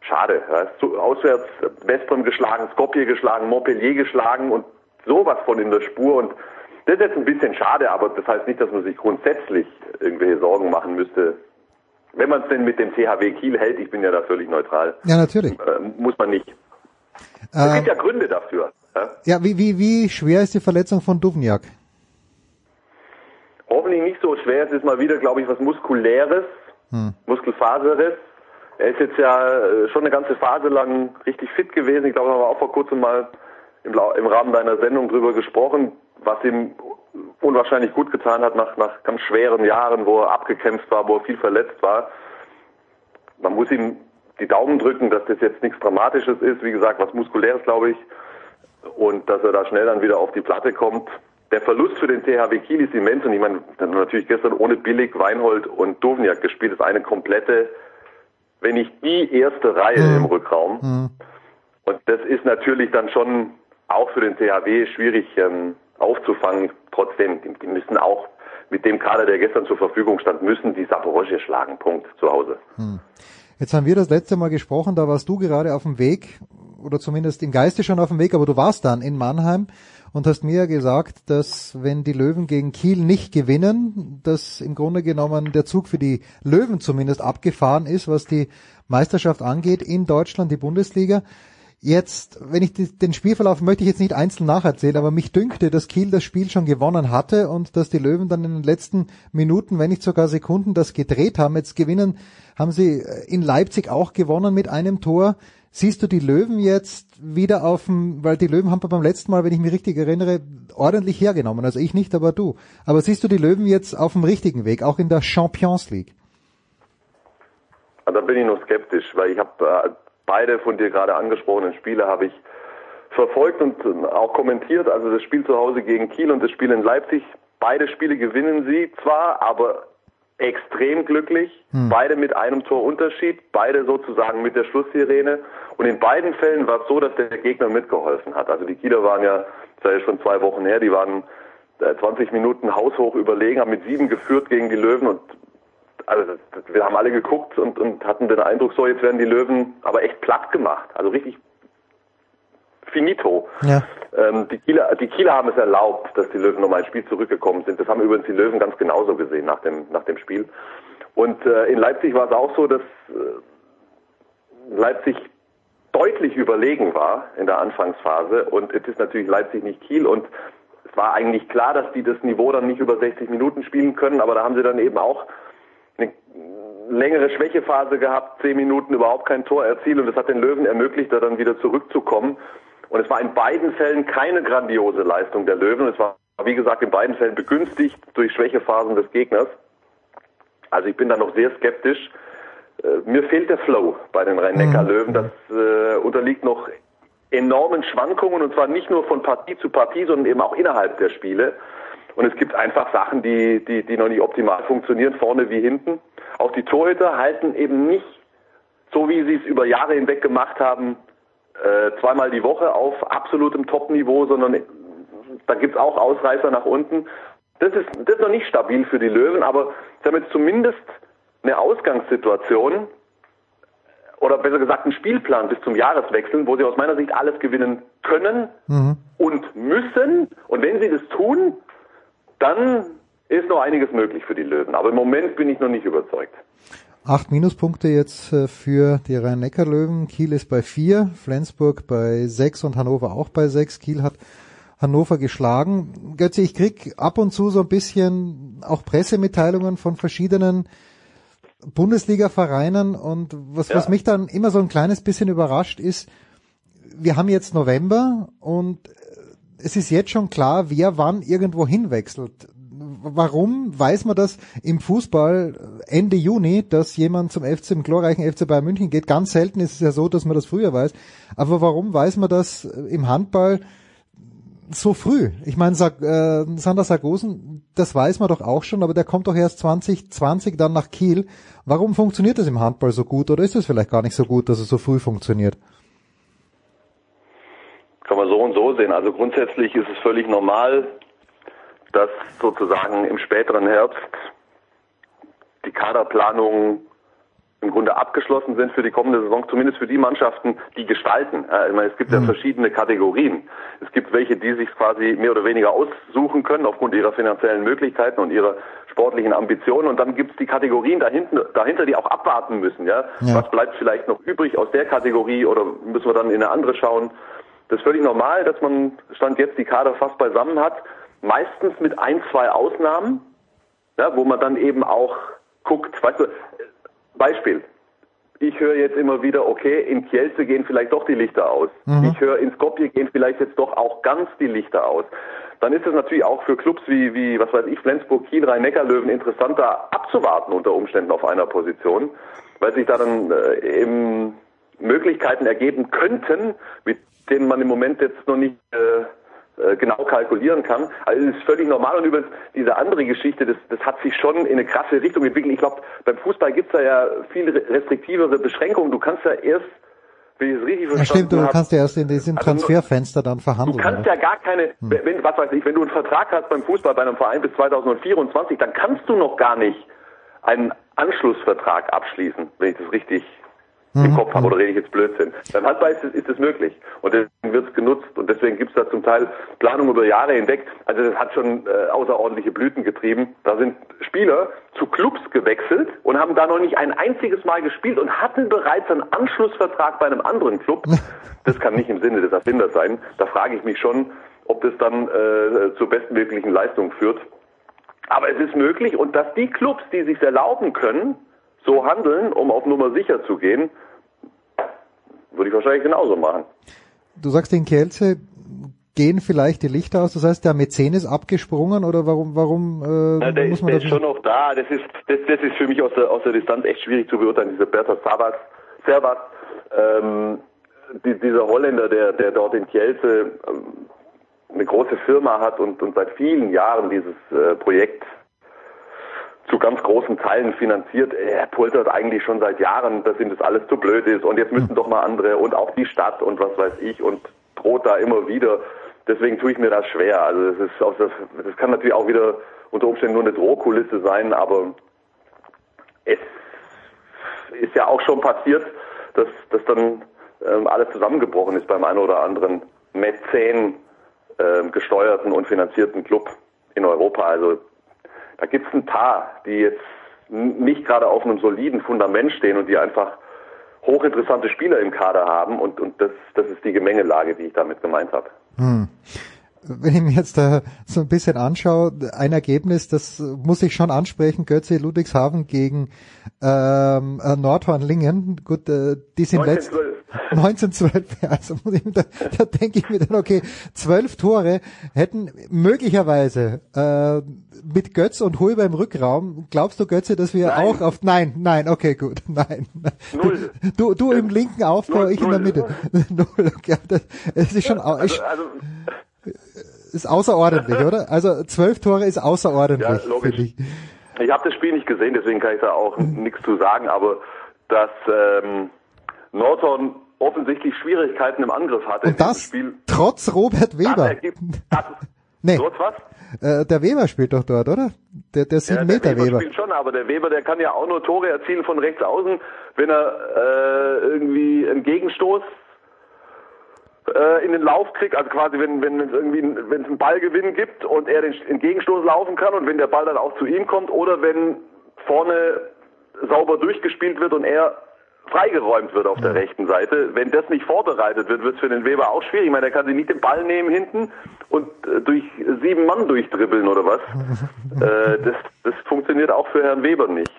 Speaker 13: schade. Ja. Auswärts Westbrem geschlagen, Skopje geschlagen, Montpellier geschlagen und sowas von in der Spur und das ist jetzt ein bisschen schade, aber das heißt nicht, dass man sich grundsätzlich irgendwelche Sorgen machen müsste. Wenn man es denn mit dem CHW Kiel hält, ich bin ja da völlig neutral.
Speaker 1: Ja, natürlich.
Speaker 13: Äh, muss man nicht. Es gibt ja Gründe dafür.
Speaker 1: Ja, ja wie, wie, wie schwer ist die Verletzung von Duvniak?
Speaker 13: Hoffentlich nicht so schwer. Es ist mal wieder, glaube ich, was Muskuläres, hm. Muskelfaseres. Er ist jetzt ja äh, schon eine ganze Phase lang richtig fit gewesen. Ich glaube, da haben wir auch vor kurzem mal im, im Rahmen deiner Sendung drüber gesprochen, was ihm unwahrscheinlich gut getan hat nach, nach ganz schweren Jahren, wo er abgekämpft war, wo er viel verletzt war. Man muss ihm die Daumen drücken, dass das jetzt nichts Dramatisches ist. Wie gesagt, was Muskuläres, glaube ich. Und dass er da schnell dann wieder auf die Platte kommt. Der Verlust für den THW Kiel ist immens. Und ich meine, dann natürlich gestern ohne Billig, Weinhold und Dovniak gespielt. Ist eine komplette, wenn nicht die erste Reihe mhm. im Rückraum. Mhm. Und das ist natürlich dann schon auch für den THW schwierig ähm, aufzufangen. Trotzdem, die, die müssen auch mit dem Kader, der gestern zur Verfügung stand, müssen die Saporoge schlagen. Punkt. Zu Hause. Mhm.
Speaker 1: Jetzt haben wir das letzte Mal gesprochen, da warst du gerade auf dem Weg, oder zumindest im Geiste schon auf dem Weg, aber du warst dann in Mannheim und hast mir gesagt, dass wenn die Löwen gegen Kiel nicht gewinnen, dass im Grunde genommen der Zug für die Löwen zumindest abgefahren ist, was die Meisterschaft angeht in Deutschland, die Bundesliga. Jetzt, wenn ich den Spielverlauf möchte ich jetzt nicht einzeln nacherzählen, aber mich dünkte, dass Kiel das Spiel schon gewonnen hatte und dass die Löwen dann in den letzten Minuten, wenn nicht sogar Sekunden, das gedreht haben. Jetzt gewinnen, haben sie äh, in Leipzig auch gewonnen mit einem Tor. Siehst du die Löwen jetzt wieder auf dem, weil die Löwen haben beim letzten Mal, wenn ich mich richtig erinnere, ordentlich hergenommen. Also ich nicht, aber du. Aber siehst du die Löwen jetzt auf dem richtigen Weg, auch in der Champions League?
Speaker 13: Da bin ich noch skeptisch, weil ich habe äh, beide von dir gerade angesprochenen Spiele habe ich verfolgt und auch kommentiert. Also das Spiel zu Hause gegen Kiel und das Spiel in Leipzig. Beide Spiele gewinnen sie zwar, aber extrem glücklich. Hm. Beide mit einem Torunterschied, beide sozusagen mit der Schlusssirene. Und in beiden Fällen war es so, dass der Gegner mitgeholfen hat. Also die Kieler waren ja, das ist ja schon zwei Wochen her, die waren 20 äh, Minuten haushoch überlegen, haben mit sieben geführt gegen die Löwen und also wir haben alle geguckt und, und hatten den Eindruck, so jetzt werden die Löwen aber echt platt gemacht. Also richtig finito. Ja. Ähm, die, Kieler, die Kieler haben es erlaubt, dass die Löwen nochmal ins Spiel zurückgekommen sind. Das haben übrigens die Löwen ganz genauso gesehen nach dem, nach dem Spiel. Und äh, in Leipzig war es auch so, dass äh, Leipzig deutlich überlegen war in der Anfangsphase. Und es ist natürlich Leipzig nicht Kiel. Und es war eigentlich klar, dass die das Niveau dann nicht über 60 Minuten spielen können. Aber da haben sie dann eben auch eine längere Schwächephase gehabt, zehn Minuten überhaupt kein Tor erzielt und das hat den Löwen ermöglicht, da dann wieder zurückzukommen. Und es war in beiden Fällen keine grandiose Leistung der Löwen. Es war, wie gesagt, in beiden Fällen begünstigt durch Schwächephasen des Gegners. Also ich bin da noch sehr skeptisch. Äh, mir fehlt der Flow bei den Rhein-Neckar-Löwen. Das äh, unterliegt noch enormen Schwankungen und zwar nicht nur von Partie zu Partie, sondern eben auch innerhalb der Spiele. Und es gibt einfach Sachen, die, die, die noch nicht optimal funktionieren, vorne wie hinten. Auch die Torhüter halten eben nicht, so wie sie es über Jahre hinweg gemacht haben, äh, zweimal die Woche auf absolutem Top-Niveau, sondern da gibt es auch Ausreißer nach unten. Das ist, das ist noch nicht stabil für die Löwen, aber damit zumindest eine Ausgangssituation, oder besser gesagt einen Spielplan bis zum Jahreswechsel, wo sie aus meiner Sicht alles gewinnen können mhm. und müssen. Und wenn sie das tun, dann ist noch einiges möglich für die Löwen. Aber im Moment bin ich noch nicht überzeugt.
Speaker 1: Acht Minuspunkte jetzt äh, für die Rhein-Neckar-Löwen. Kiel ist bei vier, Flensburg bei sechs und Hannover auch bei sechs. Kiel hat Hannover geschlagen. Götze, ich krieg ab und zu so ein bisschen auch Pressemitteilungen von verschiedenen Bundesliga-Vereinen und was, ja. was mich dann immer so ein kleines bisschen überrascht ist, wir haben jetzt November und es ist jetzt schon klar, wer wann irgendwo hinwechselt. Warum weiß man das im Fußball Ende Juni, dass jemand zum FC, im glorreichen FC Bayern München geht? Ganz selten ist es ja so, dass man das früher weiß. Aber warum weiß man das im Handball so früh. Ich meine, äh, Sander Sargosen, das weiß man doch auch schon, aber der kommt doch erst 2020 dann nach Kiel. Warum funktioniert das im Handball so gut oder ist es vielleicht gar nicht so gut, dass es so früh funktioniert?
Speaker 13: Kann man so und so sehen. Also grundsätzlich ist es völlig normal, dass sozusagen im späteren Herbst die Kaderplanung im Grunde abgeschlossen sind für die kommende Saison, zumindest für die Mannschaften, die gestalten. Ich meine, es gibt ja mhm. verschiedene Kategorien. Es gibt welche, die sich quasi mehr oder weniger aussuchen können aufgrund ihrer finanziellen Möglichkeiten und ihrer sportlichen Ambitionen. Und dann gibt es die Kategorien dahinter, dahinter, die auch abwarten müssen. Ja? ja? Was bleibt vielleicht noch übrig aus der Kategorie oder müssen wir dann in eine andere schauen? Das ist völlig normal, dass man Stand jetzt die Kader fast beisammen hat. Meistens mit ein, zwei Ausnahmen, ja, wo man dann eben auch guckt, weißt du, Beispiel. Ich höre jetzt immer wieder, okay, in Kielce gehen vielleicht doch die Lichter aus. Mhm. Ich höre, in Skopje gehen vielleicht jetzt doch auch ganz die Lichter aus. Dann ist es natürlich auch für Clubs wie, wie was weiß ich, Flensburg, Kiel, Rhein-Neckar-Löwen interessanter abzuwarten unter Umständen auf einer Position, weil sich da dann äh, eben Möglichkeiten ergeben könnten, mit denen man im Moment jetzt noch nicht äh, äh, genau kalkulieren kann. Also es ist völlig normal und übrigens diese andere Geschichte, das, das hat sich schon in eine krasse Richtung entwickelt. Ich glaube, beim Fußball gibt es da ja viel restriktivere Beschränkungen. Du kannst ja erst wenn ich es richtig verstanden
Speaker 1: ja, stimmt, du kannst ja erst in diesem also Transferfenster dann verhandeln.
Speaker 13: Du kannst ja gar keine, hm. wenn, was weiß ich, wenn du einen Vertrag hast beim Fußball bei einem Verein bis 2024, dann kannst du noch gar nicht einen Anschlussvertrag abschließen, wenn ich das richtig mhm. im Kopf habe oder rede ich jetzt Blödsinn. Beim Handball ist es, ist es möglich und deswegen wird es genutzt und deswegen gibt es da zum Teil Planung über Jahre hinweg. Also das hat schon äh, außerordentliche Blüten getrieben. Da sind Spieler zu Clubs gewechselt und haben da noch nicht ein einziges Mal gespielt und hatten bereits einen Anschlussvertrag bei einem anderen Club. (laughs) Das kann nicht im Sinne des Erfinders sein. Da frage ich mich schon, ob das dann äh, zur bestmöglichen Leistung führt. Aber es ist möglich und dass die Clubs, die sich erlauben können, so handeln, um auf Nummer sicher zu gehen, würde ich wahrscheinlich genauso machen.
Speaker 1: Du sagst in Kielce gehen vielleicht die Lichter aus, das heißt der Mäzen ist abgesprungen oder warum warum äh,
Speaker 13: ja, der muss man ist, der ist schon noch da, das ist das, das ist für mich aus der aus der Distanz echt schwierig zu beurteilen, dieser Bertha Savas, Servas, ähm, die, dieser Holländer, der der dort in Kielce ähm, eine große Firma hat und, und seit vielen Jahren dieses äh, Projekt zu ganz großen Teilen finanziert. Er poltert eigentlich schon seit Jahren, dass ihm das alles zu blöd ist und jetzt müssen hm. doch mal andere und auch die Stadt und was weiß ich und droht da immer wieder. Deswegen tue ich mir das schwer. Also das ist auch das, das kann natürlich auch wieder unter Umständen nur eine Drohkulisse sein, aber es ist ja auch schon passiert, dass, dass dann ähm, alles zusammengebrochen ist beim einen oder anderen Mäzen ähm, gesteuerten und finanzierten Club in Europa. Also da gibt es ein paar, die jetzt nicht gerade auf einem soliden Fundament stehen und die einfach hochinteressante Spieler im Kader haben und, und das, das ist die Gemengelage, die ich damit gemeint habe. Hm.
Speaker 1: Wenn ich mir jetzt da so ein bisschen anschaue, ein Ergebnis, das muss ich schon ansprechen, Götze Ludwigshafen gegen ähm, äh, Nordhornlingen. Gut, äh, die sind letzt 1912, (laughs) also da, da denke ich mir dann, okay, zwölf Tore hätten möglicherweise äh, mit Götz und Hulber im Rückraum, glaubst du, Götze, dass wir
Speaker 13: Nein.
Speaker 1: auch auf, nein, nein, okay, gut, (laughs) nein.
Speaker 13: Null.
Speaker 1: Du, du im linken Aufbau, ich in der. Mitte. (laughs) Null, okay, das, es ist schon, au-
Speaker 13: Also, also
Speaker 1: ist außerordentlich, oder? Also zwölf Tore ist außerordentlich,
Speaker 13: Ja, logisch.
Speaker 1: ich.
Speaker 13: Ich habe das Spiel nicht gesehen, deswegen kann ich da auch nichts zu sagen, aber dass ähm, Norton offensichtlich Schwierigkeiten im Angriff hatte
Speaker 1: Und das
Speaker 13: Spiel.
Speaker 1: trotz Robert Weber.
Speaker 13: ergibt, das, (laughs)
Speaker 1: Nee,
Speaker 13: Trotz was?
Speaker 1: äh, der Weber spielt doch dort, oder? Der, der
Speaker 13: Ja,
Speaker 1: sieben
Speaker 13: der
Speaker 1: Meter
Speaker 13: Weber,
Speaker 1: Weber.
Speaker 13: spielt schon, aber der Weber, der kann ja auch nur Tore erzielen von rechts außen, wenn er äh, irgendwie einen Gegenstoß äh, in den Lauf kriegt, also quasi wenn wenn es irgendwie wenn es einen Ballgewinn gibt und er den Entgegenstoß laufen kann und wenn der Ball dann auch zu ihm kommt oder wenn vorne sauber durchgespielt wird und er freigeräumt wird auf der rechten Seite. Wenn das nicht vorbereitet wird, wird es für den Weber auch schwierig. Ich meine, er kann sich nicht den Ball nehmen hinten und äh, durch sieben Mann durchdribbeln oder was. (laughs) äh, das, das funktioniert auch für Herrn Weber nicht.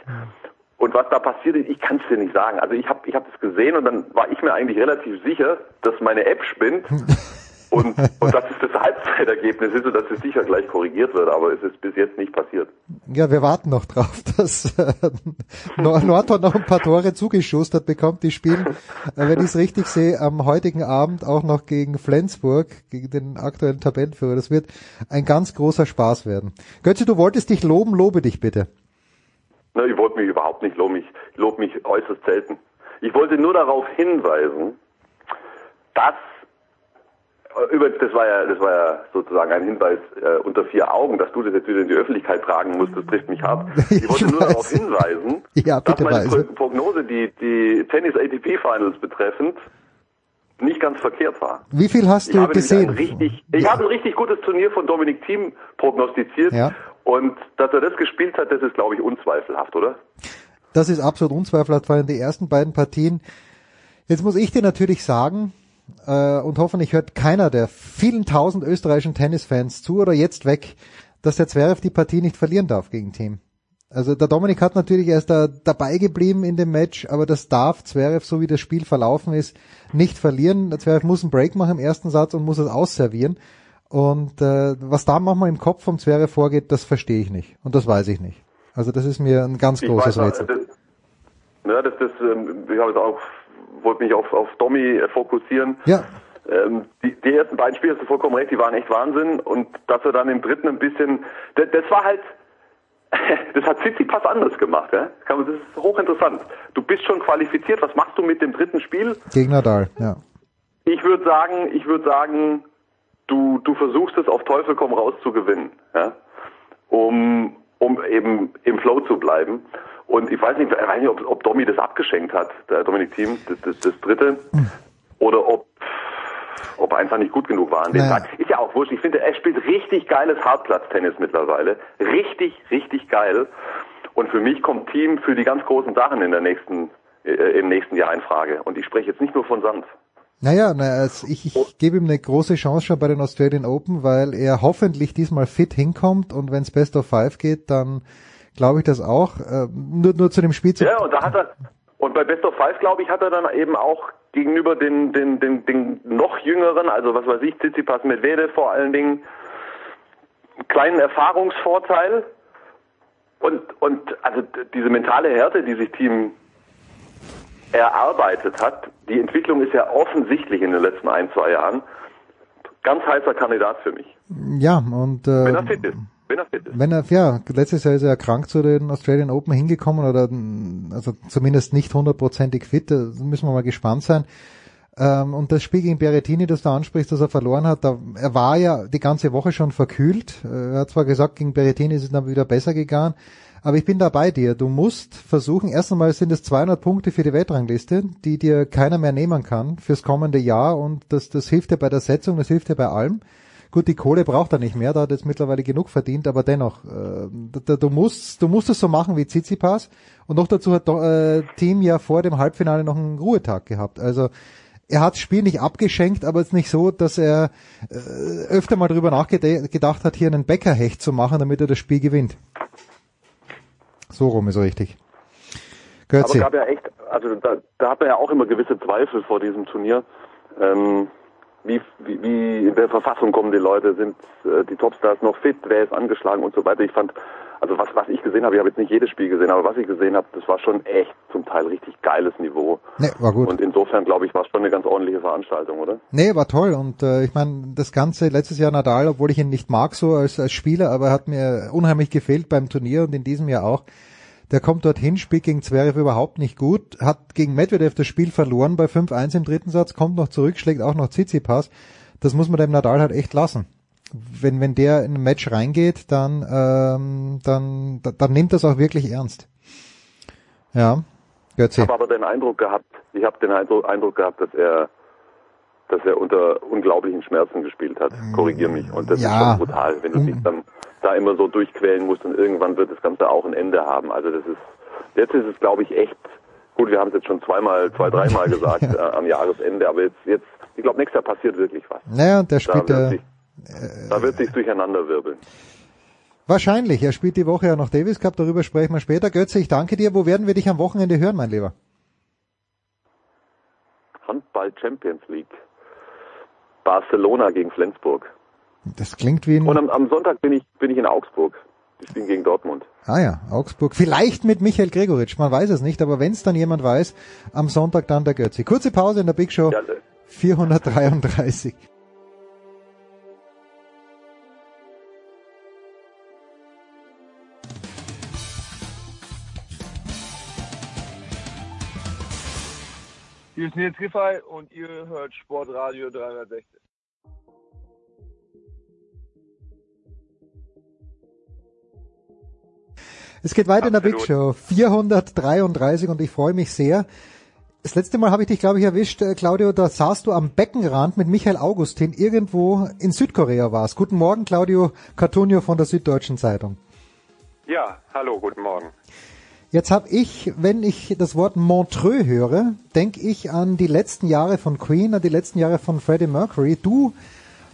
Speaker 13: Und was da passiert ist, ich kann es dir nicht sagen. Also ich habe ich hab das gesehen und dann war ich mir eigentlich relativ sicher, dass meine App spinnt (laughs) und, und dass es das Halbzeitergebnis ist und dass es sicher gleich korrigiert wird, aber es ist bis jetzt nicht passiert.
Speaker 1: Ja, wir warten noch drauf, (laughs) dass äh, Nor- Nordhorn noch ein paar Tore zugeschustert bekommt. Die spielen, äh, wenn ich es richtig sehe, am heutigen Abend auch noch gegen Flensburg, gegen den aktuellen Tabellenführer. Das wird ein ganz großer Spaß werden. Götze, du wolltest dich loben, lobe dich bitte.
Speaker 13: Ne, ich wollte mich überhaupt nicht loben. Ich lobe mich äußerst selten. Ich wollte nur darauf hinweisen, dass äh, übrigens, das war ja, das war ja sozusagen ein Hinweis äh, unter vier Augen, dass du das jetzt wieder in die Öffentlichkeit tragen musst. Das trifft mich hart. (laughs) Ich wollte
Speaker 1: Ich
Speaker 13: nur darauf hinweisen,
Speaker 1: Ja,
Speaker 13: dass meine
Speaker 1: weise.
Speaker 13: Pro- Prognose, die die Tennis ATP Finals betreffend, nicht ganz verkehrt war.
Speaker 1: Wie viel hast
Speaker 13: Ich
Speaker 1: du gesehen?
Speaker 13: richtig, ich habe ein richtig gutes Turnier von Dominik Thiem prognostiziert.
Speaker 1: Ja.
Speaker 13: Und dass er das gespielt hat, das ist, glaube ich, unzweifelhaft, oder?
Speaker 1: Das ist absolut unzweifelhaft, waren die ersten beiden Partien. Jetzt muss ich dir natürlich sagen, äh, und hoffentlich hört keiner der vielen tausend österreichischen Tennisfans zu oder jetzt weg, dass der Zverev die Partie nicht verlieren darf gegen Team. Also der Dominik hat natürlich erst da dabei geblieben in dem Match, aber das darf Zverev, so wie das Spiel verlaufen ist, nicht verlieren. Der Zverev muss einen Break machen im ersten Satz und muss es ausservieren. Und äh, was da manchmal im Kopf vom Zverev vorgeht, das verstehe ich nicht. Und das weiß ich nicht. Also das ist mir ein ganz
Speaker 13: Ich
Speaker 1: großes
Speaker 13: weiß,
Speaker 1: Rätsel.
Speaker 13: Das, ja, das, das, ähm, ich habe jetzt auch, wollte mich auf, auf Domi äh, fokussieren.
Speaker 1: Ja,
Speaker 13: Ähm, die, die ersten beiden Spiele, hast du vollkommen recht, die waren echt Wahnsinn. Und dass er dann im dritten ein bisschen, das, das war halt, (laughs) das hat Tsitsipas anders gemacht. Ja? Das ist hochinteressant. Du bist schon qualifiziert, was machst du mit dem dritten Spiel?
Speaker 1: gegen Nadal, ja.
Speaker 13: Ich würde sagen, ich würde sagen, du, du versuchst es auf Teufel komm raus zu gewinnen, ja? um, um eben im Flow zu bleiben. Und ich weiß nicht, ich weiß nicht ob, ob Domi das abgeschenkt hat, der Dominik Thiem, das, das, das dritte, oder ob, ob er einfach nicht gut genug war an dem
Speaker 1: Naja.
Speaker 13: Tag. Ist ja auch wurscht. Ich finde, er spielt richtig geiles Hartplatztennis mittlerweile. Richtig, richtig geil. Und für mich kommt Team für die ganz großen Sachen in der nächsten, äh, im nächsten Jahr in Frage. Und ich spreche jetzt nicht nur von Sand.
Speaker 1: Naja, na, also ich, ich gebe ihm eine große Chance schon bei den Australian Open, weil er hoffentlich diesmal fit hinkommt und wenn es Best of Five geht, dann glaube ich das auch. Äh, nur, nur zu dem Spiel zu
Speaker 13: Ja, und da hat er, und bei Best of Five, glaube ich, hat er dann eben auch gegenüber den, den, den, den noch jüngeren, also was weiß ich, Tsitsipas Medvedev vor allen Dingen, einen kleinen Erfahrungsvorteil. Und, und also diese mentale Härte, die sich Team erarbeitet hat, die Entwicklung ist ja offensichtlich in den letzten ein, zwei Jahren. Ganz heißer Kandidat für mich.
Speaker 1: ja und äh,
Speaker 13: Wenn er fit ist. Wenn er fit ist.
Speaker 1: wenn er ja letztes Jahr ist er ja krank zu den Australian Open hingekommen oder also zumindest nicht hundertprozentig fit, da müssen wir mal gespannt sein. Ähm, und das Spiel gegen Berrettini, das du ansprichst, das er verloren hat, da, er war ja die ganze Woche schon verkühlt. Äh, Er hat zwar gesagt, gegen Berrettini ist es dann wieder besser gegangen, aber ich bin da bei dir. Du musst versuchen, erst einmal sind es 200 Punkte für die Weltrangliste, die dir keiner mehr nehmen kann fürs kommende Jahr und das, das hilft dir bei der Setzung, das hilft dir bei allem. Gut, die Kohle braucht er nicht mehr, da hat jetzt mittlerweile genug verdient, aber dennoch, äh, du musst, du musst es so machen wie Tsitsipas und noch dazu hat äh, Team ja vor dem Halbfinale noch einen Ruhetag gehabt. Also er hat das Spiel nicht abgeschenkt, aber es ist nicht so, dass er äh, öfter mal drüber nachgedacht hat, hier einen Bäckerhecht zu machen, damit er das Spiel gewinnt. So rum ist richtig.
Speaker 13: Götze. Aber gab ja echt, also da, da hat man ja auch immer gewisse Zweifel vor diesem Turnier. Ähm, wie, wie, wie in der Verfassung kommen die Leute, sind äh, die Topstars noch fit, wer ist angeschlagen und so weiter. Ich fand, also was, was ich gesehen habe, ich habe jetzt nicht jedes Spiel gesehen, aber was ich gesehen habe, das war schon echt zum Teil richtig geiles Niveau.
Speaker 1: Nee, war gut.
Speaker 13: Und insofern, glaube ich, war es schon eine ganz ordentliche Veranstaltung, oder?
Speaker 1: Nee, war toll. Und äh, ich meine, das Ganze letztes Jahr Nadal, obwohl ich ihn nicht mag so als, als Spieler, aber er hat mir unheimlich gefehlt beim Turnier und in diesem Jahr auch. Der kommt dorthin, spielt gegen Zverev überhaupt nicht gut, hat gegen Medvedev das Spiel verloren bei 5-1 im dritten Satz, kommt noch zurück, schlägt auch noch Tsitsipas. Das muss man dem Nadal halt echt lassen. Wenn, wenn der in ein Match reingeht, dann, ähm, dann, dann nimmt das auch wirklich ernst. Ja,
Speaker 13: Götze. Ich habe aber den Eindruck gehabt, ich habe den Eindruck gehabt, dass er dass er unter unglaublichen Schmerzen gespielt hat. Korrigier mich. Und das ja. ist schon brutal, wenn du dich dann da immer so durchquälen musst und irgendwann wird das Ganze auch ein Ende haben. Also das ist, jetzt ist es glaube ich echt, gut, wir haben es jetzt schon zweimal, zwei, dreimal (laughs) gesagt ja. äh, am Jahresende, aber jetzt, jetzt, ich glaube, nächstes Jahr passiert wirklich was.
Speaker 1: Naja, der spielt
Speaker 13: da sich, äh, da wird sich durcheinander wirbeln.
Speaker 1: Wahrscheinlich. Er spielt die Woche ja noch Davis Cup, darüber sprechen wir später. Götze, ich danke dir. Wo werden wir dich am Wochenende hören, mein Lieber?
Speaker 13: Handball Champions League. Barcelona gegen Flensburg.
Speaker 1: Das klingt wie ein...
Speaker 13: Und am, am Sonntag bin ich, bin ich in Augsburg. Ich spiele gegen Dortmund.
Speaker 1: Ah ja, Augsburg. Vielleicht mit Michael Gregoritsch, man weiß es nicht, aber wenn es dann jemand weiß, am Sonntag dann der Götzi. Kurze Pause in der Big Show. Ja, 433.
Speaker 6: Hier ist Nils Giffey und ihr hört Sportradio 360.
Speaker 1: Es geht weiter Absolut. in der Big Show. 433 und ich freue mich sehr. Das letzte Mal habe ich dich, glaube ich, erwischt, äh, Claudio, da saßt du am Beckenrand mit Michael Augustin irgendwo in Südkorea warst. Guten Morgen, Claudio Cartonio von der Süddeutschen Zeitung.
Speaker 14: Ja, hallo, guten Morgen.
Speaker 1: Jetzt habe ich, wenn ich das Wort Montreux höre, denke ich an die letzten Jahre von Queen, an die letzten Jahre von Freddie Mercury. Du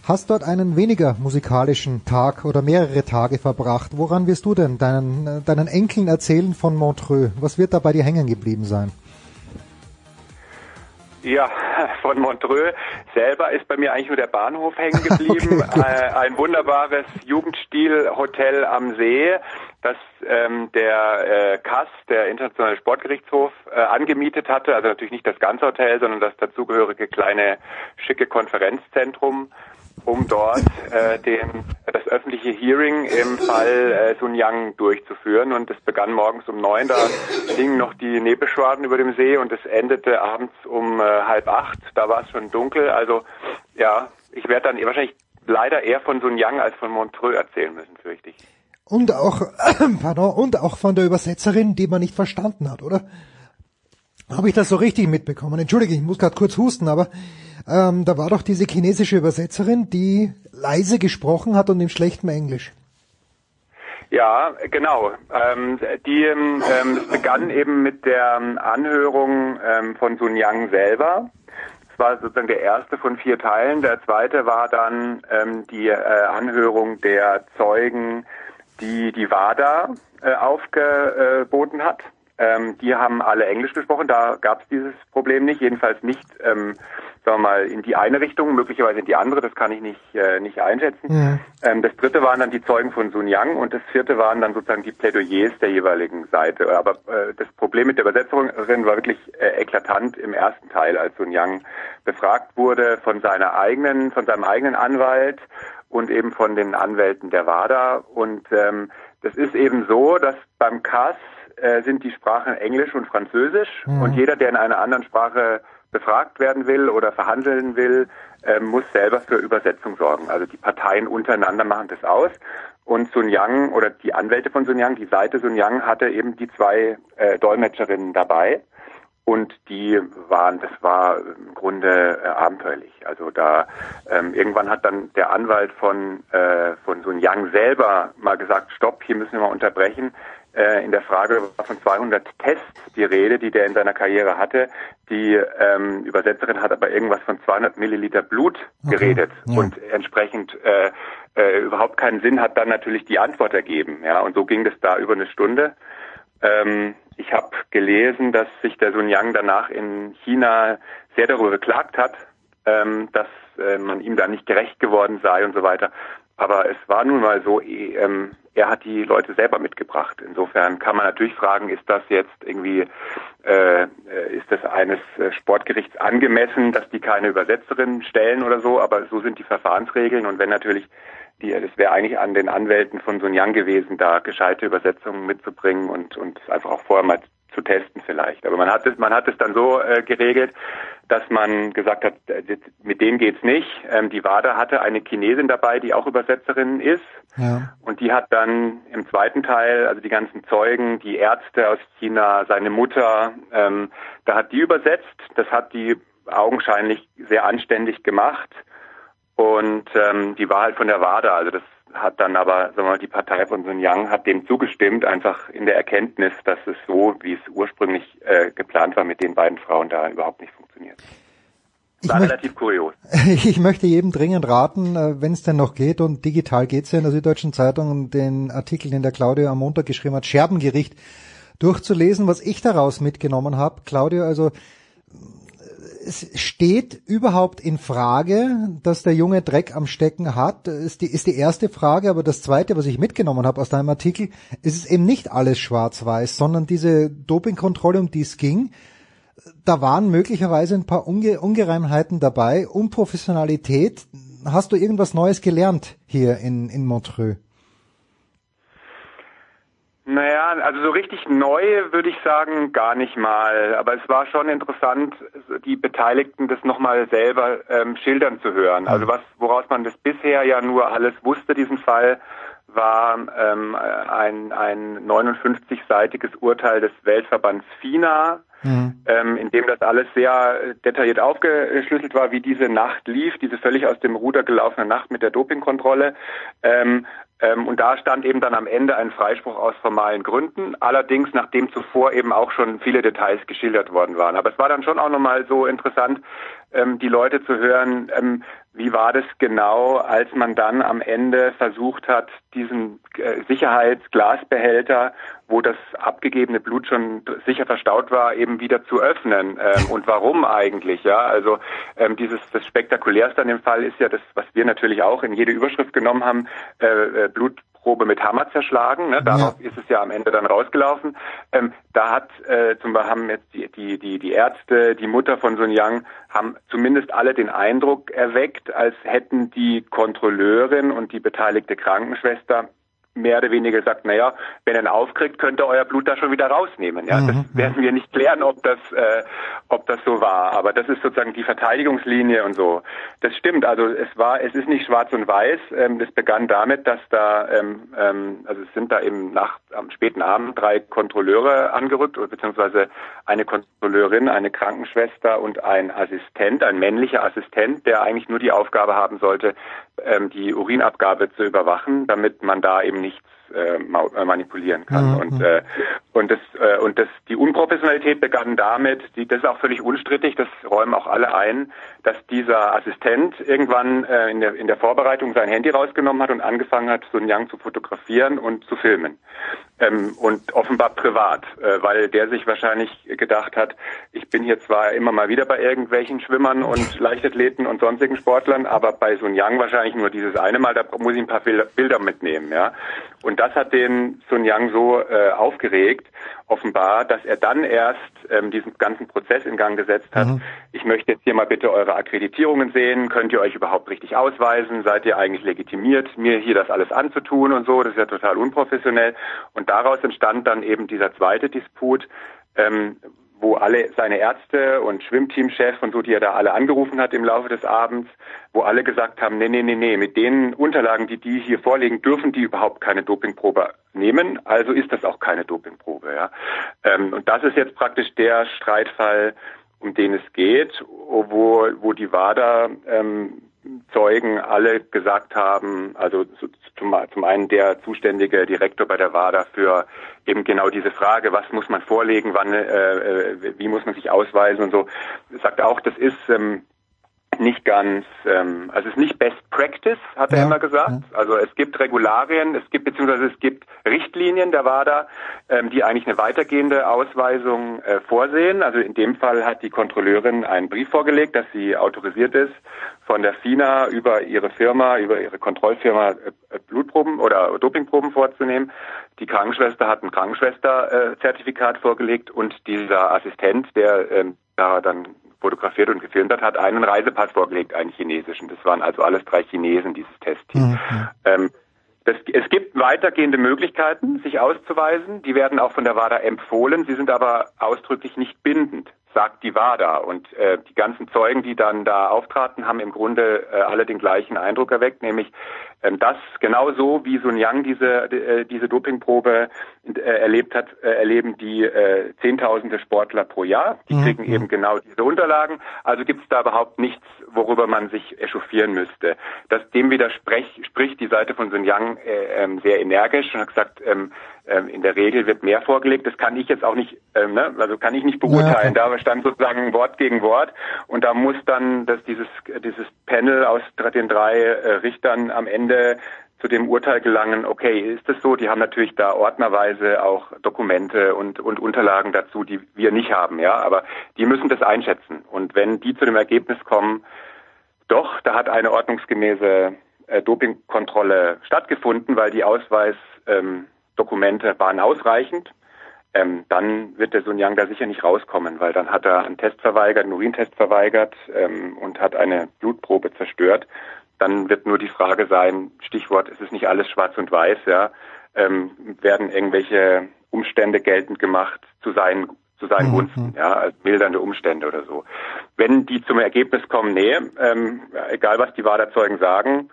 Speaker 1: hast dort einen weniger musikalischen Tag oder mehrere Tage verbracht. Woran wirst du denn deinen, deinen Enkeln erzählen von Montreux? Was wird da bei dir hängen geblieben sein?
Speaker 14: Ja, (laughs) von Montreux selber ist bei mir eigentlich nur der Bahnhof hängen geblieben. (laughs) okay, äh, ein wunderbares Jugendstil-Hotel am See, das ähm, der äh, KAS, der Internationale Sportgerichtshof, äh, angemietet hatte. Also natürlich nicht das ganze Hotel, sondern das dazugehörige kleine schicke Konferenzzentrum um dort äh, den, das öffentliche Hearing im Fall äh, Sun Yang durchzuführen. Und es begann morgens um neun, da hingen noch die Nebelschwaden über dem See und es endete abends um äh, halb acht, da war es schon dunkel. Also ja, ich werde dann wahrscheinlich leider eher von Sun Yang als von Montreux erzählen müssen, fürchte ich.
Speaker 1: Und auch, (clears throat) pardon, und auch von der Übersetzerin, die man nicht verstanden hat, oder? Habe ich das so richtig mitbekommen? Entschuldige, ich muss gerade kurz husten, aber ähm, da war doch diese chinesische Übersetzerin, die leise gesprochen hat und im schlechten Englisch.
Speaker 14: Ja, genau. Ähm, die ähm, es begann eben mit der Anhörung ähm, von Sun Yang selber. Das war sozusagen der erste von vier Teilen. Der zweite war dann ähm, die äh, Anhörung der Zeugen, die die WADA äh, aufgeboten hat. Ähm, die haben alle Englisch gesprochen, da gab es dieses Problem nicht, jedenfalls nicht, ähm, sagen wir mal, in die eine Richtung, möglicherweise in die andere, das kann ich nicht, äh, nicht einschätzen. Ja. Ähm, das dritte waren dann die Zeugen von Sun Yang und das vierte waren dann sozusagen die Plädoyers der jeweiligen Seite. Aber äh, das Problem mit der Übersetzerin war wirklich äh, eklatant im ersten Teil, als Sun Yang befragt wurde von seiner eigenen, von seinem eigenen Anwalt und eben von den Anwälten der WADA. Und ähm, das ist eben so, dass beim CAS äh, sind die Sprachen Englisch und Französisch mhm. und jeder, der in einer anderen Sprache befragt werden will oder verhandeln will, äh, muss selber für Übersetzung sorgen. Also die Parteien untereinander machen das aus. Und Sun Yang oder die Anwälte von Sun Yang, die Seite Sun Yang hatte eben die zwei äh, Dolmetscherinnen dabei. Und die waren, das war im Grunde äh, abenteuerlich. Also da ähm, irgendwann hat dann der Anwalt von äh, von Sun Yang selber mal gesagt, stopp, hier müssen wir mal unterbrechen äh, in der Frage war von 200 Tests die Rede, die der in seiner Karriere hatte. Die ähm, Übersetzerin hat aber irgendwas von 200 Milliliter Blut okay. geredet ja. und entsprechend äh, äh, überhaupt keinen Sinn hat dann natürlich die Antwort ergeben. Ja, und so ging das da über eine Stunde. Ähm, ich habe gelesen, dass sich der Sun Yang danach in China sehr darüber beklagt hat, ähm, dass äh, man ihm da nicht gerecht geworden sei und so weiter. Aber es war nun mal so, ähm, er hat die Leute selber mitgebracht. Insofern kann man natürlich fragen, ist das jetzt irgendwie, äh, ist das eines äh, Sportgerichts angemessen, dass die keine Übersetzerin stellen oder so, aber so sind die Verfahrensregeln und wenn natürlich die, es wäre eigentlich an den Anwälten von Sun Yang gewesen, da gescheite Übersetzungen mitzubringen und, und einfach auch vorher mal zu testen vielleicht. Aber man hat es, man hat es dann so äh, geregelt, dass man gesagt hat, äh, mit denen geht's nicht. Ähm, die WADA hatte eine Chinesin dabei, die auch Übersetzerin ist. Ja. Und die hat dann im zweiten Teil, also die ganzen Zeugen, die Ärzte aus China, seine Mutter, ähm, da hat die übersetzt. Das hat die augenscheinlich sehr anständig gemacht. Und ähm, die war halt von der WADA, also das hat dann aber, sagen wir mal, die Partei von Sun Yang hat dem zugestimmt, einfach in der Erkenntnis, dass es so, wie es ursprünglich äh, geplant war, mit den beiden Frauen da überhaupt nicht funktioniert.
Speaker 1: Ich war relativ kurios. (laughs) Ich möchte jedem dringend raten, äh, wenn es denn noch geht, und digital geht's ja in der Süddeutschen Zeitung, den Artikel, den der Claudio am Montag geschrieben hat, Scherbengericht, durchzulesen, was ich daraus mitgenommen habe. Claudio, also es steht überhaupt in Frage, dass der junge Dreck am Stecken hat, ist die, ist die erste Frage. Aber das zweite, was ich mitgenommen habe aus deinem Artikel, ist es eben nicht alles schwarz-weiß, sondern diese Dopingkontrolle, um die es ging, da waren möglicherweise ein paar Unge Ungereimheiten dabei, Unprofessionalität. Hast du irgendwas Neues gelernt hier in, in Montreux?
Speaker 14: Naja, also so richtig neu würde ich sagen gar nicht mal. Aber es war schon interessant, die Beteiligten das nochmal selber ähm, schildern zu hören. Also was, woraus man das bisher ja nur alles wusste, diesen Fall, war ähm, ein, ein 59-seitiges Urteil des Weltverbands FINA, mhm. ähm, in dem das alles sehr detailliert aufgeschlüsselt war, wie diese Nacht lief, diese völlig aus dem Ruder gelaufene Nacht mit der Dopingkontrolle. Ähm, ähm, und da stand eben dann am Ende ein Freispruch aus formalen Gründen, allerdings nachdem zuvor eben auch schon viele Details geschildert worden waren. Aber es war dann schon auch nochmal so interessant, ähm, die Leute zu hören, ähm, wie war das genau, als man dann am Ende versucht hat, diesen äh, Sicherheitsglasbehälter, wo das abgegebene Blut schon sicher verstaut war, eben wieder zu öffnen? Ähm, und warum eigentlich? Ja, also ähm, dieses das spektakulärste an dem Fall ist ja das, was wir natürlich auch in jede Überschrift genommen haben: äh, äh Blut Probe mit Hammer zerschlagen. Ne? Darauf ja. ist es ja am Ende dann rausgelaufen. Ähm, da hat äh, zum Beispiel haben jetzt die, die, die, die Ärzte, die Mutter von Sun Yang, haben zumindest alle den Eindruck erweckt, als hätten die Kontrolleurin und die beteiligte Krankenschwester mehr oder weniger gesagt, naja, wenn ihr ihn aufkriegt, könnt ihr euer Blut da schon wieder rausnehmen. Ja, das mhm, mhm. werden wir nicht klären, ob das, äh, ob das so war. Aber das ist sozusagen die Verteidigungslinie und so. Das stimmt. Also es war, es ist nicht schwarz und weiß. Ähm, das begann damit, dass da, ähm, ähm, also es sind da eben nach am späten Abend drei Kontrolleure angerückt, beziehungsweise eine Kontrolleurin, eine Krankenschwester und ein Assistent, ein männlicher Assistent, der eigentlich nur die Aufgabe haben sollte, die Urinabgabe zu überwachen, damit man da eben nichts äh, äh, manipulieren kann. Mhm. Und äh, und das äh, und das die Unprofessionalität begann damit, die, das ist auch völlig unstrittig, das räumen auch alle ein, dass dieser Assistent irgendwann äh, in der in der Vorbereitung sein Handy rausgenommen hat und angefangen hat, Sun Yang zu fotografieren und zu filmen. Ähm, und offenbar privat, äh, weil der sich wahrscheinlich gedacht hat, ich bin hier zwar immer mal wieder bei irgendwelchen Schwimmern und (laughs) Leichtathleten und sonstigen Sportlern, aber bei Sun Yang wahrscheinlich nur dieses eine Mal, da muss ich ein paar Bilder mitnehmen, ja. Und das hat den Sun Yang so äh, aufgeregt, offenbar, dass er dann erst ähm, diesen ganzen Prozess in Gang gesetzt hat. Mhm. Ich möchte jetzt hier mal bitte eure Akkreditierungen sehen. Könnt ihr euch überhaupt richtig ausweisen? Seid ihr eigentlich legitimiert, mir hier das alles anzutun und so? Das ist ja total unprofessionell. Und daraus entstand dann eben dieser zweite Disput, ähm, wo alle seine Ärzte und Schwimmteamchef und so, die er da alle angerufen hat im Laufe des Abends, wo alle gesagt haben, nee, nee, nee, nee, mit den Unterlagen, die die hier vorlegen, dürfen die überhaupt keine Dopingprobe nehmen, also ist das auch keine Dopingprobe, ja. Ähm, und das ist jetzt praktisch der Streitfall, um den es geht, wo, wo die WADA ähm, Zeugen alle gesagt haben, also zum, zum einen der zuständige Direktor bei der WADA für eben genau diese Frage, was muss man vorlegen, wann, äh, äh wie muss man sich ausweisen und so, sagt auch, das ist ähm, nicht ganz, ähm, also es ist nicht Best Practice, hat ja, er immer gesagt. Ja. Also es gibt Regularien, es gibt beziehungsweise es gibt Richtlinien der WADA, ähm, die eigentlich eine weitergehende Ausweisung äh, vorsehen. Also in dem Fall hat die Kontrolleurin einen Brief vorgelegt, dass sie autorisiert ist, von der FINA über ihre Firma, über ihre Kontrollfirma äh, Blutproben oder Dopingproben vorzunehmen. Die Krankenschwester hat ein Krankenschwesterzertifikat äh, vorgelegt und dieser Assistent, der ähm, da dann fotografiert und gefilmt hat, hat einen Reisepass vorgelegt, einen chinesischen. Das waren also alles drei Chinesen, dieses Testteam. Mhm. Ähm, das, es gibt weitergehende Möglichkeiten, sich auszuweisen. Die werden auch von der WADA empfohlen. Sie sind aber ausdrücklich nicht bindend, sagt die WADA. Und äh, die ganzen Zeugen, die dann da auftraten, haben im Grunde äh, alle den gleichen Eindruck erweckt, nämlich ähm, das genauso wie Sun Yang diese, äh, diese Dopingprobe äh, erlebt hat, äh, erleben die äh, Zehntausende Sportler pro Jahr. Die mhm. kriegen eben genau diese Unterlagen. Also gibt es da überhaupt nichts, worüber man sich echauffieren müsste. Das dem widerspricht spricht die Seite von Sun Yang äh, ähm, sehr energisch und hat gesagt, ähm, ähm, in der Regel wird mehr vorgelegt. Das kann ich jetzt auch nicht, ähm, ne? also kann ich nicht beurteilen. Ja. Da stand sozusagen Wort gegen Wort und da muss dann dass dieses dieses Panel aus den drei äh, Richtern am Ende zu dem Urteil gelangen, okay, ist es so? Die haben natürlich da ordnerweise auch Dokumente und, und Unterlagen dazu, die wir nicht haben, ja, aber die müssen das einschätzen. Und wenn die zu dem Ergebnis kommen, doch, da hat eine ordnungsgemäße äh, Dopingkontrolle stattgefunden, weil die Ausweis ähm, waren ausreichend, ähm, dann wird der Sun Yang da sicher nicht rauskommen, weil dann hat er einen Test verweigert, einen Urintest verweigert ähm, und hat eine Blutprobe zerstört. Dann wird nur die Frage sein, Stichwort, es ist nicht alles schwarz und weiß, ja, ähm, werden irgendwelche Umstände geltend gemacht zu seinen zu seinen mhm. Gunsten, ja, als mildernde Umstände oder so. Wenn die zum Ergebnis kommen, nee, ähm, egal was die WADA-Zeugen sagen,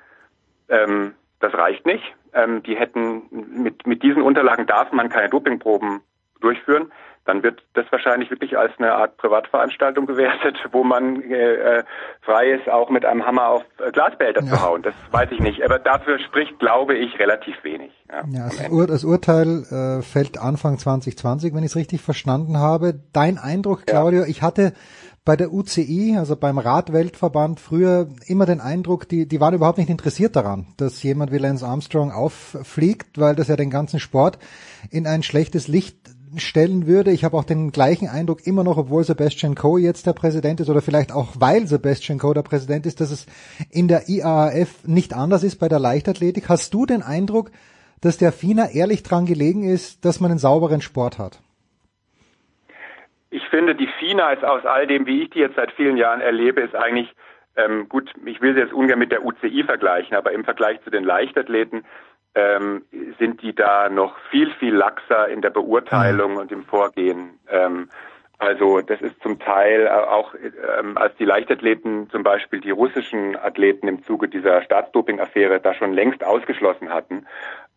Speaker 14: ähm, das reicht nicht. Ähm, die hätten mit, mit diesen Unterlagen darf man keine Dopingproben durchführen. Dann wird das wahrscheinlich wirklich als eine Art Privatveranstaltung gewertet, wo man äh, frei ist, auch mit einem Hammer auf Glasbehälter ja. zu hauen. Das weiß ich nicht. Aber dafür spricht, glaube ich, relativ wenig.
Speaker 1: Ja, ja das, Ur das, Urteil äh, fällt Anfang 2020, wenn ich es richtig verstanden habe. Dein Eindruck, Claudio, ja. ich hatte bei der UCI, also beim Radweltverband, früher immer den Eindruck, die, die waren überhaupt nicht interessiert daran, dass jemand wie Lance Armstrong auffliegt, weil das ja den ganzen Sport in ein schlechtes Licht stellen würde. Ich habe auch den gleichen Eindruck immer noch, obwohl Sebastian Coe jetzt der Präsident ist oder vielleicht auch weil Sebastian Coe der Präsident ist, dass es in der IAAF nicht anders ist bei der Leichtathletik. Hast du den Eindruck, dass der FINA ehrlich dran gelegen ist, dass man einen sauberen Sport hat?
Speaker 14: ich finde, die FINA ist aus all dem, wie ich die jetzt seit vielen Jahren erlebe, ist eigentlich ähm, gut, ich will sie jetzt ungern mit der UCI vergleichen, aber im Vergleich zu den Leichtathleten ähm, sind die da noch viel, viel laxer in der Beurteilung mhm. und im Vorgehen. Ähm, also das ist zum Teil auch, ähm, als die Leichtathleten zum Beispiel die russischen Athleten im Zuge dieser Staatsdoping-Affäre da schon längst ausgeschlossen hatten,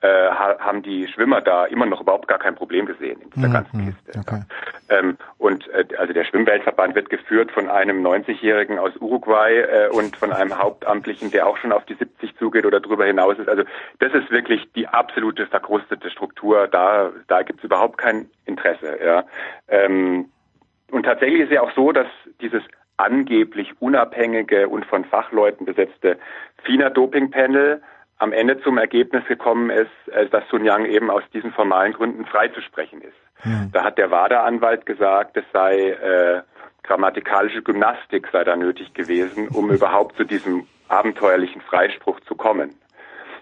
Speaker 14: äh, haben die Schwimmer da immer noch überhaupt gar kein Problem gesehen in dieser mhm, ganzen Kiste. Okay. Ähm, und äh, also der Schwimmweltverband wird geführt von einem 90-Jährigen aus Uruguay äh, und von einem Hauptamtlichen, der auch schon auf die 70 zugeht oder darüber hinaus ist. Also das ist wirklich die absolute verkrustete Struktur. Da, da gibt es überhaupt kein Interesse. Ja. Ähm, und tatsächlich ist ja auch so, dass dieses angeblich unabhängige und von Fachleuten besetzte FINA-Doping-Panel am Ende zum Ergebnis gekommen ist, äh, dass Sun Yang eben aus diesen formalen Gründen freizusprechen ist. Mhm. Da hat der WADA-Anwalt gesagt, es sei äh, grammatikalische Gymnastik sei da nötig gewesen, um (laughs) überhaupt zu diesem abenteuerlichen Freispruch zu kommen.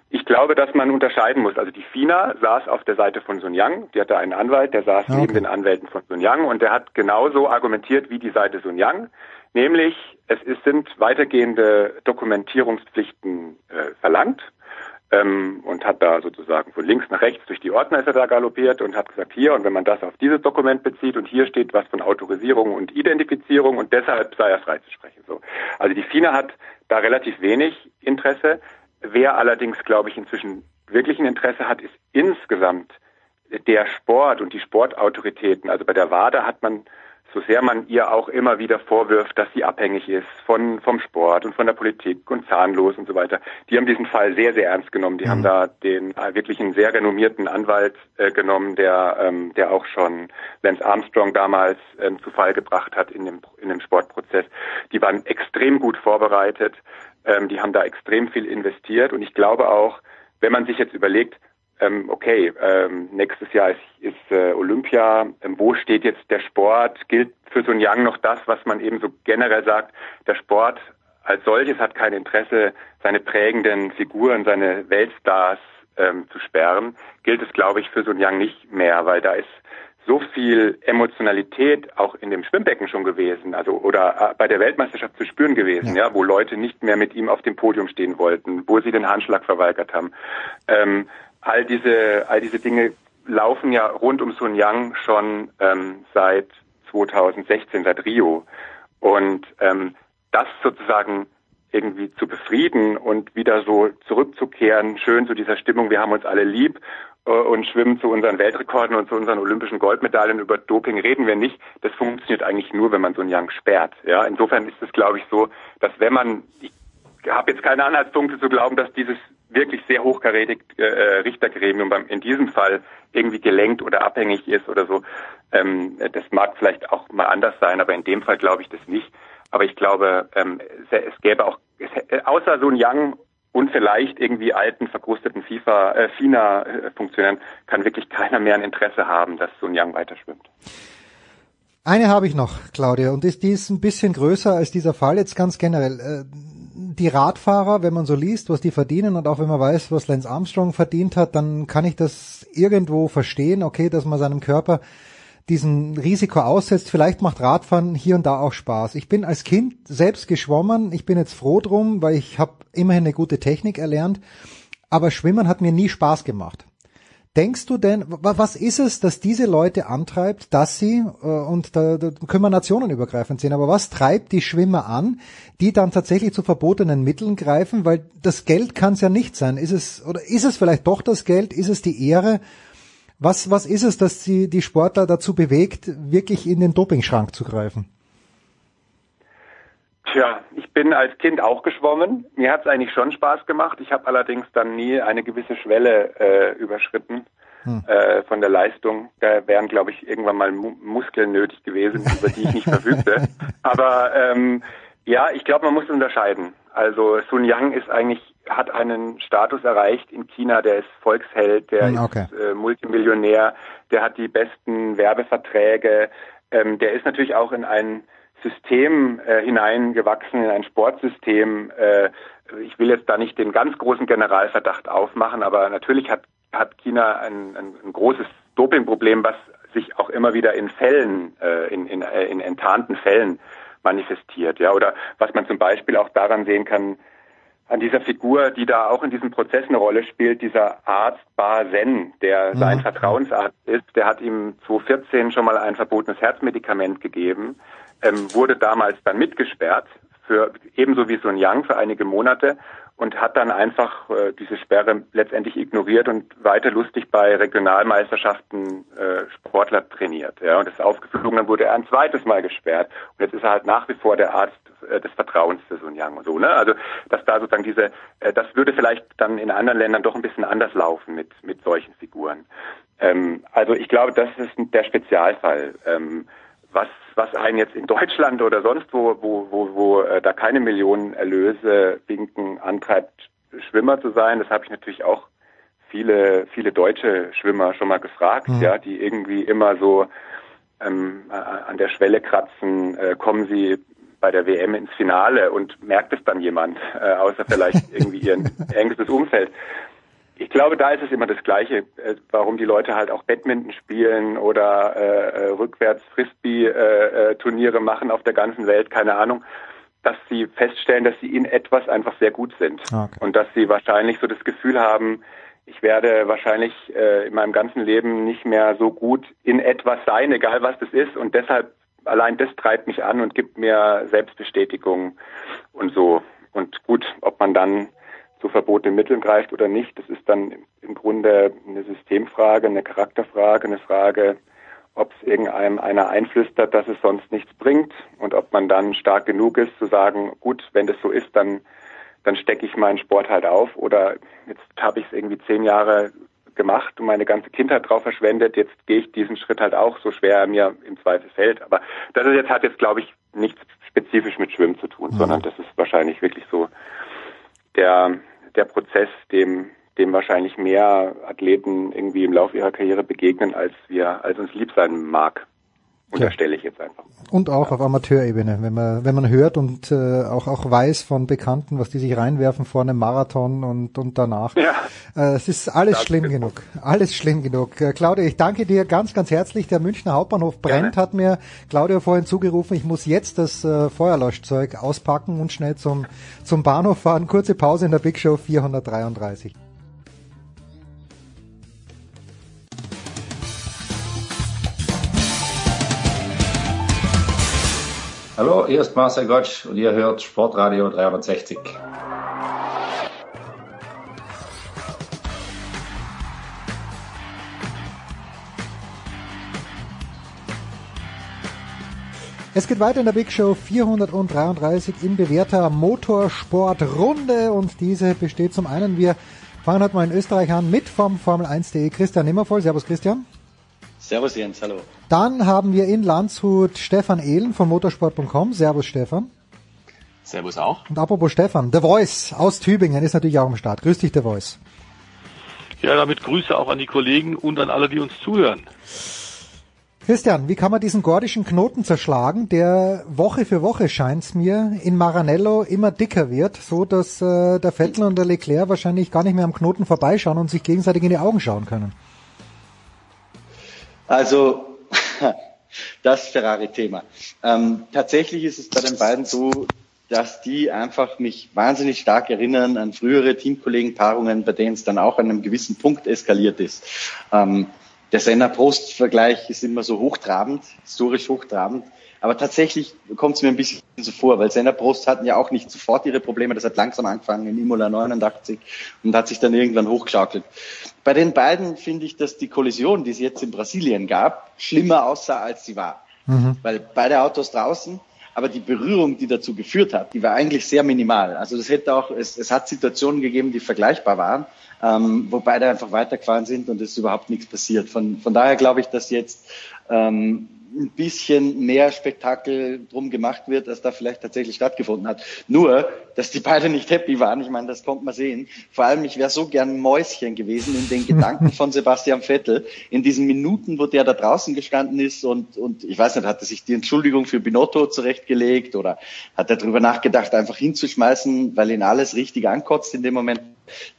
Speaker 14: Ich glaube, dass man unterscheiden muss. Also die FINA saß auf der Seite von Sun Yang, die hatte einen Anwalt, der saß okay. neben den Anwälten von Sun Yang und der hat genauso argumentiert wie die Seite Sun Yang, nämlich es ist, sind weitergehende Dokumentierungspflichten äh, verlangt ähm, und hat da sozusagen von links nach rechts durch die Ordner ist er da galoppiert und hat gesagt, hier, und wenn man das auf dieses Dokument bezieht und hier steht was von Autorisierung und Identifizierung und deshalb sei er freizusprechen. So. Also die FINA hat da relativ wenig Interesse. Wer allerdings, glaube ich, inzwischen wirklich ein Interesse hat, ist insgesamt der Sport und die Sportautoritäten. Also bei der WADA hat man so sehr man ihr auch immer wieder vorwirft, dass sie abhängig ist von vom Sport und von der Politik und zahnlos und so weiter, die haben diesen Fall sehr sehr ernst genommen. Die mhm. haben da den äh, wirklich einen sehr renommierten Anwalt äh, genommen, der ähm, der auch schon Lance Armstrong damals ähm, zu Fall gebracht hat in dem in dem Sportprozess. Die waren extrem gut vorbereitet. Ähm, die haben da extrem viel investiert und ich glaube auch, wenn man sich jetzt überlegt, ähm, okay, ähm, nächstes Jahr ist, ist äh, Olympia, ähm, wo steht jetzt der Sport? Gilt für Sun Yang noch das, was man eben so generell sagt, der Sport als solches hat kein Interesse, seine prägenden Figuren, seine Weltstars ähm, zu sperren, gilt es, glaube ich, für Sun Yang nicht mehr, weil da ist so viel Emotionalität auch in dem Schwimmbecken schon gewesen, also oder äh, bei der Weltmeisterschaft zu spüren gewesen, ja, ja wo Leute nicht mehr mit ihm auf dem Podium stehen wollten, wo sie den Handschlag verweigert haben. Ähm, all diese, all diese Dinge laufen ja rund um Sun Yang schon ähm, seit 2016, seit Rio. Und ähm, das sozusagen irgendwie zu befrieden und wieder so zurückzukehren, schön zu dieser Stimmung, wir haben uns alle lieb äh, und schwimmen zu unseren Weltrekorden und zu unseren olympischen Goldmedaillen. Über Doping reden wir nicht. Das funktioniert eigentlich nur, wenn man Sun Yang sperrt. Ja, insofern ist es, glaube ich, so, dass wenn man, ich habe jetzt keine Anhaltspunkte zu glauben, dass dieses wirklich sehr hochkarätig äh, Richtergremium beim, in diesem Fall irgendwie gelenkt oder abhängig ist oder so. Ähm, das mag vielleicht auch mal anders sein, aber in dem Fall glaube ich das nicht. Aber ich glaube, ähm, es, gäbe auch, es, außer Sun Yang und vielleicht irgendwie alten, verkrusteten FIFA, äh, FINA-Funktionären kann wirklich keiner mehr ein Interesse haben, dass Sun Yang weiterschwimmt.
Speaker 1: Eine habe ich noch, Claudia, und ist, die ist ein bisschen größer als dieser Fall jetzt ganz generell. Äh, die Radfahrer, wenn man so liest, was die verdienen und auch wenn man weiß, was Lance Armstrong verdient hat, dann kann ich das irgendwo verstehen, okay, dass man seinem Körper diesen Risiko aussetzt. Vielleicht macht Radfahren hier und da auch Spaß. Ich bin als Kind selbst geschwommen. Ich bin jetzt froh drum, weil ich habe immerhin eine gute Technik erlernt. Aber Schwimmen hat mir nie Spaß gemacht. Denkst du denn, was ist es, dass diese Leute antreibt, dass sie, äh, und da, da können wir nationenübergreifend sehen, aber was treibt die Schwimmer an, die dann tatsächlich zu verbotenen Mitteln greifen? Weil das Geld kann es ja nicht sein. Ist es, oder ist es vielleicht doch das Geld? Ist es die Ehre? Was, was ist es, dass sie die Sportler dazu bewegt, wirklich in den Dopingschrank zu greifen?
Speaker 14: Tja, ich bin als Kind auch geschwommen. Mir hat es eigentlich schon Spaß gemacht. Ich habe allerdings dann nie eine gewisse Schwelle äh, überschritten hm. äh, von der Leistung. Da wären, glaube ich, irgendwann mal Mu Muskeln nötig gewesen, über die ich nicht verfügte. (laughs) Aber ähm, ja, ich glaube, man muss unterscheiden. Also Sun Yang ist eigentlich hat einen Status erreicht in China, der ist Volksheld, der hm, okay. ist äh, Multimillionär, der hat die besten Werbeverträge, ähm, der ist natürlich auch in einen System äh, hineingewachsen, in ein Sportsystem. Äh, ich will jetzt da nicht den ganz großen Generalverdacht aufmachen, aber natürlich hat, hat China ein, ein, ein großes Dopingproblem, was sich auch immer wieder in Fällen, äh, in, in, äh, in enttarnten Fällen manifestiert. Ja, oder was man zum Beispiel auch daran sehen kann, an dieser Figur, die da auch in diesem Prozess eine Rolle spielt, dieser Arzt Bar Zen, der mhm. sein Vertrauensarzt ist, der hat ihm 2014 schon mal ein verbotenes Herzmedikament gegeben ähm, wurde damals dann mitgesperrt, für ebenso wie Sun Yang für einige Monate und hat dann einfach äh, diese Sperre letztendlich ignoriert und weiter lustig bei Regionalmeisterschaften äh, Sportler trainiert. Ja, und ist aufgeflogen, dann wurde er ein zweites Mal gesperrt. Und jetzt ist er halt nach wie vor der Arzt äh, des Vertrauens für Sun Yang und so. Ne? Also dass da sozusagen diese, äh, das würde vielleicht dann in anderen Ländern doch ein bisschen anders laufen mit mit solchen Figuren. Ähm, also ich glaube, das ist der Spezialfall. Ähm, was, was einen jetzt in Deutschland oder sonst wo, wo, wo, wo äh, da keine Millionen Erlöse winken, antreibt, Schwimmer zu sein. Das habe ich natürlich auch viele, viele deutsche Schwimmer schon mal gefragt, mhm. ja, die irgendwie immer so ähm, an der Schwelle kratzen, äh, kommen sie bei der WM ins Finale und merkt es dann jemand, äh, außer vielleicht (laughs) irgendwie ihr engstes Umfeld ich glaube, da ist es immer das Gleiche, äh, warum die Leute halt auch Badminton spielen oder äh, äh rückwärts Frisbee-Turniere äh, machen auf der ganzen Welt, keine Ahnung, dass sie feststellen, dass sie in etwas einfach sehr gut sind okay. und dass sie wahrscheinlich so das Gefühl haben, ich werde wahrscheinlich äh, in meinem ganzen Leben nicht mehr so gut in etwas sein, egal was das ist und deshalb allein das treibt mich an und gibt mir Selbstbestätigung und so. Und gut, ob man dann zu verbotenen Mitteln greift oder nicht, das ist dann im Grunde eine Systemfrage, eine Charakterfrage, eine Frage, ob es irgendeinem einer einflüstert, dass es sonst nichts bringt und ob man dann stark genug ist zu sagen, gut, wenn das so ist, dann dann stecke ich meinen Sport halt auf oder jetzt habe ich es irgendwie zehn Jahre gemacht und meine ganze Kindheit drauf verschwendet, jetzt gehe ich diesen Schritt halt auch, so schwer er mir im Zweifel fällt. Aber das ist jetzt hat jetzt, glaube ich, nichts spezifisch mit Schwimmen zu tun, mhm. sondern das ist wahrscheinlich wirklich so der, der Prozess, dem dem wahrscheinlich mehr Athleten irgendwie im Laufe ihrer Karriere begegnen, als wir, als uns lieb sein mag. Unterstelle ich jetzt einfach.
Speaker 1: Und auch auf Amateurebene, wenn man, wenn man hört und äh, auch, auch weiß von Bekannten, was die sich reinwerfen vor einem Marathon und, und danach. Ja. Äh, es ist alles das schlimm genug. Alles schlimm genug. Äh, Claudia, ich danke dir ganz, ganz herzlich. Der Münchner Hauptbahnhof brennt, Gerne. hat mir Claudia vorhin zugerufen. Ich muss jetzt das äh, Feuerlöschzeug auspacken und schnell zum, zum Bahnhof fahren. Kurze Pause in der Big Show 433.
Speaker 15: Hallo, hier ist Marcel Gottsch und ihr hört Sportradio 360.
Speaker 1: Es geht weiter in der Big Show 433 in bewährter Motorsportrunde und diese besteht zum einen, wir fangen heute mal in Österreich an mit vom Formel 1.de Christian Nimmervoll. Servus Christian.
Speaker 16: Servus Jens, hallo.
Speaker 1: Dann haben wir in Landshut Stefan Ehlen von motorsport.com. Servus Stefan.
Speaker 16: Servus auch.
Speaker 1: Und apropos Stefan, The Voice aus Tübingen ist natürlich auch am Start. Grüß dich, The Voice.
Speaker 17: Ja, damit Grüße auch an die Kollegen und an alle, die uns zuhören.
Speaker 1: Christian, wie kann man diesen gordischen Knoten zerschlagen, der Woche für Woche scheint's mir in Maranello immer dicker wird, so dass äh, der Vettel und der Leclerc wahrscheinlich gar nicht mehr am Knoten vorbeischauen und sich gegenseitig in die Augen schauen können?
Speaker 16: Also (laughs) das Ferrari-Thema. Ähm, tatsächlich ist es bei den beiden so, dass die einfach mich wahnsinnig stark erinnern an frühere Teamkollegen-Paarungen, bei denen es dann auch an einem gewissen Punkt eskaliert ist. Ähm, der Senna-Post-Vergleich ist immer so hochtrabend, historisch hochtrabend. Aber tatsächlich kommt es mir ein bisschen so vor, weil Senna Prost hatten ja auch nicht sofort ihre Probleme. Das hat langsam angefangen in Imola 89 und hat sich dann irgendwann hochgeschaukelt. Bei den beiden finde ich, dass die Kollision, die es jetzt in Brasilien gab, schlimmer aussah, als sie war. Mhm. Weil beide Autos draußen, aber die Berührung, die dazu geführt hat, die war eigentlich sehr minimal. Also das hätte auch, es, es hat Situationen gegeben, die vergleichbar waren, ähm, wo beide einfach weitergefahren sind und es ist überhaupt nichts passiert. Von, von daher glaube ich, dass jetzt ähm, ein bisschen mehr Spektakel drum gemacht wird, als da vielleicht tatsächlich stattgefunden hat. Nur, dass die beide nicht happy waren, ich meine, das kommt man sehen. Vor allem, ich wäre so gern Mäuschen gewesen in den Gedanken von (laughs) Sebastian Vettel, in diesen Minuten, wo der da draußen gestanden ist und, und ich weiß nicht, hat er sich die Entschuldigung für Binotto zurechtgelegt oder hat er darüber nachgedacht, einfach hinzuschmeißen, weil ihn alles richtig ankotzt in dem Moment.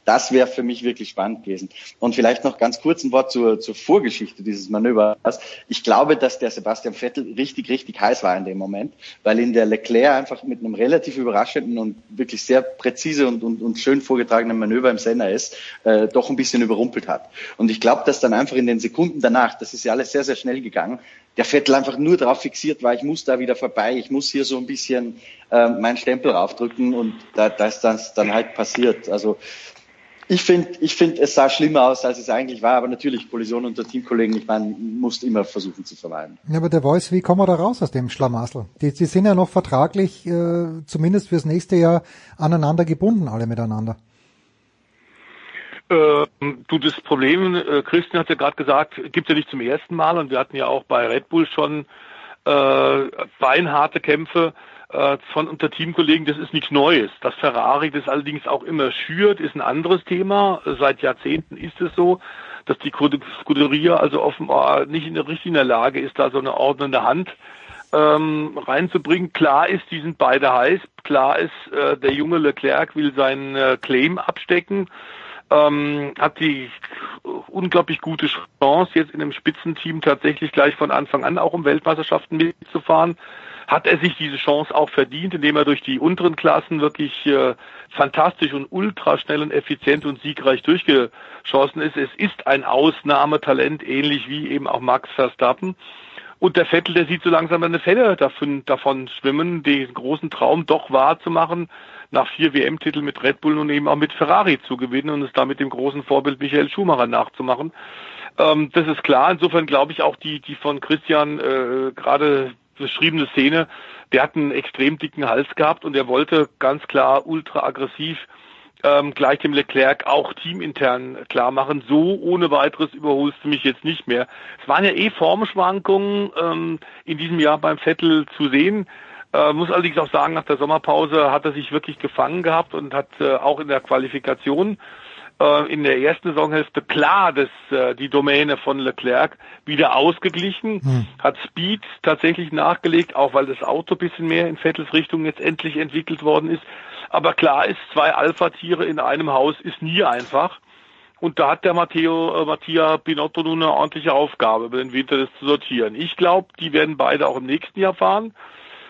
Speaker 16: Das wäre für mich wirklich spannend gewesen. Und vielleicht noch ganz kurz ein Wort zur, zur Vorgeschichte dieses Manövers. Ich glaube, dass der Sebastian Vettel richtig, richtig heiß war in dem Moment, weil ihn der Leclerc einfach mit einem relativ überraschenden und wirklich sehr präzise und, und, und schön vorgetragenen Manöver im Senna ist, äh, doch ein bisschen überrumpelt hat. Und ich glaube, dass dann einfach in den Sekunden danach, das ist ja alles sehr, sehr schnell gegangen, der Vettel einfach nur darauf fixiert war, ich muss da wieder vorbei, ich muss hier so ein bisschen äh, meinen Stempel raufdrücken und da, da ist das dann halt passiert. Also ich finde, ich finde, es sah schlimmer aus, als es eigentlich war, aber natürlich Kollision unter Teamkollegen, ich meine, musst immer versuchen zu vermeiden.
Speaker 1: Ja, aber der Voice, wie kommen wir da raus aus dem Schlamassel? Die, die sind ja noch vertraglich, äh, zumindest fürs nächste Jahr, aneinander gebunden, alle miteinander.
Speaker 17: Ähm, du, das Problem, äh, Christian hat ja gerade gesagt, gibt ja nicht zum ersten Mal und wir hatten ja auch bei Red Bull schon äh, beinharte Kämpfe äh, von unter Teamkollegen, das ist nichts Neues. Dass Ferrari das allerdings auch immer schürt, ist ein anderes Thema. Seit Jahrzehnten ist es so, dass die Scuderia also offenbar nicht in der richtigen Lage ist, da so eine ordnende Hand ähm, reinzubringen. Klar ist, die sind beide heiß. Klar ist, äh, der junge Leclerc will seinen äh, Claim abstecken. Ähm, hat die unglaublich gute Chance, jetzt in einem Spitzenteam tatsächlich gleich von Anfang an auch um Weltmeisterschaften mitzufahren hat er sich diese Chance auch verdient, indem er durch die unteren Klassen wirklich äh, fantastisch und ultra schnell und effizient und siegreich durchgeschossen ist. Es ist ein Ausnahmetalent, ähnlich wie eben auch Max Verstappen. Und der Vettel, der sieht so langsam eine Fälle davon, davon schwimmen, den großen Traum doch wahrzumachen, nach vier WM-Titeln mit Red Bull nun eben auch mit Ferrari zu gewinnen und es damit dem großen Vorbild Michael Schumacher nachzumachen. Ähm, das ist klar. Insofern glaube ich auch die, die von Christian äh, gerade beschriebene Szene, der hat einen extrem dicken Hals gehabt und er wollte ganz klar ultra aggressiv ähm, gleich dem Leclerc auch teamintern klar machen. So ohne weiteres überholst du mich jetzt nicht mehr. Es waren ja eh Formschwankungen ähm, in diesem Jahr beim Vettel zu sehen. Äh, muss allerdings auch sagen, nach der Sommerpause hat er sich wirklich gefangen gehabt und hat äh, auch in der Qualifikation äh, in der ersten Saisonhälfte klar das, äh, die Domäne von Leclerc wieder ausgeglichen, hm. hat Speed tatsächlich nachgelegt, auch weil das Auto bisschen mehr in Vettels Richtung jetzt endlich entwickelt worden ist. Aber klar ist, zwei Alpha-Tiere in einem Haus ist nie einfach. Und da hat der Matteo, äh, Mattia Binotto nun eine ordentliche Aufgabe, über den Winter das zu sortieren. Ich glaube, die werden beide auch im nächsten Jahr fahren.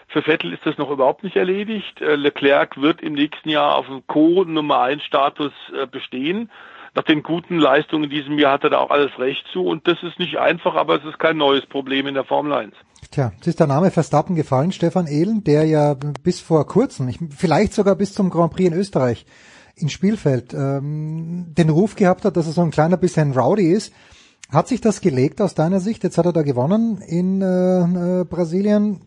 Speaker 17: Für Vettel ist das noch überhaupt nicht erledigt. Äh, Leclerc wird im nächsten Jahr auf dem Co-Nummer 1 Status äh, bestehen. Nach den guten Leistungen in diesem Jahr hat er da auch alles recht zu. Und das ist nicht einfach, aber es ist kein neues Problem in der Formel 1.
Speaker 1: Tja, es ist der Name Verstappen gefallen, Stefan Ehlen, der ja bis vor kurzem, vielleicht sogar bis zum Grand Prix in Österreich in Spielfeld ähm, den Ruf gehabt hat, dass er so ein kleiner bisschen rowdy ist. Hat sich das gelegt aus deiner Sicht? Jetzt hat er da gewonnen in äh, äh, Brasilien.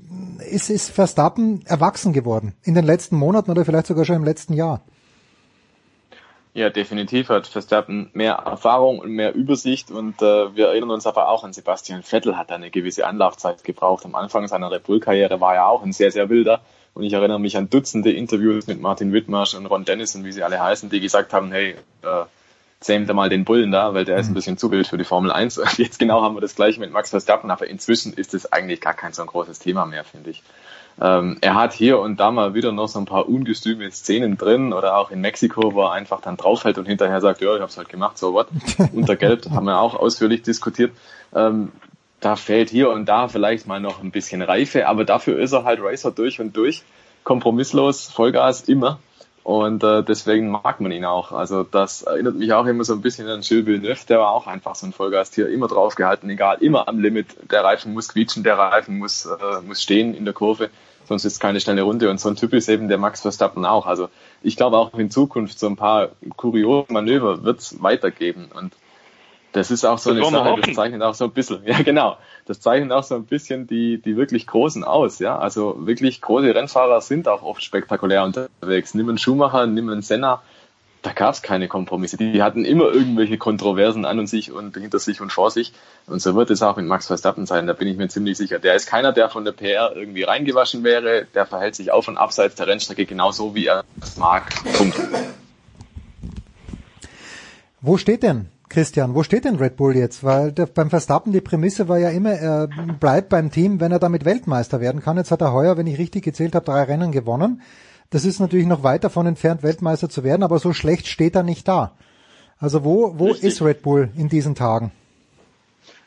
Speaker 1: Ist, ist Verstappen erwachsen geworden in den letzten Monaten oder vielleicht sogar schon im letzten Jahr?
Speaker 18: Ja, definitiv hat Verstappen mehr Erfahrung und mehr Übersicht und äh, wir erinnern uns aber auch an Sebastian Vettel hat eine gewisse Anlaufzeit gebraucht. Am Anfang seiner Red Bull-Karriere war er auch ein sehr, sehr wilder und ich erinnere mich an Dutzende Interviews mit Martin Wittmarsch und Ron Dennis und wie sie alle heißen, die gesagt haben, hey, äh, zähmt er mal den Bullen da, weil der ist ein mhm. bisschen zu wild für die Formel 1. (laughs) Jetzt genau haben wir das gleiche mit Max Verstappen, aber inzwischen ist es eigentlich gar kein so ein großes Thema mehr, finde ich. Ähm, er hat hier und da mal wieder noch so ein paar ungestüme Szenen drin oder auch in Mexiko, wo er einfach dann draufhält und hinterher sagt, ja, ich hab's halt gemacht, so what. (laughs) Unter Gelb haben wir auch ausführlich diskutiert. Ähm, da fehlt hier und da vielleicht mal noch ein bisschen Reife, aber dafür ist er halt Racer durch und durch, kompromisslos, Vollgas, immer. Und äh, deswegen mag man ihn auch. Also das erinnert mich auch immer so ein bisschen an Gilles Villeneuve, der war auch einfach so ein Vollgastier, immer draufgehalten, egal, immer am Limit. Der Reifen muss quietschen, der Reifen muss, äh, muss stehen in der Kurve, sonst ist keine schnelle Runde. Und so ein Typ ist eben der Max Verstappen auch. Also ich glaube auch in Zukunft so ein paar kuriose Manöver wird es weitergeben. Und das ist auch so das eine Sache, das zeichnet auch so ein bisschen, (laughs) ja genau, das zeichnet auch so ein bisschen die, die wirklich Großen aus, ja. Also wirklich große Rennfahrer sind auch oft spektakulär unterwegs. Nimm einen Schumacher, nimm einen Senna, da gab es keine Kompromisse. Die hatten immer irgendwelche Kontroversen an und sich und hinter sich und vor sich. Und so wird es auch mit Max Verstappen sein, da bin ich mir ziemlich sicher. Der ist keiner, der von der PR irgendwie reingewaschen wäre, der verhält sich auf und abseits der Rennstrecke genauso, wie er es mag. Punkt.
Speaker 1: Wo steht denn Christian, wo steht denn Red Bull jetzt? Weil der, beim Verstappen die Prämisse war ja immer, er bleibt beim Team, wenn er damit Weltmeister werden kann. Jetzt hat er heuer, wenn ich richtig gezählt habe, drei Rennen gewonnen. Das ist natürlich noch weit davon entfernt, Weltmeister zu werden, aber so schlecht steht er nicht da. Also wo, wo ist Red Bull in diesen Tagen?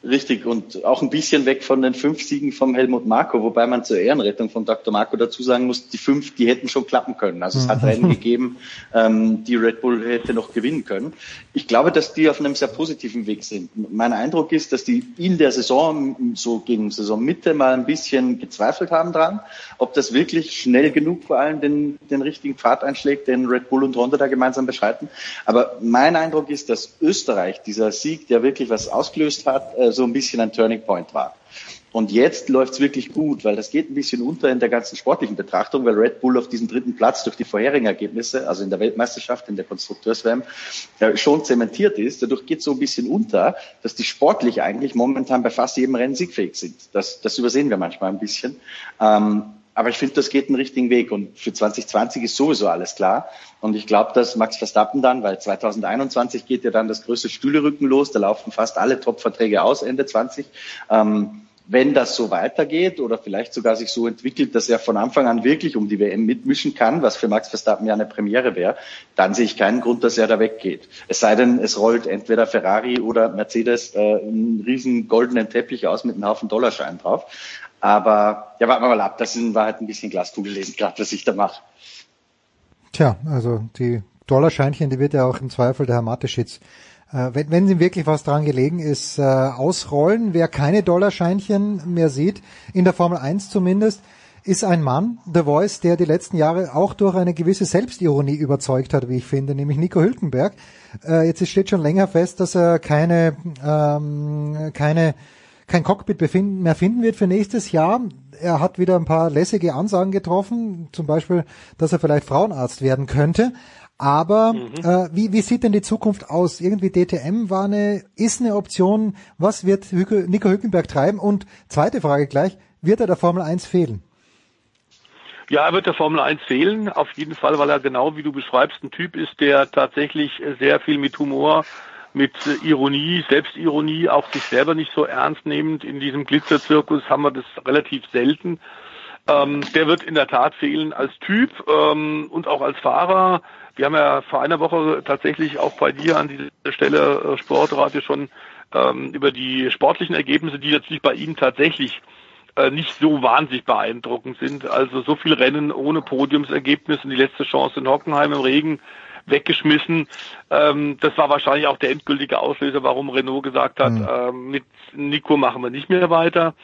Speaker 16: Richtig, und auch ein bisschen weg von den fünf Siegen vom Helmut Marko, wobei man zur Ehrenrettung von Dr. Marco dazu sagen muss, die fünf, die hätten schon klappen können. Also es hat mhm. Rennen gegeben, ähm, die Red Bull hätte noch gewinnen können. Ich glaube, dass die auf einem sehr positiven Weg sind. Mein Eindruck ist, dass die in der Saison, so gegen Saisonmitte, mal ein bisschen gezweifelt haben dran, ob das wirklich schnell genug vor allem den, den richtigen Pfad einschlägt, den Red Bull und Honda da gemeinsam beschreiten. Aber mein Eindruck ist, dass Österreich, dieser Sieg, der wirklich was ausgelöst hat, äh, so ein bisschen ein Turning Point war. Und jetzt läuft's wirklich gut, weil das geht ein bisschen unter in der ganzen sportlichen Betrachtung, weil Red Bull auf diesem dritten Platz durch die vorherigen Ergebnisse, also in der Weltmeisterschaft, in der Konstrukteurswärme, schon zementiert ist. Dadurch geht so ein bisschen unter, dass die sportlich eigentlich momentan bei fast jedem Rennen siegfähig sind. Das, das übersehen wir manchmal ein bisschen. Ähm, aber ich finde, das geht einen richtigen Weg. Und für 2020 ist sowieso alles klar. Und ich glaube, dass Max Verstappen dann, weil 2021 geht ja dann das größte Stühlerücken los, da laufen fast alle Top-Verträge aus Ende 20. Ähm, wenn das so weitergeht oder vielleicht sogar sich so entwickelt, dass er von Anfang an wirklich um die WM mitmischen kann, was für Max Verstappen ja eine Premiere wäre, dann sehe ich keinen Grund, dass er da weggeht. Es sei denn, es rollt entweder Ferrari oder Mercedes äh, einen riesen goldenen Teppich aus mit einem Haufen Dollarschein drauf. Aber ja, warten wir mal ab. Das ist in Wahrheit ein bisschen Glaskugel lesen, gerade was ich da mache.
Speaker 1: Tja, also die Dollarscheinchen, die wird ja auch im Zweifel der Herr Mateschitz, äh, wenn, wenn ihm wirklich was dran gelegen ist, äh, ausrollen. Wer keine Dollarscheinchen mehr sieht, in der Formel 1 zumindest, ist ein Mann, The Voice, der die letzten Jahre auch durch eine gewisse Selbstironie überzeugt hat, wie ich finde, nämlich Nico Hülkenberg. Äh, jetzt steht schon länger fest, dass er keine, ähm, keine, kein Cockpit befinden, mehr finden wird für nächstes Jahr. Er hat wieder ein paar lässige Ansagen getroffen, zum Beispiel, dass er vielleicht Frauenarzt werden könnte. Aber mhm. äh, wie, wie sieht denn die Zukunft aus? Irgendwie DTM war eine, ist eine Option. Was wird Nico Hülkenberg treiben? Und zweite Frage gleich, wird er der Formel 1 fehlen?
Speaker 17: Ja, er wird der Formel 1 fehlen, auf jeden Fall, weil er genau wie du beschreibst, ein Typ ist, der tatsächlich sehr viel mit Humor, mit Ironie, Selbstironie, auch sich selber nicht so ernst nehmend. In diesem Glitzerzirkus haben wir das relativ selten. Ähm, der wird in der Tat fehlen als Typ ähm, und auch als Fahrer. Wir haben ja vor einer Woche tatsächlich auch bei dir an dieser Stelle äh, Sportradio schon ähm, über die sportlichen Ergebnisse, die natürlich bei ihm tatsächlich äh, nicht so wahnsinnig beeindruckend sind. Also so viel Rennen ohne Podiumsergebnis und die letzte Chance in Hockenheim im Regen weggeschmissen. Ähm, das war wahrscheinlich auch der endgültige Auslöser, warum Renault gesagt hat, mhm. ähm, mit Nico machen wir nicht mehr weiter.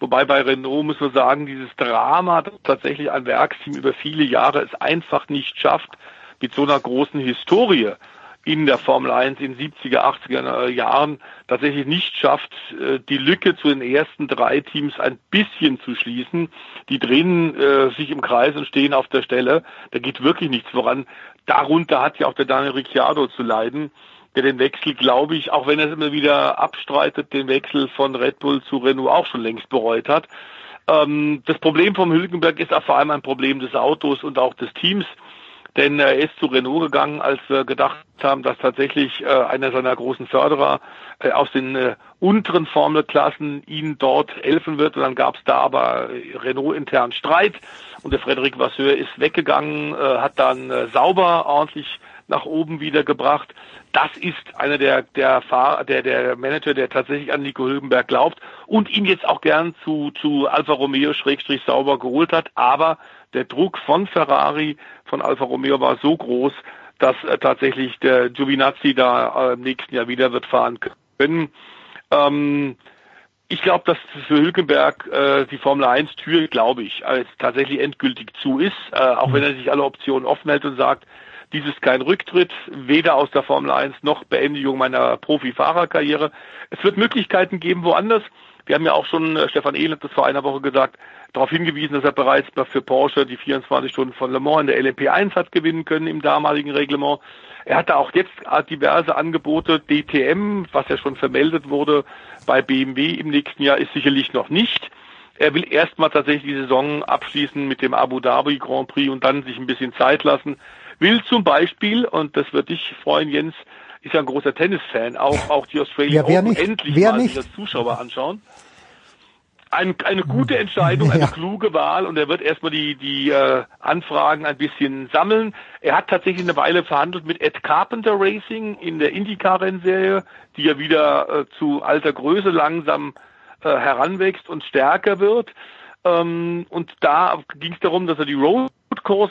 Speaker 17: Wobei bei Renault muss man sagen, dieses Drama, dass tatsächlich ein Werksteam über viele Jahre es einfach nicht schafft, mit so einer großen Historie in der Formel 1 in 70er, 80er Jahren tatsächlich nicht schafft, äh, die Lücke zu den ersten drei Teams ein bisschen zu schließen. Die drehen äh, sich im Kreis und stehen auf der Stelle. Da geht wirklich nichts voran. Darunter hat ja auch der Daniel Ricciardo zu leiden, der den Wechsel, glaube ich, auch wenn er es immer wieder abstreitet, den Wechsel von Red Bull zu Renault auch schon längst bereut hat. Ähm, das Problem vom Hülkenberg ist auch vor allem ein Problem des Autos und auch des Teams denn er ist zu Renault gegangen, als wir gedacht haben, dass tatsächlich äh, einer seiner großen Förderer äh, aus den äh, unteren Formelklassen ihn dort helfen wird. Und dann gab es da aber Renault intern Streit und der Frederic Vasseur ist weggegangen, hat dann sauber ordentlich nach oben wieder gebracht. Das ist einer der der Fahrer, der der Manager, der tatsächlich an Nico Hülkenberg glaubt und ihn jetzt auch gern zu zu Alfa Romeo Schrägstrich sauber geholt hat. Aber der Druck von Ferrari, von Alfa Romeo war so groß, dass äh, tatsächlich der Giovinazzi da äh, im nächsten Jahr wieder wird fahren können. Ähm, ich glaube, dass für Hülkenberg äh, die Formel 1 Tür, glaube ich, als tatsächlich endgültig zu ist, äh, auch wenn er sich alle Optionen offen hält und sagt, dies ist kein Rücktritt, weder aus der Formel 1 noch Beendigung meiner Profifahrerkarriere. Es wird Möglichkeiten geben woanders. Wir haben ja auch schon, äh, Stefan Ehlen das vor einer Woche gesagt, darauf hingewiesen, dass er bereits für Porsche die 24 Stunden von Le Mans in der LMP1 hat gewinnen können im damaligen Reglement. Er hatte auch jetzt diverse Angebote. DTM, was ja schon vermeldet wurde bei BMW im nächsten Jahr, ist sicherlich noch nicht. Er will erstmal tatsächlich die Saison abschließen mit dem Abu Dhabi Grand Prix und dann sich ein bisschen Zeit lassen. Will zum Beispiel, und das wird dich freuen, Jens, ist ja ein großer Tennisfan, auch, auch die Australian
Speaker 1: ja, Open nicht?
Speaker 17: endlich
Speaker 1: wer
Speaker 17: mal
Speaker 1: nicht?
Speaker 17: als Zuschauer anschauen. Ein, eine gute Entscheidung, eine
Speaker 1: Ja.
Speaker 17: kluge Wahl und er wird erstmal die, die äh, Anfragen ein bisschen sammeln. Er hat tatsächlich eine Weile verhandelt mit Ed Carpenter Racing in der IndyCar-Rennserie, die ja wieder äh, zu alter Größe langsam äh, heranwächst und stärker wird. Ähm, und da ging es darum, dass er die Road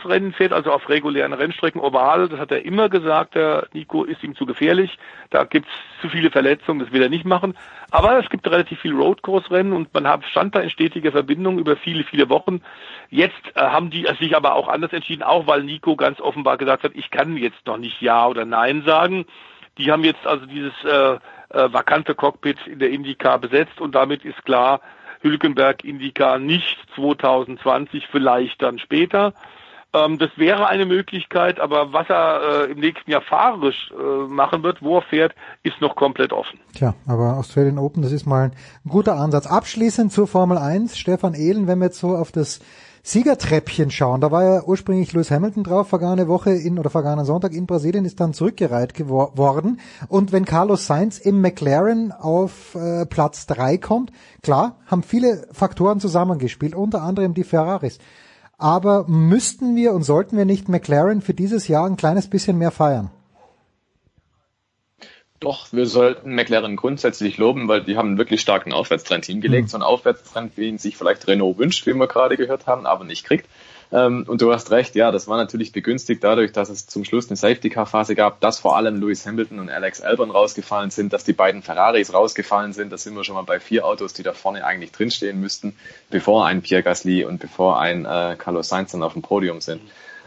Speaker 17: Rennen fährt, also auf regulären Rennstrecken oval. Das hat er immer gesagt, der Nico ist ihm zu gefährlich. Da gibt's zu viele Verletzungen, das will er nicht machen. Aber es gibt relativ viel Road Course Rennen und man stand da in stetiger Verbindung über viele, viele Wochen. Jetzt äh, haben die sich aber auch anders entschieden, auch weil Nico ganz offenbar gesagt hat, ich kann jetzt noch nicht Ja oder Nein sagen. Die haben jetzt also dieses äh, äh, vakante Cockpit in der IndyCar besetzt und damit ist klar, Hülkenberg IndyCar nicht 2020, vielleicht dann später. Ähm, das wäre eine Möglichkeit, aber was er äh, im nächsten Jahr fahrerisch äh, machen wird, wo er fährt, ist noch komplett offen.
Speaker 1: Tja, aber Australian Open, das ist mal ein guter Ansatz. Abschließend zur Formel 1, Stefan Ehlen, wenn wir jetzt so auf das Siegertreppchen schauen, da war ja ursprünglich Lewis Hamilton drauf, vergangene Woche in oder vergangenen Sonntag in Brasilien ist dann zurückgereiht geworden. Und wenn Carlos Sainz im McLaren auf äh, Platz drei kommt, klar, haben viele Faktoren zusammengespielt, unter anderem die Ferraris. Aber müssten wir und sollten wir nicht McLaren für dieses Jahr ein kleines bisschen mehr feiern?
Speaker 18: Doch, wir sollten McLaren grundsätzlich loben, weil die haben einen wirklich starken Aufwärtstrend hingelegt.
Speaker 1: Mhm.
Speaker 18: So einen Aufwärtstrend, wie ihn sich vielleicht Renault wünscht, wie wir gerade gehört haben, aber nicht kriegt. Ähm, und du hast recht, ja, das war natürlich begünstigt dadurch, dass es zum Schluss eine Safety-Car-Phase gab, dass vor allem Lewis Hamilton und Alex Albon rausgefallen sind, dass die beiden Ferraris rausgefallen sind. Da sind wir schon mal bei vier Autos, die da vorne eigentlich drinstehen müssten, bevor ein Pierre Gasly und bevor ein äh, Carlos Sainz dann auf dem Podium sind.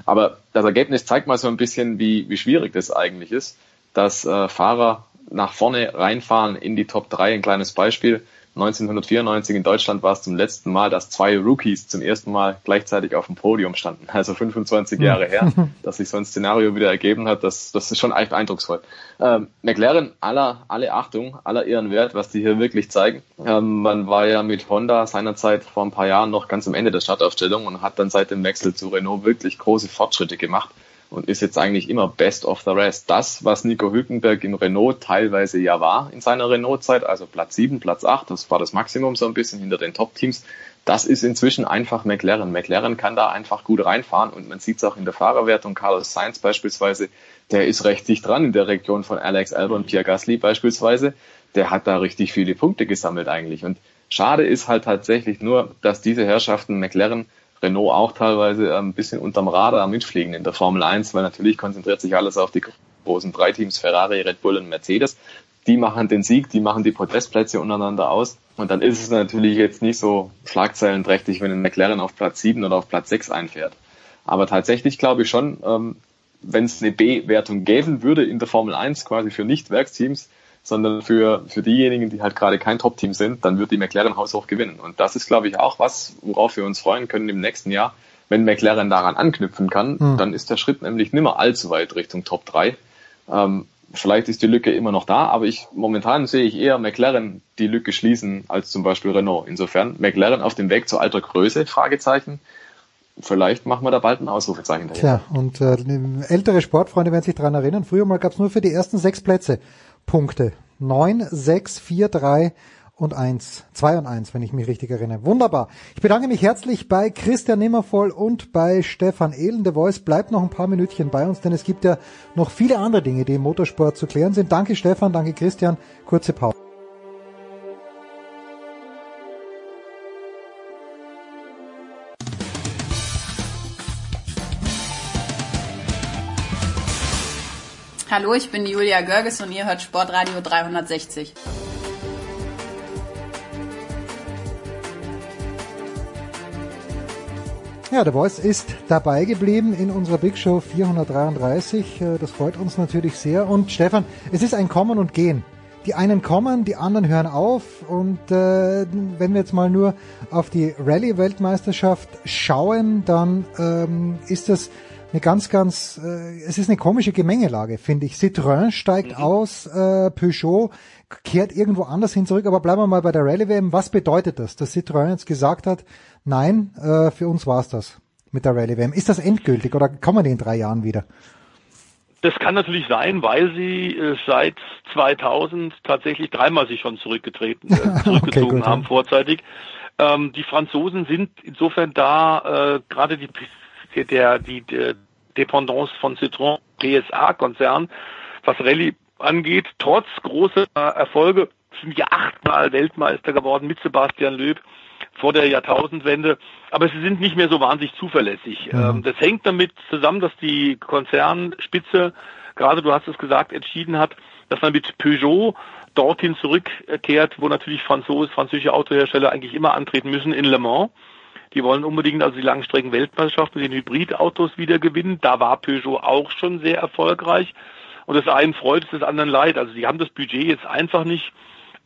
Speaker 18: Aber das Ergebnis zeigt mal so ein bisschen, wie, wie schwierig das eigentlich ist, dass äh, Fahrer nach vorne reinfahren in die Top 3. Ein kleines Beispiel. 1994 in Deutschland war es zum letzten Mal, dass zwei Rookies zum ersten Mal gleichzeitig auf dem Podium standen. (laughs) Also 25 Jahre her, (laughs) dass sich so ein Szenario wieder ergeben hat. Das, das ist schon echt eindrucksvoll. Ähm, McLaren, aller, alle Achtung, aller Ehrenwert, was die hier wirklich zeigen. Ähm, man war ja mit Honda seinerzeit vor ein paar Jahren noch ganz am Ende der Startaufstellung und hat dann seit dem Wechsel zu Renault wirklich große Fortschritte gemacht und ist jetzt eigentlich immer best of the rest. Das, was Nico Hülkenberg in Renault teilweise ja war in seiner Renault-Zeit, also Platz 7, Platz 8, das war das Maximum so ein bisschen hinter den Top-Teams, das ist inzwischen einfach McLaren. McLaren kann da einfach gut reinfahren und man sieht es auch in der Fahrerwertung. Carlos Sainz beispielsweise, der ist recht dicht dran in der Region von Alex Albon, Pierre Gasly beispielsweise. Der hat da richtig viele Punkte gesammelt eigentlich. Und schade ist halt tatsächlich nur, dass diese Herrschaften McLaren Renault auch teilweise ein bisschen unterm Radar mitfliegen in der Formel 1, weil natürlich konzentriert sich alles auf die großen drei Teams Ferrari, Red Bull und Mercedes. Die machen den Sieg, die machen die Podestplätze untereinander aus. Und dann ist es natürlich jetzt nicht so schlagzeilenträchtig, wenn ein McLaren auf Platz 7 oder auf Platz 6 einfährt. Aber tatsächlich glaube ich schon, ähm, wenn es eine B-Wertung geben würde in der Formel 1 quasi für Nicht-Werksteams, sondern für, für diejenigen, die halt gerade kein Top-Team sind, dann wird die McLaren haushoch gewinnen. Und das ist, glaube ich, auch was, worauf wir uns freuen können im nächsten Jahr. Wenn McLaren daran anknüpfen kann, mhm. dann ist der Schritt nämlich nimmer allzu weit Richtung Top 3. Ähm, vielleicht ist die Lücke immer noch da, aber ich momentan sehe ich eher McLaren die Lücke schließen als zum Beispiel Renault. Insofern McLaren auf dem Weg zu alter Größe, Fragezeichen. Vielleicht machen wir da bald ein Ausrufezeichen
Speaker 1: dahinter. Tja, und äh, ältere Sportfreunde werden sich daran erinnern, früher mal gab es nur für die ersten sechs Plätze Punkte. 9, 6, 4, 3 und 1. 2 und 1, wenn ich mich richtig erinnere. Wunderbar. Ich bedanke mich herzlich bei Christian Nimmervoll und bei Stefan Ehlen. The Voice bleibt noch ein paar Minütchen bei uns, denn es gibt ja noch viele andere Dinge, die im Motorsport zu klären sind. Danke Stefan, danke Christian. Kurze Pause.
Speaker 19: Hallo, ich bin Julia Görges und ihr hört Sportradio 360.
Speaker 1: Ja, der Voice ist dabei geblieben in unserer Big Show 433. Äh, das freut uns natürlich sehr. Und Stefan, es ist ein Kommen und Gehen. Die einen kommen, die anderen hören auf. Und äh, wenn wir jetzt mal nur auf die Rallye-Weltmeisterschaft schauen, dann ähm, ist das eine ganz, ganz, äh, es ist eine komische Gemengelage, finde ich. Citroën steigt mhm. aus, äh, Peugeot kehrt irgendwo anders hin zurück, aber bleiben wir mal bei der Rallye WM. Was bedeutet das, dass Citroën jetzt gesagt hat, nein, äh, für uns war's das mit der Rallye WM. Ist das endgültig oder kommen die in drei Jahren wieder?
Speaker 17: Das kann natürlich sein, weil sie äh, seit 2000 tatsächlich dreimal sich schon zurückgetreten, äh, (laughs) zurückgezogen okay, haben vorzeitig. Ähm, die Franzosen sind insofern da, äh, gerade die der, die, die Dependance von Citroën PSA-Konzern, was Rallye angeht, trotz großer Erfolge, sind ja achtmal Weltmeister geworden mit Sebastian Löb vor der Jahrtausendwende, aber sie sind nicht mehr so wahnsinnig zuverlässig. Mhm. Das hängt damit zusammen, dass die Konzernspitze, gerade du hast es gesagt, entschieden hat, dass man mit Peugeot dorthin zurückkehrt, wo natürlich Franzose, französische Autohersteller eigentlich immer antreten müssen in Le Mans. Die wollen unbedingt also die Langstrecken-Weltmeisterschaft mit den Hybridautos wieder gewinnen. Da war Peugeot auch schon sehr erfolgreich. Und das einen freut, es des anderen leid. Also die haben das Budget jetzt einfach nicht,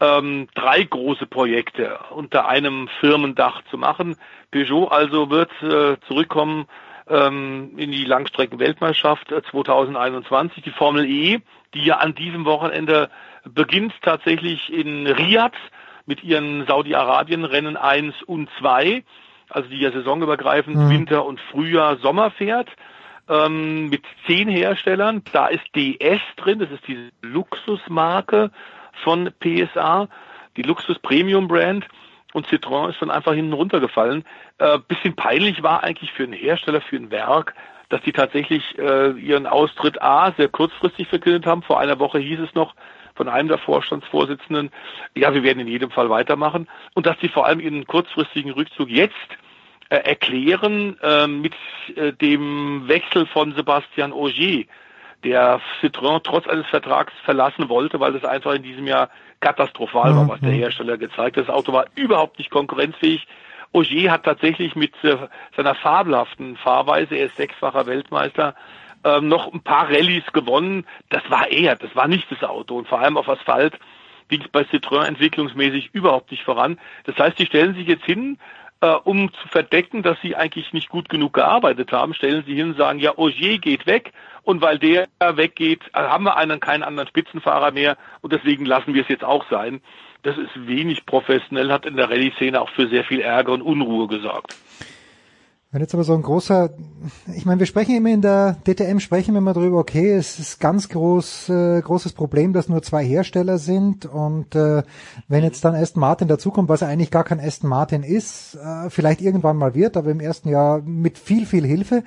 Speaker 17: ähm, drei große Projekte unter einem Firmendach zu machen. Peugeot also wird äh, zurückkommen ähm, in die Langstrecken-Weltmeisterschaft 2021. Die Formel E, die ja an diesem Wochenende beginnt tatsächlich in Riyadh mit ihren Saudi-Arabien-Rennen 1 und 2 also die ja saisonübergreifend mhm. Winter und Frühjahr, Sommer fährt, ähm, mit zehn Herstellern. Da ist DS drin, das ist die Luxusmarke von PSA, die Luxus Premium Brand. Und Citroën ist dann einfach hinten runtergefallen. Äh, bisschen peinlich war eigentlich für einen Hersteller, für ein Werk, dass die tatsächlich äh, ihren Austritt A sehr kurzfristig verkündet haben. Vor einer Woche hieß es noch, von einem der Vorstandsvorsitzenden, ja, wir werden in jedem Fall weitermachen und dass sie vor allem ihren kurzfristigen Rückzug jetzt erklären äh, mit äh, dem Wechsel von Sebastian Ogier, der Citroën trotz eines Vertrags verlassen wollte, weil es einfach in diesem Jahr katastrophal war, was der Hersteller gezeigt hat. Das Auto war überhaupt nicht konkurrenzfähig. Ogier hat tatsächlich mit äh, seiner fabelhaften Fahrweise, er ist sechsfacher Weltmeister, ähm, noch ein paar Rallyes gewonnen. Das war er, das war nicht das Auto. Und vor allem auf Asphalt ging es bei Citroën entwicklungsmäßig überhaupt nicht voran. Das heißt, die stellen sich jetzt hin, äh, um zu verdecken, dass sie eigentlich nicht gut genug gearbeitet haben, stellen sie hin und sagen, ja, Ogier geht weg und weil der weggeht, haben wir einen keinen anderen Spitzenfahrer mehr und deswegen lassen wir es jetzt auch sein. Das ist wenig professionell, hat in der Rallye-Szene auch für sehr viel Ärger und Unruhe gesorgt.
Speaker 1: Wenn jetzt aber so ein großer, ich meine, wir sprechen immer in der DTM, sprechen wir immer drüber, okay, es ist ganz groß, äh, großes Problem, dass nur zwei Hersteller sind und äh, wenn jetzt dann Aston Martin dazukommt, was eigentlich gar kein Aston Martin ist, äh, vielleicht irgendwann mal wird, aber im ersten Jahr mit viel, viel Hilfe.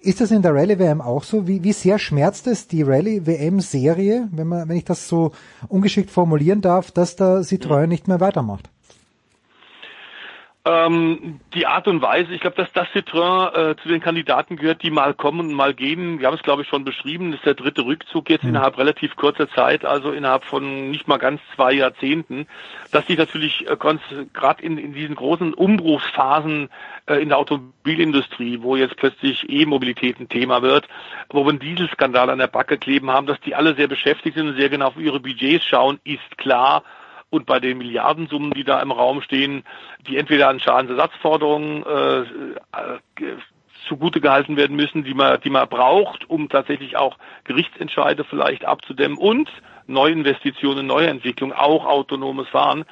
Speaker 1: Ist das in der Rallye WM auch so? Wie, wie sehr schmerzt es die Rallye WM Serie, wenn man, wenn ich das so ungeschickt formulieren darf, dass da Citroën nicht mehr weitermacht?
Speaker 17: Ähm, die Art und Weise, ich glaube, dass das Citroën äh, zu den Kandidaten gehört, die mal kommen und mal gehen. Wir haben es, glaube ich, schon beschrieben. Das ist der dritte Rückzug jetzt mhm. innerhalb relativ kurzer Zeit, also innerhalb von nicht mal ganz zwei Jahrzehnten. Dass die natürlich äh, gerade in, in diesen großen Umbruchsphasen äh, in der Automobilindustrie, wo jetzt plötzlich E-Mobilität ein Thema wird, wo wir einen Dieselskandal an der Backe kleben haben, dass die alle sehr beschäftigt sind und sehr genau auf ihre Budgets schauen, ist klar und bei den Milliardensummen, die da im Raum stehen, die entweder an Schadensersatzforderungen äh, äh, zugute gehalten werden müssen, die man, die man braucht, um tatsächlich auch Gerichtsentscheide vielleicht abzudämmen und Neuinvestitionen, Neuentwicklung, auch autonomes Fahren,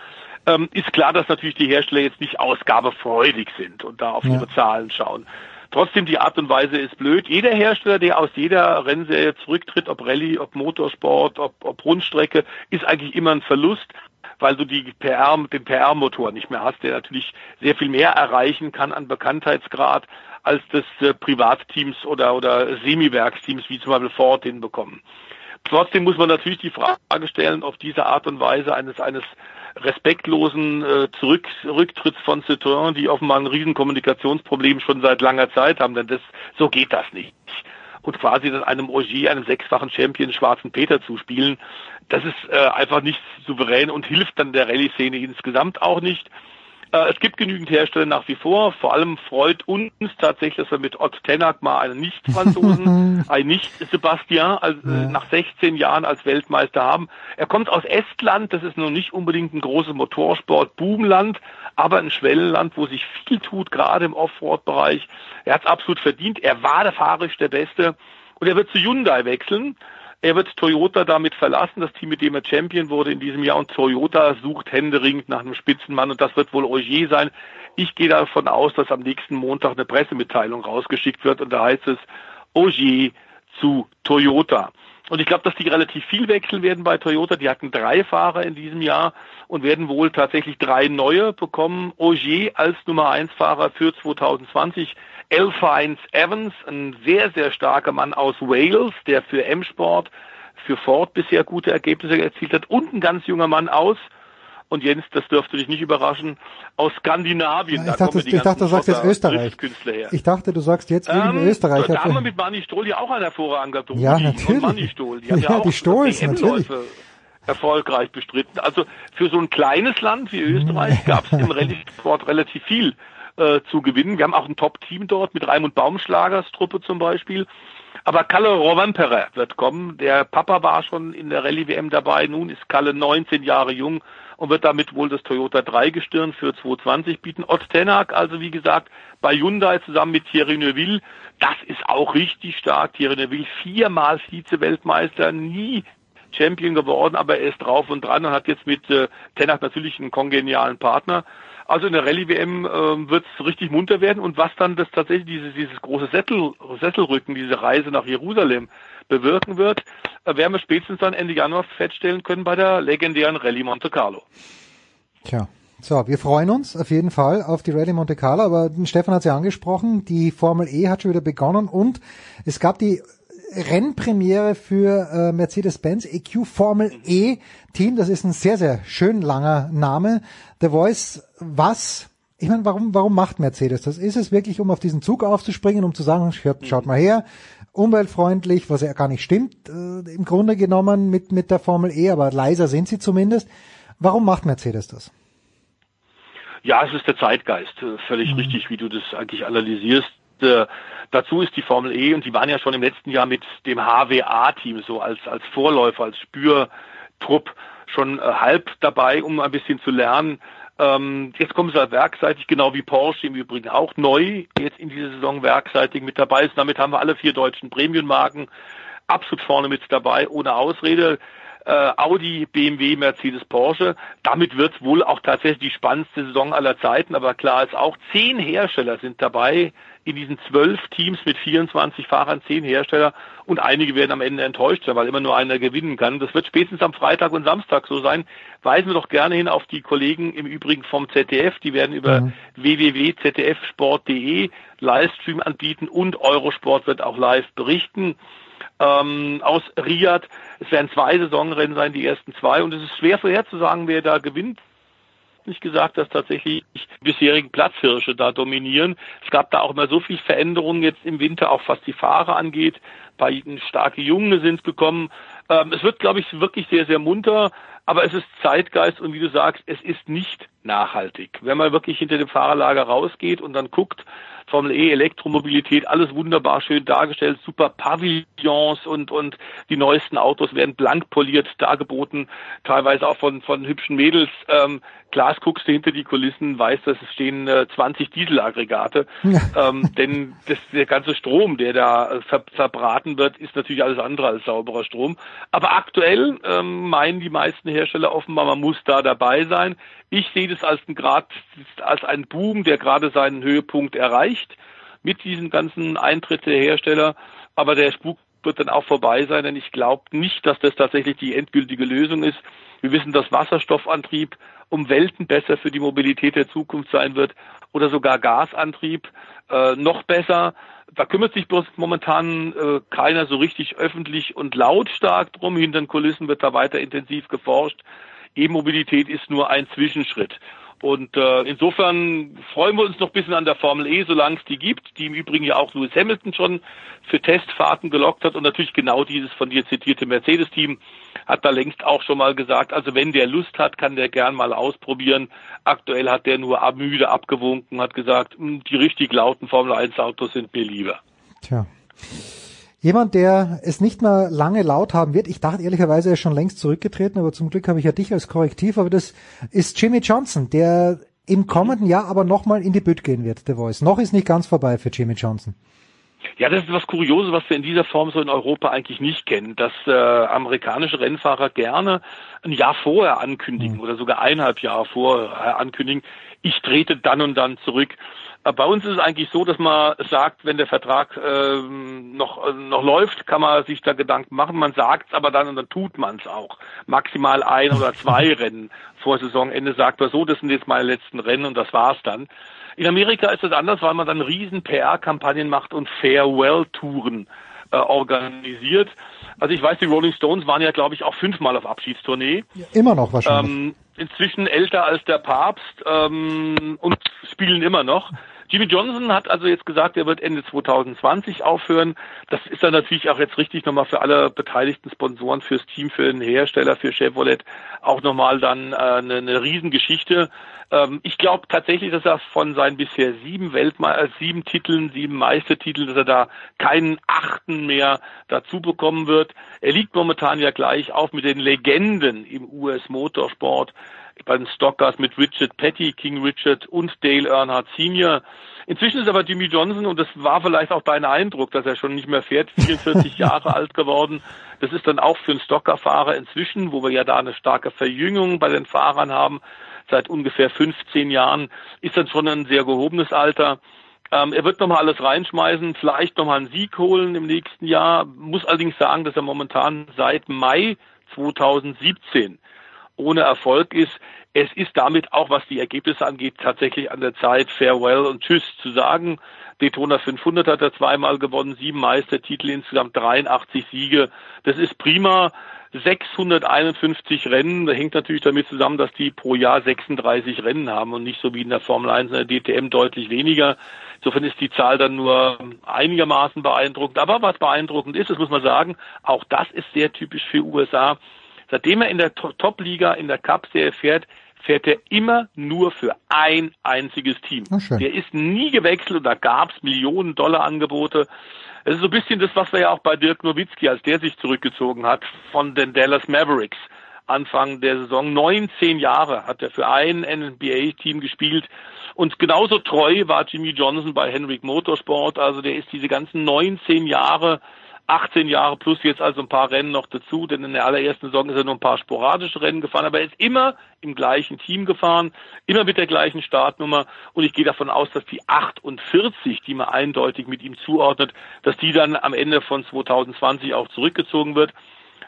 Speaker 17: ähm, ist klar, dass natürlich die Hersteller jetzt nicht ausgabefreudig sind und da auf ja. ihre Zahlen schauen. Trotzdem, die Art und Weise ist blöd. Jeder Hersteller, der aus jeder Rennserie zurücktritt, ob Rallye, ob Motorsport, ob, ob Rundstrecke, ist eigentlich immer ein Verlust weil du die PR, den PR-Motor nicht mehr hast, der natürlich sehr viel mehr erreichen kann an Bekanntheitsgrad, als das äh, Privatteams oder, oder Semi-Werksteams wie zum Beispiel Ford hinbekommen. Trotzdem muss man natürlich die Frage stellen, auf diese Art und Weise eines, eines respektlosen äh, Zurück, Rücktritts von Citroën, die offenbar ein riesen Kommunikationsproblem schon seit langer Zeit haben, denn das, so geht das nicht. Und quasi dann einem Ogier, einem sechsfachen Champion Schwarzen Peter zuspielen, das ist äh, einfach nicht souverän und hilft dann der Rallye-Szene insgesamt auch nicht. Äh, es gibt genügend Hersteller nach wie vor. Vor allem freut uns tatsächlich, dass wir mit Ott Tenak mal einen Nicht-Franzosen, (laughs) einen Nicht-Sebastian also, ja. nach 16 Jahren als Weltmeister haben. Er kommt aus Estland. Das ist noch nicht unbedingt ein großes Motorsport-Boomland, aber ein Schwellenland, wo sich viel tut, gerade im Offroad-Bereich. Er hat es absolut verdient. Er war der fahrisch der Beste. Und er wird zu Hyundai wechseln. Er wird Toyota damit verlassen, das Team, mit dem er Champion wurde in diesem Jahr. Und Toyota sucht händeringend nach einem Spitzenmann und das wird wohl Ogier sein. Ich gehe davon aus, dass am nächsten Montag eine Pressemitteilung rausgeschickt wird und da heißt es Ogier zu Toyota. Und ich glaube, dass die relativ viel wechseln werden bei Toyota. Die hatten drei Fahrer in diesem Jahr und werden wohl tatsächlich drei neue bekommen. Ogier als Nummer eins Fahrer für 2020 Elfines Evans, ein sehr, sehr starker Mann aus Wales, der für M-Sport, für Ford bisher gute Ergebnisse erzielt hat und ein ganz junger Mann aus und Jens, das dürfte dich nicht überraschen, aus Skandinavien.
Speaker 1: Ja, ich, dachte, ich dachte, du sagst jetzt Österreich. Ich dachte, du sagst jetzt ähm, Österreich.
Speaker 17: Da haben wir mit Manni Stohl ja auch einen hervorragenden
Speaker 1: Ja, natürlich. Und
Speaker 17: Manni Stohl. Die, ja, ja
Speaker 1: die Stohls, natürlich.
Speaker 17: erfolgreich bestritten. Also für so ein kleines Land wie Österreich gab es im (laughs) Rallye-Sport relativ viel äh, zu gewinnen. Wir haben auch ein Top-Team dort mit Raimund Baumschlagers Truppe zum Beispiel. Aber Kalle Rovanperä wird kommen. Der Papa war schon in der Rallye-WM dabei. Nun ist Kalle 19 Jahre jung und wird damit wohl das Toyota 3 Gestirn für 220 bieten. Ott Tenak, also wie gesagt, bei Hyundai zusammen mit Thierry Neuville. Das ist auch richtig stark. Thierry Neuville viermal Vize-Weltmeister, nie Champion geworden, aber er ist drauf und dran und hat jetzt mit äh, Tenak natürlich einen kongenialen Partner. Also in der Rallye-WM äh, wird es richtig munter werden und was dann das tatsächlich dieses, dieses große Sessel, Sesselrücken, diese Reise nach Jerusalem bewirken wird, äh, werden wir spätestens dann Ende Januar feststellen können bei der legendären Rallye Monte Carlo.
Speaker 1: Tja. So, wir freuen uns auf jeden Fall auf die Rallye Monte Carlo, aber Stefan hat es ja angesprochen, die Formel E hat schon wieder begonnen und es gab die Rennpremiere für äh, Mercedes-Benz EQ Formel E Team. Das ist ein sehr, sehr schön langer Name. The Voice, was ich meine, warum, warum macht Mercedes das? Ist es wirklich, um auf diesen Zug aufzuspringen, um zu sagen, schaut, schaut mal her, umweltfreundlich, was ja gar nicht stimmt, äh, im Grunde genommen mit, mit der Formel E, aber leiser sind sie zumindest. Warum macht Mercedes das?
Speaker 17: Ja, es ist der Zeitgeist, äh, völlig mhm. richtig, wie du das eigentlich analysierst. Äh, dazu ist die Formel E und die waren ja schon im letzten Jahr mit dem HWA-Team so als, als Vorläufer, als Spürtrupp schon äh, halb dabei, um ein bisschen zu lernen. Ähm, jetzt kommen sie werkseitig, genau wie Porsche im Übrigen auch neu jetzt in dieser Saison werkseitig mit dabei ist. Damit haben wir alle vier deutschen Premium-Marken absolut vorne mit dabei, ohne Ausrede. Äh, Audi, BMW, Mercedes, Porsche. Damit wird wohl auch tatsächlich die spannendste Saison aller Zeiten. Aber klar ist auch, zehn Hersteller sind dabei, in diesen zwölf Teams mit 24 Fahrern, zehn Hersteller und einige werden am Ende enttäuscht sein, weil immer nur einer gewinnen kann. Das wird spätestens am Freitag und Samstag so sein. Weisen wir doch gerne hin auf die Kollegen im Übrigen vom ZDF. Die werden über mhm. www.zdfsport.de Livestream anbieten und Eurosport wird auch live berichten. Ähm, aus Riyadh. Es werden zwei Saisonrennen sein, die ersten zwei. Und es ist schwer vorherzusagen, wer da gewinnt nicht gesagt, dass tatsächlich bisherigen Platzhirsche da dominieren. Es gab da auch immer so viel Veränderungen jetzt im Winter, auch was die Fahrer angeht. Bei starke Junge sind gekommen. Ähm, es wird, glaube ich, wirklich sehr, sehr munter, aber es ist Zeitgeist und wie du sagst, es ist nicht nachhaltig. Wenn man wirklich hinter dem Fahrerlager rausgeht und dann guckt, Formel E, Elektromobilität, alles wunderbar schön dargestellt, super Pavillons und, und die neuesten Autos werden blank poliert dargeboten, teilweise auch von, von hübschen Mädels. Ähm, Glas guckst du hinter die Kulissen, weißt, dass es stehen äh, 20 Dieselaggregate, ja. ähm, denn das, der ganze Strom, der da äh, ver, verbraten wird, ist natürlich alles andere als sauberer Strom. Aber aktuell ähm, meinen die meisten Hersteller offenbar, man muss da dabei sein. Ich sehe das als ein Grad, als ein Boom, der gerade seinen Höhepunkt erreicht mit diesen ganzen Eintritt der Hersteller. Aber der Spuk wird dann auch vorbei sein, denn ich glaube nicht, dass das tatsächlich die endgültige Lösung ist. Wir wissen, dass Wasserstoffantrieb um Welten besser für die Mobilität der Zukunft sein wird oder sogar Gasantrieb äh, noch besser. Da kümmert sich bloß momentan äh, keiner so richtig öffentlich und lautstark drum. Hinter den Kulissen wird da weiter intensiv geforscht. E-Mobilität ist nur ein Zwischenschritt. Und äh, insofern freuen wir uns noch ein bisschen an der Formel E, solange es die gibt, die im Übrigen ja auch Lewis Hamilton schon für Testfahrten gelockt hat und natürlich genau dieses von dir zitierte Mercedes-Team hat da längst auch schon mal gesagt, also wenn der Lust hat, kann der gern mal ausprobieren. Aktuell hat der nur müde abgewunken, hat gesagt, hm, die richtig lauten Formel 1 Autos sind mir lieber.
Speaker 1: Tja. Jemand, der es nicht mehr lange laut haben wird, ich dachte ehrlicherweise, er ist schon längst zurückgetreten, aber zum Glück habe ich ja dich als Korrektiv, aber das ist Jimmy Johnson, der im kommenden Jahr aber nochmal in die Bütt gehen wird, The Voice. Noch ist nicht ganz vorbei für Jimmy Johnson.
Speaker 17: Ja, das ist was Kurioses, was wir in dieser Form so in Europa eigentlich nicht kennen, dass äh, amerikanische Rennfahrer gerne ein Jahr vorher ankündigen mhm. oder sogar eineinhalb Jahre vorher ankündigen, ich trete dann und dann zurück. Bei uns ist es eigentlich so, dass man sagt, wenn der Vertrag ähm, noch, äh, noch läuft, kann man sich da Gedanken machen. Man sagt es aber dann und dann tut man es auch. Maximal ein oder zwei (laughs) Rennen vor Saisonende sagt man so, das sind jetzt meine letzten Rennen und das war's dann. In Amerika ist es anders, weil man dann riesen PR-Kampagnen macht und Farewell-Touren äh, organisiert. Also ich weiß, die Rolling Stones waren ja, glaube ich, auch fünfmal auf Abschiedstournee.
Speaker 1: Ja, immer noch wahrscheinlich. Ähm,
Speaker 17: inzwischen älter als der Papst ähm, und spielen immer noch. Jimmy Johnson hat also jetzt gesagt, er wird Ende 2020 aufhören. Das ist dann natürlich auch jetzt richtig nochmal für alle beteiligten Sponsoren, fürs Team, für den Hersteller, für Chevrolet auch nochmal dann äh, eine, eine Riesengeschichte. Ähm, ich glaube tatsächlich, dass er von seinen bisher sieben Weltme äh, sieben Titeln, sieben Meistertiteln, dass er da keinen achten mehr dazu bekommen wird. Er liegt momentan ja gleich auf mit den Legenden im US Motorsport bei den Stockers mit Richard Petty, King Richard und Dale Earnhardt Sr. Inzwischen ist aber Jimmy Johnson, und das war vielleicht auch dein Eindruck, dass er schon nicht mehr fährt, 44 (laughs) Jahre alt geworden. Das ist dann auch für einen Stockerfahrer inzwischen, wo wir ja da eine starke Verjüngung bei den Fahrern haben, seit ungefähr 15 Jahren, ist dann schon ein sehr gehobenes Alter. Ähm, er wird nochmal alles reinschmeißen, vielleicht nochmal einen Sieg holen im nächsten Jahr, muss allerdings sagen, dass er momentan seit Mai 2017 ohne Erfolg ist. Es ist damit auch, was die Ergebnisse angeht, tatsächlich an der Zeit, Farewell und Tschüss zu sagen. Daytona 500 hat er zweimal gewonnen, sieben Meistertitel, insgesamt 83 Siege. Das ist prima. 651 Rennen. Das hängt natürlich damit zusammen, dass die pro Jahr 36 Rennen haben und nicht so wie in der Formel 1 in der DTM deutlich weniger. Insofern ist die Zahl dann nur einigermaßen beeindruckend. Aber was beeindruckend ist, das muss man sagen, auch das ist sehr typisch für USA. Seitdem er in der Top-Liga, in der Cup-Serie fährt, fährt er immer nur für ein einziges Team. Der ist nie gewechselt und da gab es Millionen Dollar Angebote. Es ist so ein bisschen das, was wir ja auch bei Dirk Nowitzki, als der sich zurückgezogen hat von den Dallas Mavericks. Anfang der Saison. 19 Jahre hat er für ein NBA-Team gespielt. Und genauso treu war Jimmy Johnson bei Henrik Motorsport. Also der ist diese ganzen 19 Jahre 18 Jahre plus jetzt also ein paar Rennen noch dazu, denn in der allerersten Saison ist er nur ein paar sporadische Rennen gefahren, aber er ist immer im gleichen Team gefahren, immer mit der gleichen Startnummer und ich gehe davon aus, dass die 48, die man eindeutig mit ihm zuordnet, dass die dann am Ende von 2020 auch zurückgezogen wird.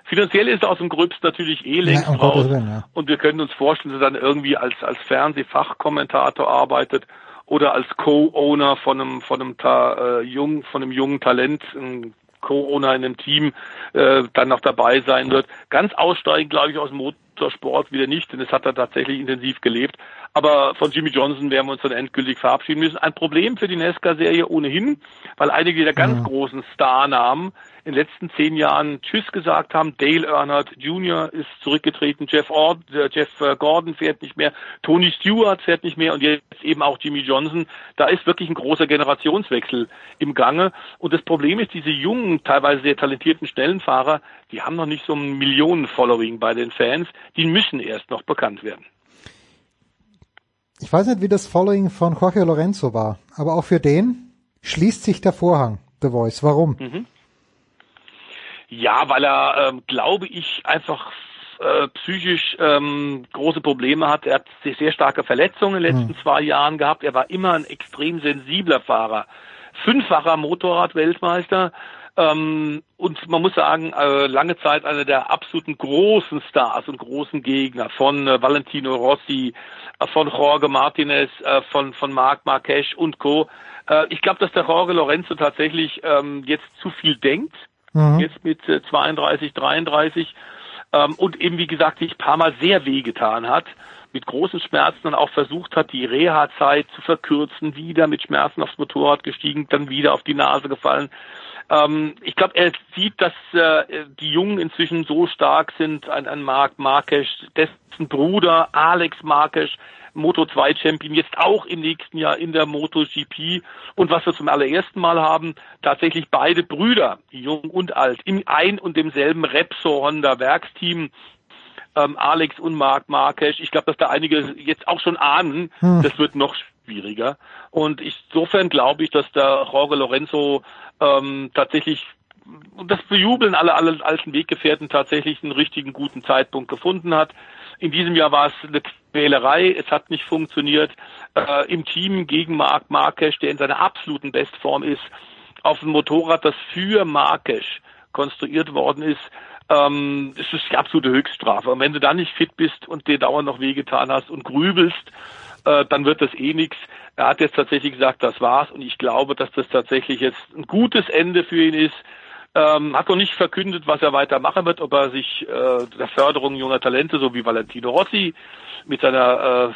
Speaker 17: Finanziell ist er aus dem Gröbst natürlich eh längst ja, raus Willen, ja. und wir können uns vorstellen, dass er dann irgendwie als, als Fernsehfachkommentator arbeitet oder als Co-Owner von einem von einem äh, jung, von einem jungen Talent, ein Corona in einem Team äh, dann noch dabei sein wird. Ganz aussteigen, glaube ich, aus dem Motorsport wieder nicht, denn es hat er tatsächlich intensiv gelebt. Aber von Jimmy Johnson werden wir uns dann endgültig verabschieden müssen. Ein Problem für die NASCAR-Serie ohnehin, weil einige der ganz mhm. großen Starnamen in den letzten zehn Jahren Tschüss gesagt haben. Dale Earnhardt Jr. ist zurückgetreten, Jeff, Ord, äh, Jeff äh, Gordon fährt nicht mehr, Tony Stewart fährt nicht mehr und jetzt eben auch Jimmy Johnson. Da ist wirklich ein großer Generationswechsel im Gange. Und das Problem ist, diese jungen, teilweise sehr talentierten Schnellenfahrer, die haben noch nicht so ein Millionen-Following bei den Fans. Die müssen erst noch bekannt werden.
Speaker 1: Ich weiß nicht, wie das Following von Jorge Lorenzo war, aber auch für den schließt sich der Vorhang, The Voice. Warum? Mhm.
Speaker 17: Ja, weil er, ähm, glaube ich, einfach äh, psychisch ähm, große Probleme hat. Er hat sehr, sehr starke Verletzungen in den letzten mhm. zwei Jahren gehabt. Er war immer ein extrem sensibler Fahrer. Fünffacher Motorradweltmeister. Ähm, und man muss sagen, äh, lange Zeit einer der absoluten großen Stars und großen Gegner von äh, Valentino Rossi, von Jorge Martinez, äh, von, von Marc Marquez und Co. Äh, ich glaube, dass der Jorge Lorenzo tatsächlich ähm, jetzt zu viel denkt mhm. jetzt mit 32, äh, 33 ähm, und eben wie gesagt sich ein paar Mal sehr wehgetan hat, mit großen Schmerzen und auch versucht hat, die Reha-Zeit zu verkürzen, wieder mit Schmerzen aufs Motorrad gestiegen, dann wieder auf die Nase gefallen. Ähm, ich glaube, er sieht, dass äh, die Jungen inzwischen so stark sind, ein, ein Marc Marquez, dessen Bruder Alex Marquez, Moto 2 Champion, jetzt auch im nächsten Jahr in der MotoGP. Und was wir zum allerersten Mal haben, tatsächlich beide Brüder, jung und alt, im ein und demselben Repsol Honda Werksteam. Ähm, Alex und Marc Marquez. Ich glaube, dass da einige jetzt auch schon ahnen, hm. das wird noch schwieriger. Und insofern glaube ich, dass der Jorge Lorenzo ähm, tatsächlich und das bejubeln alle, alle alten Weggefährten tatsächlich einen richtigen guten Zeitpunkt gefunden hat. In diesem Jahr war es eine Quälerei, es hat nicht funktioniert. Äh, Im Team gegen Marc Marquez, der in seiner absoluten Bestform ist, auf dem Motorrad, das für Marquez konstruiert worden ist, ähm, es ist die absolute Höchststrafe. Und wenn du da nicht fit bist und dir dauernd noch wehgetan hast und grübelst, äh, dann wird das eh nichts. Er hat jetzt tatsächlich gesagt, das war's und ich glaube, dass das tatsächlich jetzt ein gutes Ende für ihn ist. Ähm, hat noch nicht verkündet, was er weitermachen wird, ob er sich äh, der Förderung junger Talente, so wie Valentino Rossi, mit seiner äh,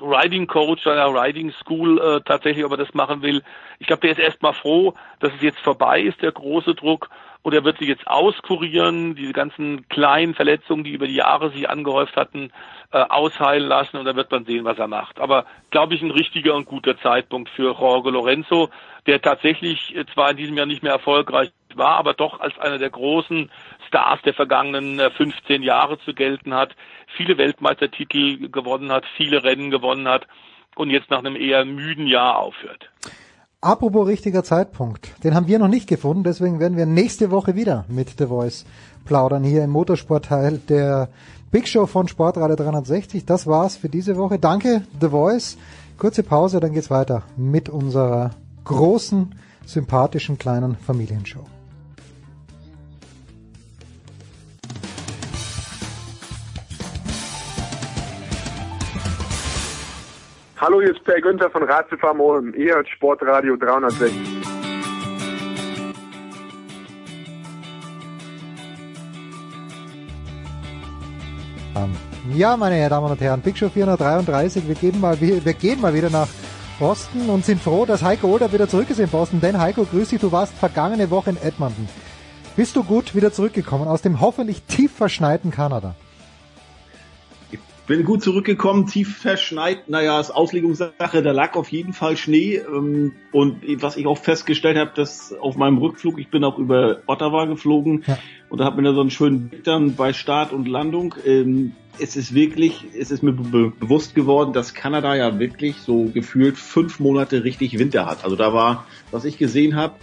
Speaker 17: Riding Coach, seiner Riding School äh, tatsächlich, ob er das machen will. Ich glaube, der ist erstmal froh, dass es jetzt vorbei ist, der große Druck. Und er wird sich jetzt auskurieren, diese ganzen kleinen Verletzungen, die über die Jahre sich angehäuft hatten, äh, ausheilen lassen und dann wird man sehen, was er macht. Aber glaube ich, ein richtiger und guter Zeitpunkt für Jorge Lorenzo, der tatsächlich äh, zwar in diesem Jahr nicht mehr erfolgreich war, aber doch als einer der großen Stars der vergangenen 15 äh, Jahre zu gelten hat, viele Weltmeistertitel gewonnen hat, viele Rennen gewonnen hat und jetzt nach einem eher müden Jahr aufhört.
Speaker 1: Apropos richtiger Zeitpunkt, den haben wir noch nicht gefunden, deswegen werden wir nächste Woche wieder mit The Voice plaudern hier im Motorsportteil der Big Show von Sportradio 360. Das war's für diese Woche. Danke The Voice. Kurze Pause, dann geht's weiter mit unserer großen, sympathischen kleinen Familienshow.
Speaker 12: Hallo, hier ist Per Günther von Ratzefarm Ulm. Ihr hört Sportradio 360.
Speaker 1: haben. Ja, meine Damen und Herren, Big Show 433, wir gehen mal, wir, wir gehen mal wieder nach Boston und sind froh, dass Heiko Older wieder zurück ist in Boston. Denn Heiko, grüß dich, du warst vergangene Woche in Edmonton. Bist du gut wieder zurückgekommen aus dem hoffentlich tief verschneiten Kanada?
Speaker 20: Bin gut zurückgekommen, tief verschneit. Naja, ist Auslegungssache, da lag auf jeden Fall Schnee. Ähm, und was ich auch festgestellt habe, dass auf meinem Rückflug, ich bin auch über Ottawa geflogen ja. und da hat mir da so einen schönen Blick dann bei Start und Landung. Ähm, es ist wirklich, es ist mir be bewusst geworden, dass Kanada ja wirklich so gefühlt fünf Monate richtig Winter hat. Also da war, was ich gesehen habe,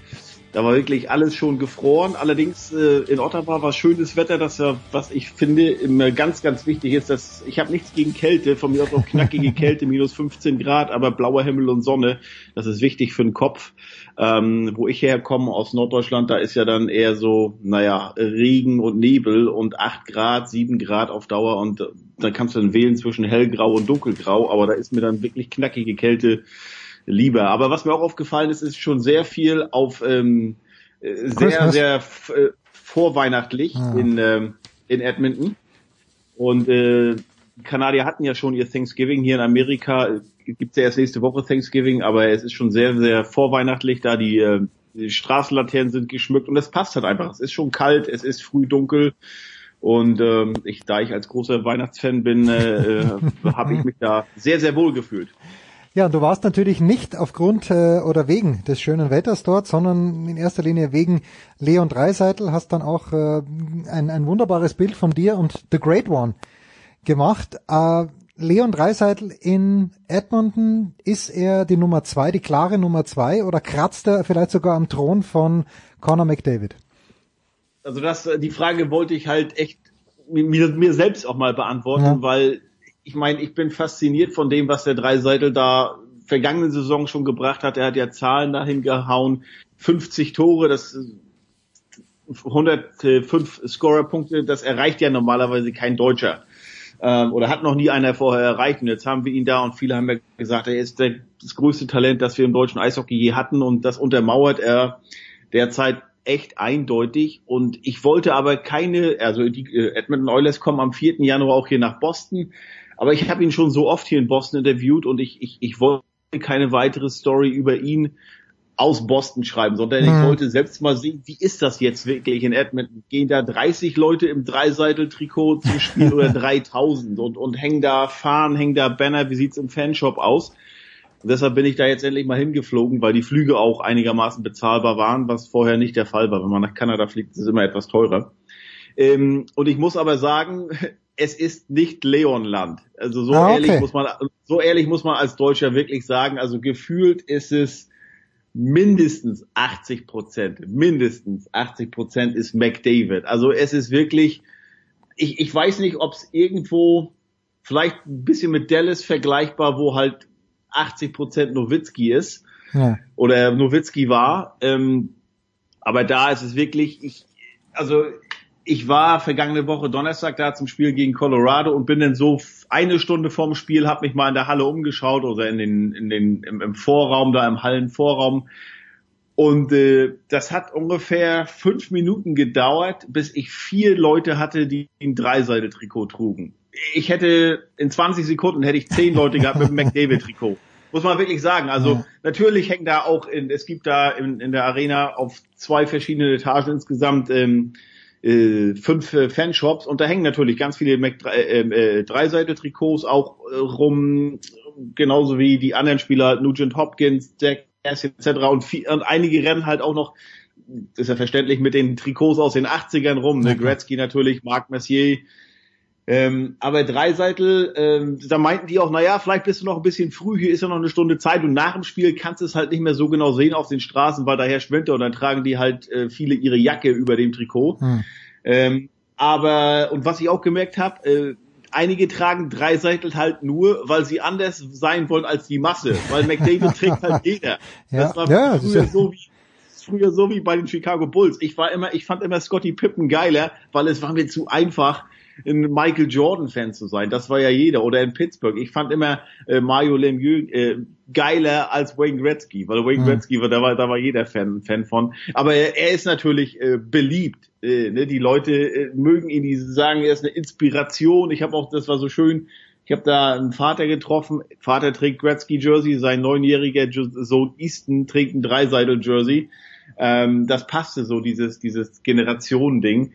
Speaker 20: da war wirklich alles schon gefroren. Allerdings äh, in Ottawa war schönes Wetter, das ja, was ich finde, immer ganz, ganz wichtig ist, dass ich habe nichts gegen Kälte, von mir aus auch knackige (laughs) Kälte, minus 15 Grad, aber blauer Himmel und Sonne, das ist wichtig für den Kopf. Ähm, wo ich herkomme aus Norddeutschland, da ist ja dann eher so, naja, Regen und Nebel und 8 Grad, 7 Grad auf Dauer und äh, dann kannst du dann wählen zwischen hellgrau und dunkelgrau, aber da ist mir dann wirklich knackige Kälte lieber. Aber was mir auch aufgefallen ist, ist schon sehr viel auf ähm, äh, sehr, sehr äh, vorweihnachtlich ah. in, ähm, in Edmonton. Und äh, Kanadier hatten ja schon ihr Thanksgiving hier in Amerika. Gibt's ja erst nächste Woche Thanksgiving, aber es ist schon sehr, sehr vorweihnachtlich, da die, äh, die Straßenlaternen sind geschmückt und es passt halt einfach. Es ist schon kalt, es ist früh dunkel. Und ähm, ich, da ich als großer Weihnachtsfan bin, äh, äh, (laughs) habe ich mich da sehr, sehr wohl gefühlt.
Speaker 1: Ja, und du warst natürlich nicht aufgrund äh, oder wegen des schönen Wetters dort, sondern in erster Linie wegen Leon Dreiseitel, hast dann auch äh, ein, ein wunderbares Bild von dir und The Great One gemacht. Äh, Leon Dreiseitel in Edmonton, ist er die Nummer zwei, die klare Nummer zwei oder kratzt er vielleicht sogar am Thron von Conor McDavid?
Speaker 20: Also das, die Frage wollte ich halt echt mir, mir selbst auch mal beantworten, ja. weil ich meine, ich bin fasziniert von dem, was der Dreiseitel da vergangene Saison schon gebracht hat. Er hat ja Zahlen dahin gehauen, 50 Tore, das 105 Scorerpunkte, das erreicht ja normalerweise kein Deutscher. Ähm, oder hat noch nie einer vorher erreicht. Und jetzt haben wir ihn da und viele haben ja gesagt, er ist der, das größte Talent, das wir im deutschen Eishockey je hatten und das untermauert er derzeit echt eindeutig. Und ich wollte aber keine, also die äh, Edmonton Oilers kommen am 4. Januar auch hier nach Boston. Aber ich habe ihn schon so oft hier in Boston interviewt und ich, ich, ich wollte keine weitere Story über ihn aus Boston schreiben, sondern mhm. ich wollte selbst mal sehen, wie ist das jetzt wirklich in Edmonton? Gehen da 30 Leute im Dreiseitel-Trikot zum Spiel oder (laughs) 3000 und, und hängen da Fahnen, hängen da Banner, wie sieht's im Fanshop aus? Und deshalb bin ich da jetzt endlich mal hingeflogen, weil die Flüge auch einigermaßen bezahlbar waren, was vorher nicht der Fall war. Wenn man nach Kanada fliegt, ist es immer etwas teurer. Ähm, und ich muss aber sagen, (laughs) es ist nicht Leonland. Also so ah, okay. ehrlich muss man, so ehrlich muss man als Deutscher wirklich sagen. Also gefühlt ist es mindestens 80 Prozent, mindestens 80 Prozent ist McDavid. Also es ist wirklich, ich, ich weiß nicht, ob es irgendwo vielleicht ein bisschen mit Dallas vergleichbar, wo halt 80 Prozent Nowitzki ist ja. oder Nowitzki war. Ähm, aber da ist es wirklich, ich, also ich war vergangene Woche Donnerstag da zum Spiel gegen Colorado und bin dann so eine Stunde vorm Spiel, habe mich mal in der Halle umgeschaut oder in den, in den im, im Vorraum da im Hallenvorraum und äh, das hat ungefähr fünf Minuten gedauert, bis ich vier Leute hatte, die ein Dreiseitel-Trikot trugen. Ich hätte in 20 Sekunden hätte ich zehn Leute gehabt mit dem McDavid-Trikot. (laughs) Muss man wirklich sagen. Also ja. natürlich hängt da auch in, es gibt da in, in der Arena auf zwei verschiedenen Etagen insgesamt ähm, äh, fünf äh, Fanshops und da hängen natürlich ganz viele Mac äh, äh, Dreiseite-Trikots auch äh, rum, genauso wie die anderen Spieler, Nugent Hopkins, Jack etc. Und, viel, und einige rennen halt auch noch, das ist ja verständlich, mit den Trikots aus den 80ern rum, ne? Gretzky natürlich, Marc Messier, ähm, aber Dreiseitel, ähm, da meinten die auch, naja, vielleicht bist du noch ein bisschen früh, hier ist ja noch eine Stunde Zeit und nach dem Spiel kannst du es halt nicht mehr so genau sehen auf den Straßen, weil daher schwimmt und dann tragen die halt äh, viele ihre Jacke über dem Trikot. Hm. Ähm, aber, und was ich auch gemerkt habe, äh, einige tragen Dreiseitel halt nur, weil sie anders sein wollen als die Masse, weil McDavid (laughs) trägt halt jeder. Ja. Das war ja, früher das so wie früher so wie bei den Chicago Bulls. Ich war immer, ich fand immer Scotty Pippen geiler, weil es war mir zu einfach ein Michael Jordan-Fan zu sein. Das war ja jeder. Oder in Pittsburgh. Ich fand immer äh, Mario Lemieux äh, geiler als Wayne Gretzky, weil Wayne
Speaker 1: Mhm.
Speaker 20: Gretzky war, da war, da war jeder Fan, Fan von. Aber er, er ist natürlich äh, beliebt. Äh, ne? Die Leute äh, mögen ihn, die sagen, er ist eine Inspiration. Ich habe auch, das war so schön, ich habe da einen Vater getroffen. Vater trägt Gretzky-Jersey, sein neunjähriger Sohn Easton trägt ein Dreiseitel-Jersey. Ähm, das passte so, dieses, dieses Generationending.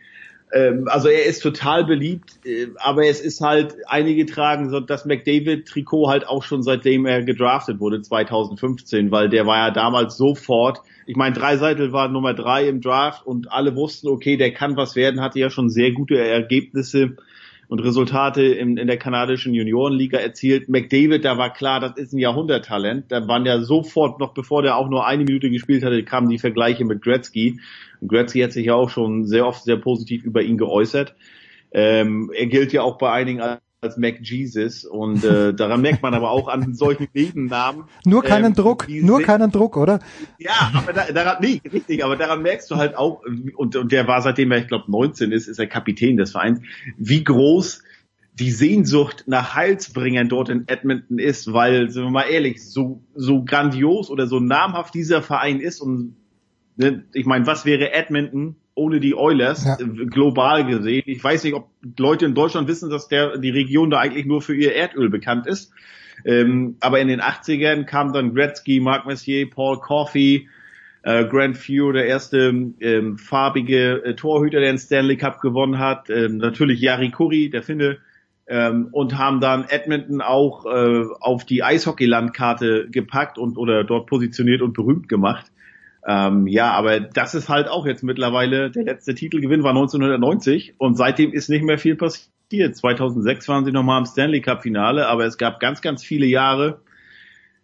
Speaker 20: Ähm, also er ist total beliebt, äh, aber es ist halt, einige tragen so das McDavid-Trikot halt auch schon seitdem er gedraftet wurde, 2015, weil der war ja damals sofort, ich meine, Dreiseitel war Nummer drei im Draft und alle wussten, okay, der kann was werden, hatte ja schon sehr gute Ergebnisse und Resultate in, in der kanadischen Juniorenliga erzielt. McDavid, da war klar, das ist ein Jahrhunderttalent. Da waren ja sofort, noch bevor der auch nur eine Minute gespielt hatte, kamen die Vergleiche mit Gretzky. Und Gretzky hat sich ja auch schon sehr oft sehr positiv über ihn geäußert. Ähm, er gilt ja auch bei einigen als, Mac Jesus und äh, (laughs) daran merkt man aber auch an solchen Nebennamen.
Speaker 1: Nur keinen
Speaker 20: ähm,
Speaker 1: Druck, nur keinen Druck, oder?
Speaker 20: ja, aber da, daran, nee, richtig, aber daran merkst du halt auch, und, und der war seitdem er, ich glaube, 19 ist, ist er Kapitän des Vereins, wie groß die Sehnsucht nach Heilsbringern dort in Edmonton ist, weil, sind wir mal ehrlich, so, so grandios oder so namhaft dieser Verein ist und ich meine, was wäre Edmonton ohne die Oilers
Speaker 1: Ja.
Speaker 20: äh, global gesehen? Ich weiß nicht, ob Leute in Deutschland wissen, dass der die Region da eigentlich nur für ihr Erdöl bekannt ist. Ähm, aber in den 80ern kam dann Gretzky, Marc Messier, Paul Coffey, äh, Grant Few, der erste ähm, farbige äh, Torhüter, der den Stanley Cup gewonnen hat. Ähm, natürlich Jari Kurri, der Finne. Ähm, und haben dann Edmonton auch äh, auf die Eishockey-Landkarte gepackt und oder dort positioniert und berühmt gemacht. Ähm, ja, aber das ist halt auch jetzt mittlerweile, der letzte Titelgewinn war 1990 und seitdem ist nicht mehr viel passiert. 2006 waren sie nochmal im Stanley Cup Finale, aber es gab ganz, ganz viele Jahre,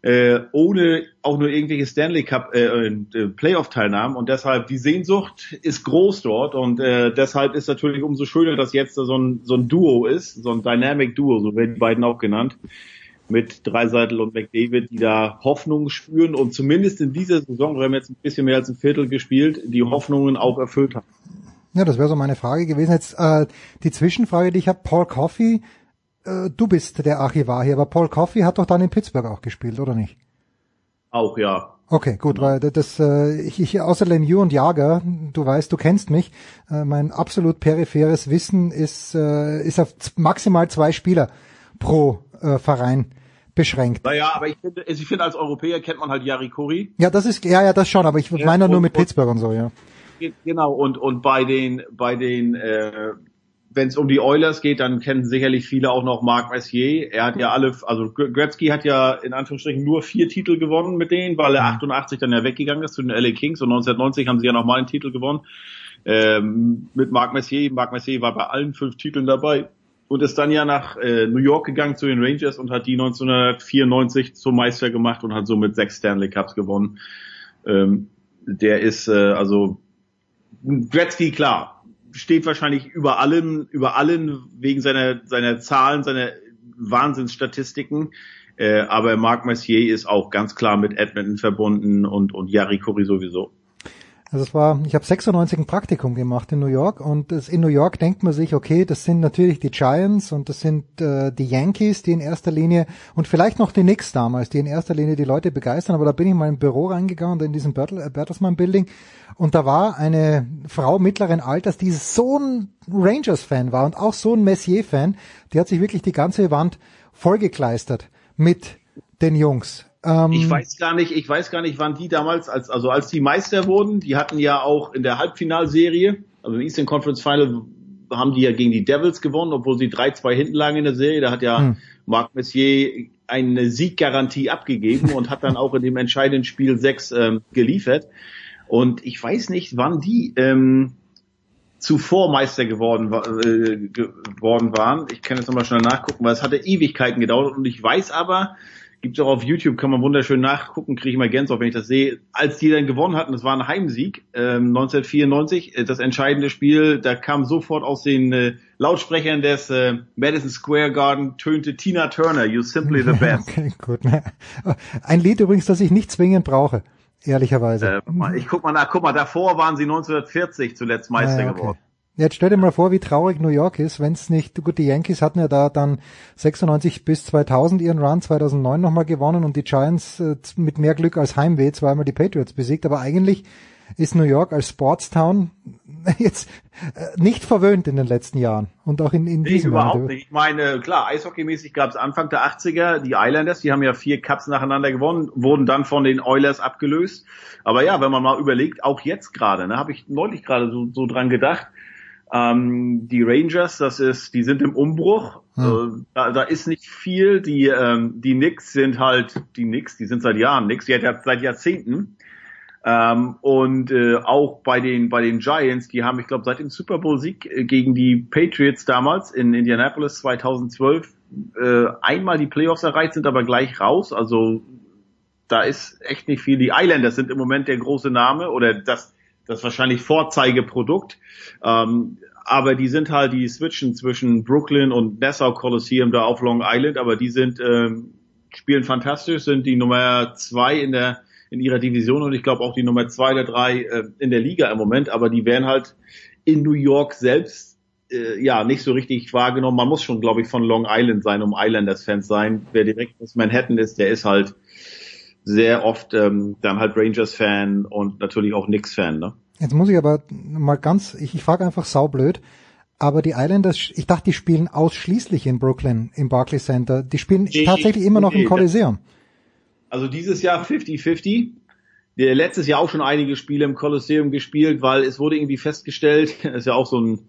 Speaker 20: äh, ohne auch nur irgendwelche Stanley Cup äh, äh, Playoff-Teilnahmen und deshalb die Sehnsucht ist groß dort und äh, deshalb ist natürlich umso schöner, dass jetzt so ein, so ein Duo ist, so ein Dynamic Duo, so werden die beiden auch genannt, mit Dreiseitel und McDavid, die da Hoffnungen spüren und zumindest in dieser Saison, wir haben jetzt ein bisschen mehr als ein Viertel gespielt, die Hoffnungen auch erfüllt haben.
Speaker 1: Ja, das wäre so meine Frage gewesen. Jetzt äh, die Zwischenfrage, die ich habe, Paul Coffey, äh, du bist der Archivar hier, aber Paul Coffey hat doch dann in Pittsburgh auch gespielt, oder nicht?
Speaker 20: Auch ja.
Speaker 1: Okay, gut, weil das äh, ich, ich außer Lemieux und Jager, du weißt, du kennst mich, äh, mein absolut peripheres Wissen ist äh, ist auf maximal zwei Spieler pro äh, Verein beschränkt.
Speaker 20: Naja, aber ich finde, also ich finde als Europäer kennt man halt Yari Kuri.
Speaker 1: Ja, das ist ja ja das schon, aber ich
Speaker 20: Ja,
Speaker 1: meine nur
Speaker 20: und-
Speaker 1: mit
Speaker 20: und-
Speaker 1: Pittsburgh und so, ja.
Speaker 20: Genau, und, und bei den, bei den, äh, wenn es um die Oilers geht, dann kennen sicherlich viele auch noch Marc Messier. Er hat ja alle, also Gre- Gretzky hat ja in Anführungsstrichen nur vier Titel gewonnen mit denen, weil er 88 dann ja weggegangen ist zu den LA Kings und 1990 haben sie ja nochmal einen Titel gewonnen ähm, mit Marc Messier. Marc Messier war bei allen fünf Titeln dabei und ist dann ja nach äh, New York gegangen zu den Rangers und hat die 1994 zum Meister gemacht und hat somit sechs Stanley Cups gewonnen. Ähm, der ist äh, also Gretzky, klar, steht wahrscheinlich über allen, über allen wegen seiner, seiner Zahlen, seiner Wahnsinnsstatistiken. Äh, aber Marc Messier ist auch ganz klar mit Edmonton verbunden und, und Yari Kuri sowieso.
Speaker 1: Also es war, ich habe 96 ein Praktikum gemacht in New York und in New York denkt man sich, okay, das sind natürlich die Giants und das sind äh, die Yankees, die in erster Linie und vielleicht noch die Knicks damals, die in erster Linie die Leute begeistern. Aber da bin ich mal im Büro reingegangen, in diesem äh, Bertelsmann Building und da war eine Frau mittleren Alters, die so ein Rangers-Fan war und auch so ein Messier-Fan, die hat sich wirklich die ganze Wand vollgekleistert mit den Jungs. Ähm,
Speaker 20: Ich weiß gar nicht, ich weiß gar nicht, wann die damals, als, also als die Meister wurden, die hatten ja auch in der Halbfinalserie, also im Eastern Conference Final, haben die ja gegen die Devils gewonnen, obwohl sie 3-2 hinten lagen in der Serie. Da hat ja
Speaker 1: Hm.
Speaker 20: Marc Messier eine Sieggarantie abgegeben und hat dann auch in dem entscheidenden Spiel 6 ähm, geliefert. Und ich weiß nicht, wann die ähm, zuvor Meister geworden, äh, geworden waren. Ich kann jetzt nochmal schnell nachgucken, weil es hatte Ewigkeiten gedauert. Und ich weiß aber, gibt's auch auf YouTube, kann man wunderschön nachgucken, kriege ich immer Gänsehaut, wenn ich das sehe. Als die dann gewonnen hatten, das war ein Heimsieg, ähm, 1994, äh, das entscheidende Spiel, da kam sofort aus den äh, Lautsprechern des äh, Madison Square Garden tönte Tina Turner, You Simply the Best. (laughs)
Speaker 1: Okay, gut. Ein Lied übrigens, das ich nicht zwingend brauche, ehrlicherweise.
Speaker 20: Äh, ich guck mal nach, guck mal, davor waren sie 1940 zuletzt Meister
Speaker 1: Ah, okay.
Speaker 20: geworden.
Speaker 1: Jetzt stell dir mal vor, wie traurig New York ist, wenn es nicht, gut, die Yankees hatten ja da dann 96 bis 2000 ihren Run, 2009 nochmal gewonnen und die Giants äh, mit mehr Glück als Heimweh zweimal die Patriots besiegt, aber eigentlich ist New York als Sportstown (laughs) jetzt äh, nicht verwöhnt in den letzten Jahren und auch in, in
Speaker 20: Nee,
Speaker 1: diesem
Speaker 20: überhaupt
Speaker 1: Jahr.
Speaker 20: nicht. Ich meine, klar, eishockeymäßig gab es Anfang der 80er die Islanders, die haben ja vier Cups nacheinander gewonnen, wurden dann von den Oilers abgelöst. Aber ja, wenn man mal überlegt, auch jetzt gerade, ne, habe ich neulich gerade so, so dran gedacht, ähm, die Rangers, das ist, die sind im Umbruch.
Speaker 1: Hm.
Speaker 20: Äh, da, da ist nicht viel. Die ähm, die Knicks sind halt die Knicks, die sind seit Jahren Knicks, die hat ja seit Jahrzehnten. Ähm, und äh, auch bei den bei den Giants, die haben, ich glaube, seit dem Super Bowl Sieg äh, gegen die Patriots damals in Indianapolis 2012 äh, einmal die Playoffs erreicht, sind aber gleich raus. Also da ist echt nicht viel. Die Islanders sind im Moment der große Name oder das das wahrscheinlich Vorzeigeprodukt. Ähm, aber die sind halt, die switchen zwischen Brooklyn und Nassau Coliseum da auf Long Island, aber die sind, ähm, spielen fantastisch, sind die Nummer zwei in der, in ihrer Division und ich glaube auch die Nummer zwei oder drei äh, in der Liga im Moment, aber die werden halt in New York selbst äh, ja nicht so richtig wahrgenommen. Man muss schon, glaube ich, von Long Island sein, um Islanders-Fans sein. Wer direkt aus Manhattan ist, der ist halt sehr oft ähm, dann halt Rangers-Fan und natürlich auch Knicks-Fan. Ne?
Speaker 1: Jetzt muss ich aber mal ganz, ich, ich frage einfach saublöd, aber die Islanders, ich dachte, die spielen ausschließlich in Brooklyn im Barclays Center. Die spielen
Speaker 20: Nee,
Speaker 1: tatsächlich immer noch
Speaker 20: nee,
Speaker 1: im Coliseum.
Speaker 20: Also dieses Jahr 50-50. Der letztes Jahr auch schon einige Spiele im Kolosseum gespielt, weil es wurde irgendwie festgestellt, (laughs) ist ja auch so ein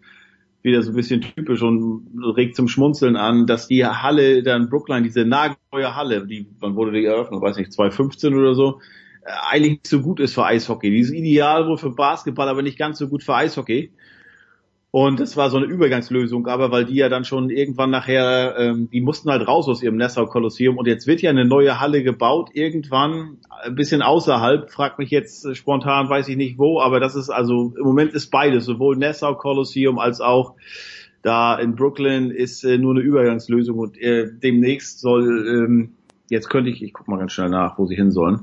Speaker 20: wieder so ein bisschen typisch und regt zum Schmunzeln an, dass die Halle dann Brookline, diese nagelneue Halle, die, wann wurde die eröffnet, weiß nicht, 2015 oder so, äh, eigentlich nicht so gut ist für Eishockey. Die ist ideal wohl für Basketball, aber nicht ganz so gut für Eishockey. Und das war so eine Übergangslösung, aber weil die ja dann schon irgendwann nachher, ähm, die mussten halt raus aus ihrem Nassau Kolosseum und jetzt wird ja eine neue Halle gebaut, irgendwann ein bisschen außerhalb, fragt mich jetzt äh, spontan, weiß ich nicht wo, aber das ist also, im Moment ist beides, sowohl Nassau Kolosseum als auch da in Brooklyn ist äh, nur eine Übergangslösung. Und äh, demnächst soll, ähm, jetzt könnte ich, ich guck mal ganz schnell nach, wo sie hin sollen,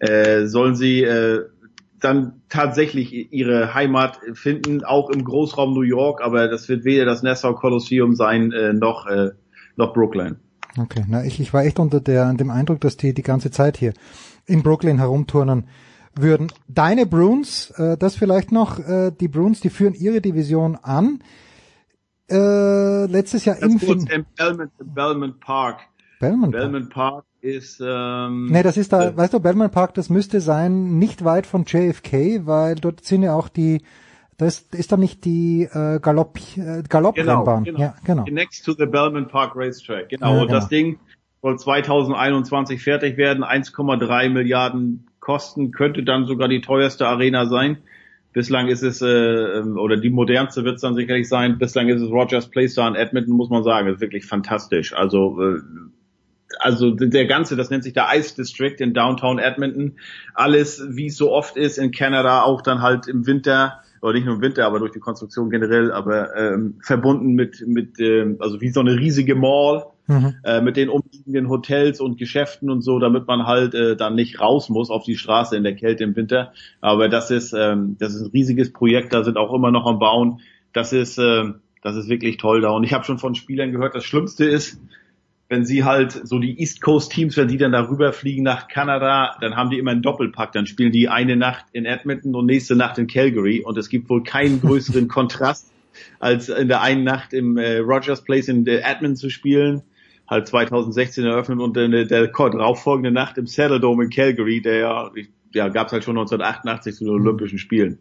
Speaker 20: äh, sollen sie äh, dann tatsächlich ihre Heimat finden, auch im Großraum New York, aber das wird weder das Nassau Kolosseum sein, äh, noch, äh, noch Brooklyn.
Speaker 1: Okay, na ich, ich war echt unter der, dem Eindruck, dass die die ganze Zeit hier in Brooklyn herumturnen würden. Deine Bruins, äh, das vielleicht noch, äh, die Bruins, die führen ihre Division an. Äh, letztes Jahr Fin
Speaker 20: im Belmont, Belmont Park.
Speaker 1: Belmont.
Speaker 20: Belmont Park ist, ähm,
Speaker 1: Nee, das ist da, weißt du, Bellman Park, das müsste sein, nicht weit von JFK, weil dort sind ja auch die, das ist da nicht die äh, Galopp, äh, Galopprennbahn.
Speaker 20: genau,
Speaker 1: Ja, genau.
Speaker 20: Next to the Belmont Park Racetrack. Genau.
Speaker 1: Ja,
Speaker 20: Und das
Speaker 1: genau.
Speaker 20: Ding soll 2021 fertig werden, 1,3 Milliarden kosten, könnte dann sogar die teuerste Arena sein. Bislang ist es, äh, oder die modernste wird es dann sicherlich sein. Bislang ist es Rogers Place da in Edmonton, muss man sagen. Das ist wirklich fantastisch. Also, äh, also der ganze, das nennt sich der Ice District in Downtown Edmonton. Alles, wie es so oft ist in Kanada, auch dann halt im Winter, oder nicht nur im Winter, aber durch die Konstruktion generell, aber ähm, verbunden mit, mit ähm, also wie so eine riesige Mall
Speaker 1: Mhm.
Speaker 20: äh, mit den umliegenden Hotels und Geschäften und so, damit man halt äh, dann nicht raus muss auf die Straße in der Kälte im Winter. Aber das ist ähm, das ist ein riesiges Projekt, da sind auch immer noch am Bauen. Das ist ähm, das ist wirklich toll da. Und ich habe schon von Spielern gehört, das Schlimmste ist, wenn sie halt so die East Coast Teams, wenn die dann darüber fliegen nach Kanada, dann haben die immer einen Doppelpack. Dann spielen die eine Nacht in Edmonton und nächste Nacht in Calgary. Und es gibt wohl keinen größeren (laughs) Kontrast, als in der einen Nacht im äh, Rogers Place in äh, Edmonton zu spielen. Halt 2016 eröffnet und äh, der darauffolgende Nacht im Saddle Dome in Calgary, der ja, ja gab es halt schon 1988 zu den Olympischen Spielen.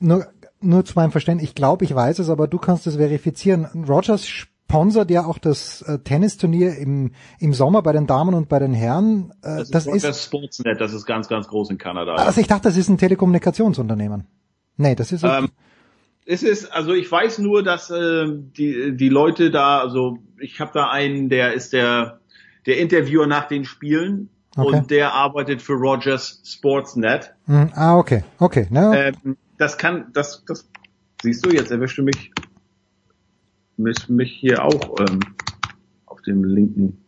Speaker 1: Nur, nur zu meinem Verständnis, ich glaube, ich weiß es, aber du kannst es verifizieren. Rogers sponsert ja auch das äh, Tennisturnier im, im Sommer bei den Damen und bei den Herren. Äh,
Speaker 20: Das,
Speaker 1: das
Speaker 20: ist Rogers Sportsnet, das ist ganz, ganz groß in Kanada.
Speaker 1: also ich dachte, das ist ein Telekommunikationsunternehmen. Nee, das ist,
Speaker 20: Ähm, es ist, also ich weiß nur, dass äh, die, die Leute da, also ich habe da einen, der ist der, der Interviewer nach den Spielen
Speaker 1: Okay.
Speaker 20: und der arbeitet für Rogers Sportsnet.
Speaker 1: Hm, ah, okay, okay. Ne?
Speaker 20: Ähm, das kann, das, das siehst du, jetzt erwischte mich, mich, mich hier auch ähm, auf dem linken.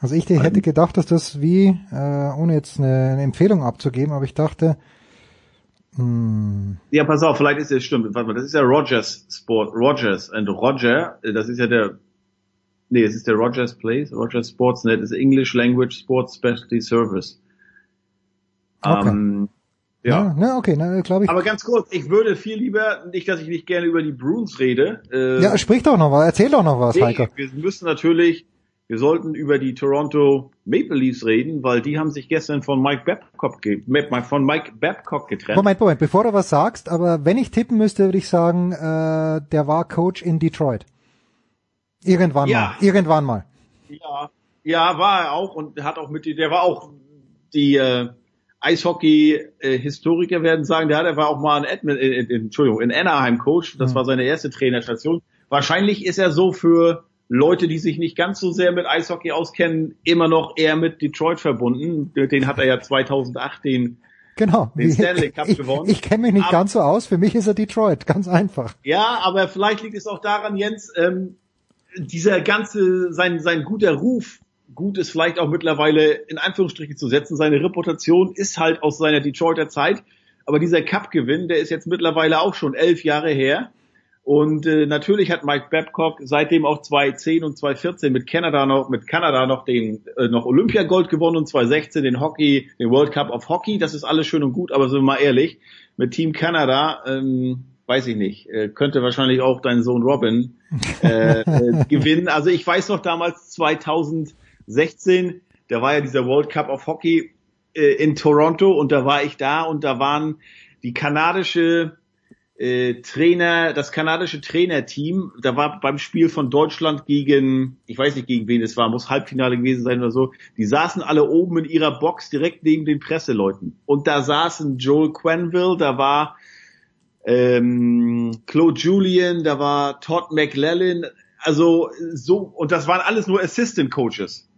Speaker 1: Also ich hätte gedacht, dass das wie, äh, ohne jetzt eine, eine Empfehlung abzugeben, aber ich dachte, Hm.
Speaker 20: Ja, pass auf, vielleicht ist es stimmt. Warte mal, das ist ja Rogers Sport, Rogers and Roger, das ist ja der, nee, es ist der Rogers Place, Rogers Sportsnet, ist English Language Sports Specialty Service.
Speaker 1: Okay.
Speaker 20: Ähm,
Speaker 1: Ja,
Speaker 20: ja.
Speaker 1: ne, okay, ne, glaube ich.
Speaker 20: Aber ganz kurz, ich würde viel lieber, nicht, dass ich nicht gerne über die Bruins rede. Äh,
Speaker 1: ja, sprich doch noch was, erzähl doch noch was,
Speaker 20: nee,
Speaker 1: Heiko.
Speaker 20: wir müssen natürlich, wir sollten über die Toronto Maple Leafs reden, weil die haben sich gestern von Mike Babcock, ge von Mike Babcock getrennt.
Speaker 1: Moment, Moment, bevor du was sagst, aber wenn ich tippen müsste, würde ich sagen, äh, der war Coach in Detroit. Irgendwann
Speaker 20: Ja.
Speaker 1: mal. Irgendwann mal.
Speaker 20: Ja, ja, war er auch und hat auch mit, die- der war auch die äh, Eishockey-Historiker werden sagen, der hat, er war auch mal in, Edmund, in, in, Entschuldigung, in Anaheim Coach. Das
Speaker 1: Mhm.
Speaker 20: war seine erste Trainerstation. Wahrscheinlich ist er so für Leute, die sich nicht ganz so sehr mit Eishockey auskennen, immer noch eher mit Detroit verbunden. Den hat er ja 2008 den
Speaker 1: Genau.
Speaker 20: Den Stanley Cup
Speaker 1: ich
Speaker 20: gewonnen.
Speaker 1: ich kenne mich nicht
Speaker 20: Aber-
Speaker 1: ganz so aus, für mich ist er Detroit, ganz einfach.
Speaker 20: Ja, aber vielleicht liegt es auch daran, Jens, ähm, dieser ganze, sein, sein guter Ruf, gut ist vielleicht auch mittlerweile in Anführungsstriche zu setzen, seine Reputation ist halt aus seiner Detroiter Zeit, aber dieser Cup-Gewinn, der ist jetzt mittlerweile auch schon elf Jahre her. Und äh, natürlich hat Mike Babcock seitdem auch 2010 und 2014 mit Kanada noch mit Kanada noch den äh, noch Olympiagold gewonnen und 2016 den Hockey, den World Cup of Hockey. Das ist alles schön und gut, aber sind wir mal ehrlich, mit Team Kanada ähm, weiß ich nicht, äh, könnte wahrscheinlich auch dein Sohn Robin äh, (laughs) äh, gewinnen. Also ich weiß noch damals 2016, da war ja dieser World Cup of Hockey äh, in Toronto und da war ich da und da waren die kanadische äh, Trainer, das kanadische Trainerteam, da war beim Spiel von Deutschland gegen, ich weiß nicht gegen wen es war, muss Halbfinale gewesen sein oder so, die saßen alle oben in ihrer Box direkt neben den Presseleuten. Und da saßen Joel Quenville, da war ähm, Claude Julian, da war Todd McLellan, also so, und das waren alles nur Assistant Coaches.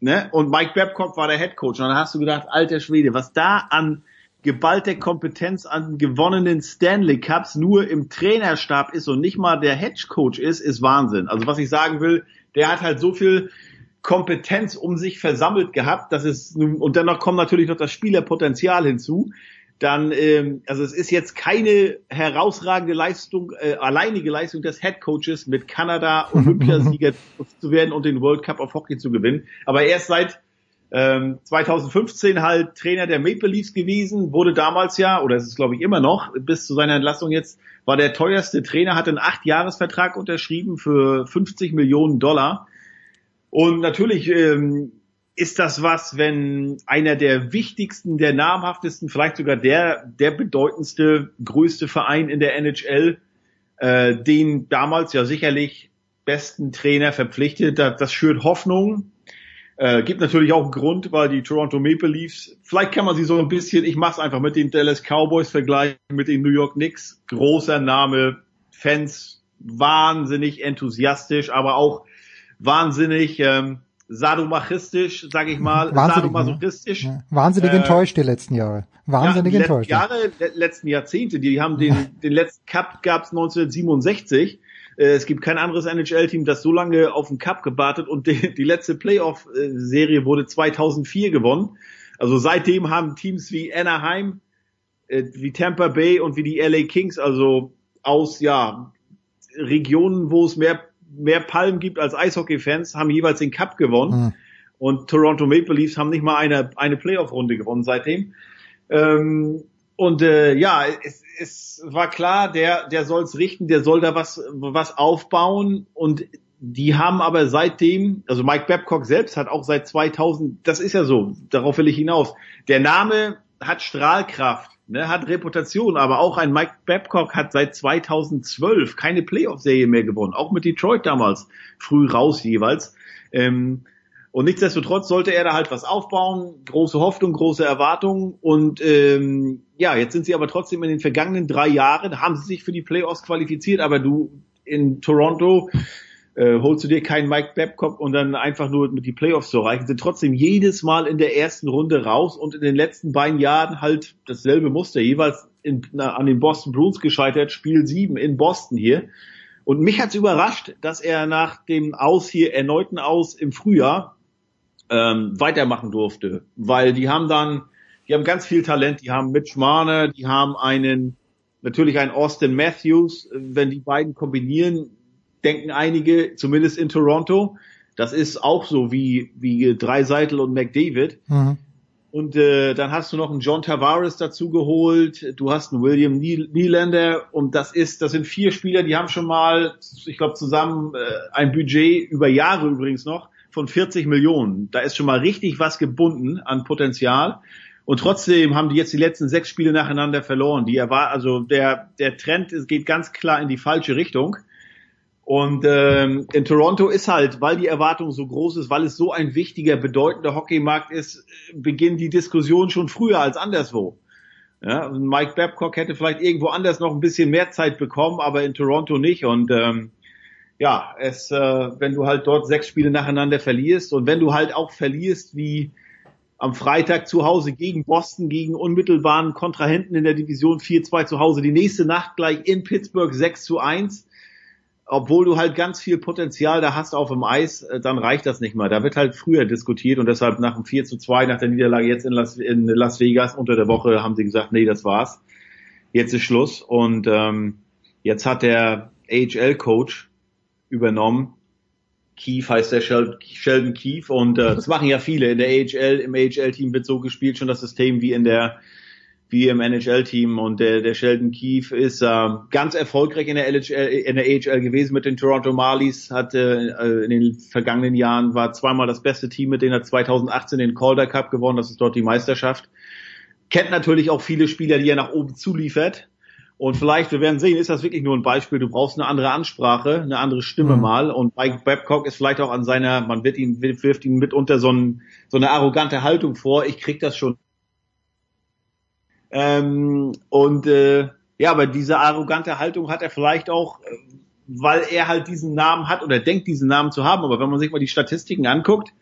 Speaker 20: Ne? Und Mike Babcock war der Head Coach. Und dann hast du gedacht, alter Schwede, was da an geballter Kompetenz an gewonnenen Stanley Cups nur im Trainerstab ist und nicht mal der Head Coach ist, ist Wahnsinn. Also was ich sagen will, der hat halt so viel Kompetenz um sich versammelt gehabt, dass es und dann noch kommt natürlich noch das Spielerpotenzial hinzu. Dann, ähm, also es ist jetzt keine herausragende Leistung, äh, alleinige Leistung des Head Coaches mit Kanada (laughs) Olympiasieger zu werden und den World Cup of Hockey zu gewinnen. Aber erst seit ähm, 2015 halt Trainer der Maple Leafs gewesen, wurde damals ja, oder es ist glaube ich immer noch, bis zu seiner Entlassung jetzt, war der teuerste Trainer, hat einen Acht-Jahres-Vertrag unterschrieben für 50 Millionen Dollar. Und natürlich ähm, ist das was, wenn einer der wichtigsten, der namhaftesten, vielleicht sogar der, der bedeutendste, größte Verein in der NHL, äh, den damals ja sicherlich besten Trainer verpflichtet, das, das schürt Hoffnung. Äh, gibt natürlich auch einen Grund, weil die Toronto Maple Leafs, vielleicht kann man sie so ein bisschen, ich mach's einfach mit den Dallas Cowboys vergleichen, mit den New York Knicks, großer Name, Fans wahnsinnig enthusiastisch, aber auch wahnsinnig ähm, sadomachistisch, sag ich mal,
Speaker 1: Wahnsinnig,
Speaker 20: sadomasochistisch.
Speaker 1: Ja, wahnsinnig
Speaker 20: Äh,
Speaker 1: enttäuscht die letzten Jahre. Wahnsinnig
Speaker 20: ja, die
Speaker 1: enttäuscht.
Speaker 20: Letzten Jahre, le letzten Jahrzehnte, die haben den, den letzten Cup gab's 1967. Äh, Es gibt kein anderes NHL-Team, das so lange auf den Cup gewartet und die, die letzte Playoff-Serie wurde 2004 gewonnen. Also seitdem haben Teams wie Anaheim, äh, wie Tampa Bay und wie die LA Kings, also aus ja Regionen, wo es mehr mehr Palmen gibt als Eishockey-Fans, haben jeweils den Cup gewonnen.
Speaker 1: Hm.
Speaker 20: Und Toronto Maple Leafs haben nicht mal eine, eine Playoff-Runde gewonnen seitdem. Ähm, und äh, ja, es, es war klar, der, der soll's richten, der soll da was, was aufbauen. Und die haben aber seitdem, also Mike Babcock selbst hat auch seit 2000, das ist ja so, darauf will ich hinaus. Der Name hat Strahlkraft, ne, hat Reputation, aber auch ein Mike Babcock hat seit 2012 keine Playoff-Serie mehr gewonnen, auch mit Detroit damals, früh raus jeweils. Ähm, und nichtsdestotrotz sollte er da halt was aufbauen, große Hoffnung, große Erwartungen und ähm, ja, jetzt sind sie aber trotzdem in den vergangenen drei Jahren, haben sie sich für die Playoffs qualifiziert, aber du in Toronto äh, holst du dir keinen Mike Babcock und dann einfach nur mit die Playoffs zu erreichen, sind trotzdem jedes Mal in der ersten Runde raus und in den letzten beiden Jahren halt dasselbe Muster, jeweils in, na, an den Boston Bruins gescheitert, Spiel 7 in Boston hier. Und mich hat's überrascht, dass er nach dem Aus hier, erneuten Aus im Frühjahr, ähm, weitermachen durfte, weil die haben dann die haben ganz viel Talent. Die haben Mitch Marner, die haben einen, natürlich einen Austin Matthews. Wenn die beiden kombinieren, denken einige, zumindest in Toronto, das ist auch so wie, wie Dreiseitel und McDavid. Mhm. Und äh, dann hast du noch einen John Tavares dazu geholt, du hast einen William Nylander und das ist, das sind vier Spieler, die haben schon mal, ich glaube zusammen äh, ein Budget über Jahre übrigens noch von 40 Millionen. Da ist schon mal richtig was gebunden an Potenzial. Und trotzdem haben die jetzt die letzten sechs Spiele nacheinander verloren. Die war also der der Trend geht ganz klar in die falsche Richtung. Und ähm, in Toronto ist halt, weil die Erwartung so groß ist, weil es so ein wichtiger, bedeutender Hockeymarkt ist, beginnen die Diskussionen schon früher als anderswo. Ja, Mike Babcock hätte vielleicht irgendwo anders noch ein bisschen mehr Zeit bekommen, aber in Toronto nicht. Und ähm, ja, es, äh, wenn du halt dort sechs Spiele nacheinander verlierst und wenn du halt auch verlierst wie am Freitag zu Hause gegen Boston, gegen unmittelbaren Kontrahenten in der Division 4-2 zu Hause, die nächste Nacht gleich in Pittsburgh 6 zu 1, obwohl du halt ganz viel Potenzial da hast auf dem Eis, äh, dann reicht das nicht mal. Da wird halt früher diskutiert und deshalb nach dem 4 zu 2, nach der Niederlage jetzt in Las, in Las Vegas unter der Woche, haben sie gesagt, nee, das war's. Jetzt ist Schluss. Und ähm, jetzt hat der AHL-Coach übernommen. Keith heißt der Sheldon Keith und äh, das machen ja viele. In der AHL, im AHL-Team wird so gespielt, schon das System wie in der wie im NHL-Team und der, der Sheldon Keefe ist äh, ganz erfolgreich in der, LHL, in der AHL gewesen mit den Toronto Marlies, hat äh, in den vergangenen Jahren war zweimal das beste Team, mit denen er 2018 den Calder Cup gewonnen, das ist dort die Meisterschaft. Kennt natürlich auch viele Spieler, die er nach oben zuliefert. Und vielleicht, wir werden sehen, ist das wirklich nur ein Beispiel. Du brauchst eine andere Ansprache, eine andere Stimme mhm. mal. Und Mike Babcock ist vielleicht auch an seiner, man wird ihn, wirft ihn mitunter so, ein, so eine arrogante Haltung vor. Ich krieg das schon ähm, und äh, ja, aber diese arrogante Haltung hat er vielleicht auch, äh, weil er halt diesen Namen hat oder denkt, diesen Namen zu haben. Aber wenn man sich mal die Statistiken anguckt,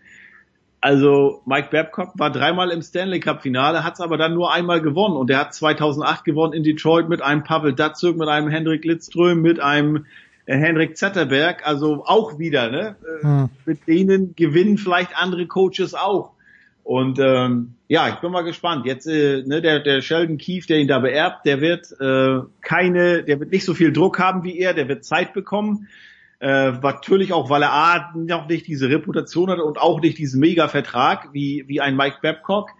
Speaker 20: also Mike Babcock war dreimal im Stanley Cup Finale, hat es aber dann nur einmal gewonnen und er hat 2008 gewonnen in Detroit mit einem Pavel Datsuk, mit einem Hendrik Lidström, mit einem äh, Henrik Zetterberg, also auch wieder, ne? Äh, hm. Mit denen gewinnen vielleicht andere Coaches auch. Und ähm, ja, ich bin mal gespannt. Jetzt äh, ne, der, der Sheldon Keefe, der ihn da beerbt, der wird äh, keine, der wird nicht so viel Druck haben wie er, der wird Zeit bekommen. Äh, natürlich auch, weil er A, noch nicht diese Reputation hat und auch nicht diesen Mega-Vertrag wie, wie ein Mike Babcock.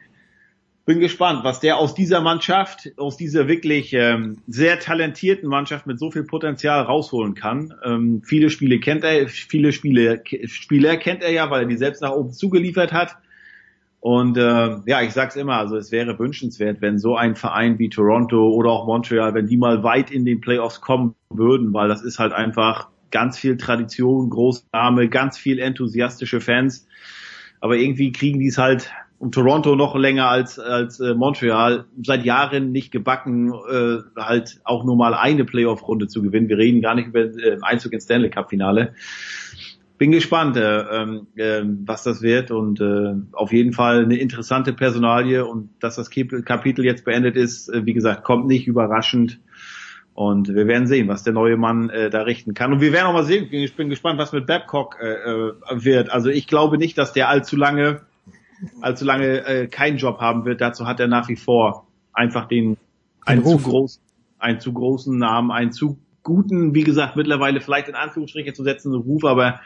Speaker 20: Bin gespannt, was der aus dieser Mannschaft, aus dieser wirklich ähm, sehr talentierten Mannschaft mit so viel Potenzial rausholen kann. Ähm, viele Spiele kennt er, viele Spiele, Spieler kennt er ja, weil er die selbst nach oben zugeliefert hat. Und äh, ja, ich sag's immer, also es wäre wünschenswert, wenn so ein Verein wie Toronto oder auch Montreal, wenn die mal weit in den Playoffs kommen würden, weil das ist halt einfach ganz viel Tradition, Großname, ganz viel enthusiastische Fans. Aber irgendwie kriegen die es halt um Toronto noch länger als als äh, Montreal seit Jahren nicht gebacken, äh, halt auch nur mal eine Playoff-Runde zu gewinnen. Wir reden gar nicht über äh, Einzug ins Stanley Cup-Finale bin gespannt, äh, äh, was das wird und äh, auf jeden Fall eine interessante Personalie und dass das Kapitel jetzt beendet ist, äh, wie gesagt, kommt nicht überraschend und wir werden sehen, was der neue Mann äh, da richten kann und wir werden auch mal sehen. Ich bin gespannt, was mit Babcock äh, äh, wird. Also ich glaube nicht, dass der allzu lange, allzu lange äh, keinen Job haben wird. Dazu hat er nach wie vor einfach den einen zu großen, einen zu großen Namen, einen zu guten, wie gesagt, mittlerweile vielleicht in Anführungsstriche zu setzen, Ruf, aber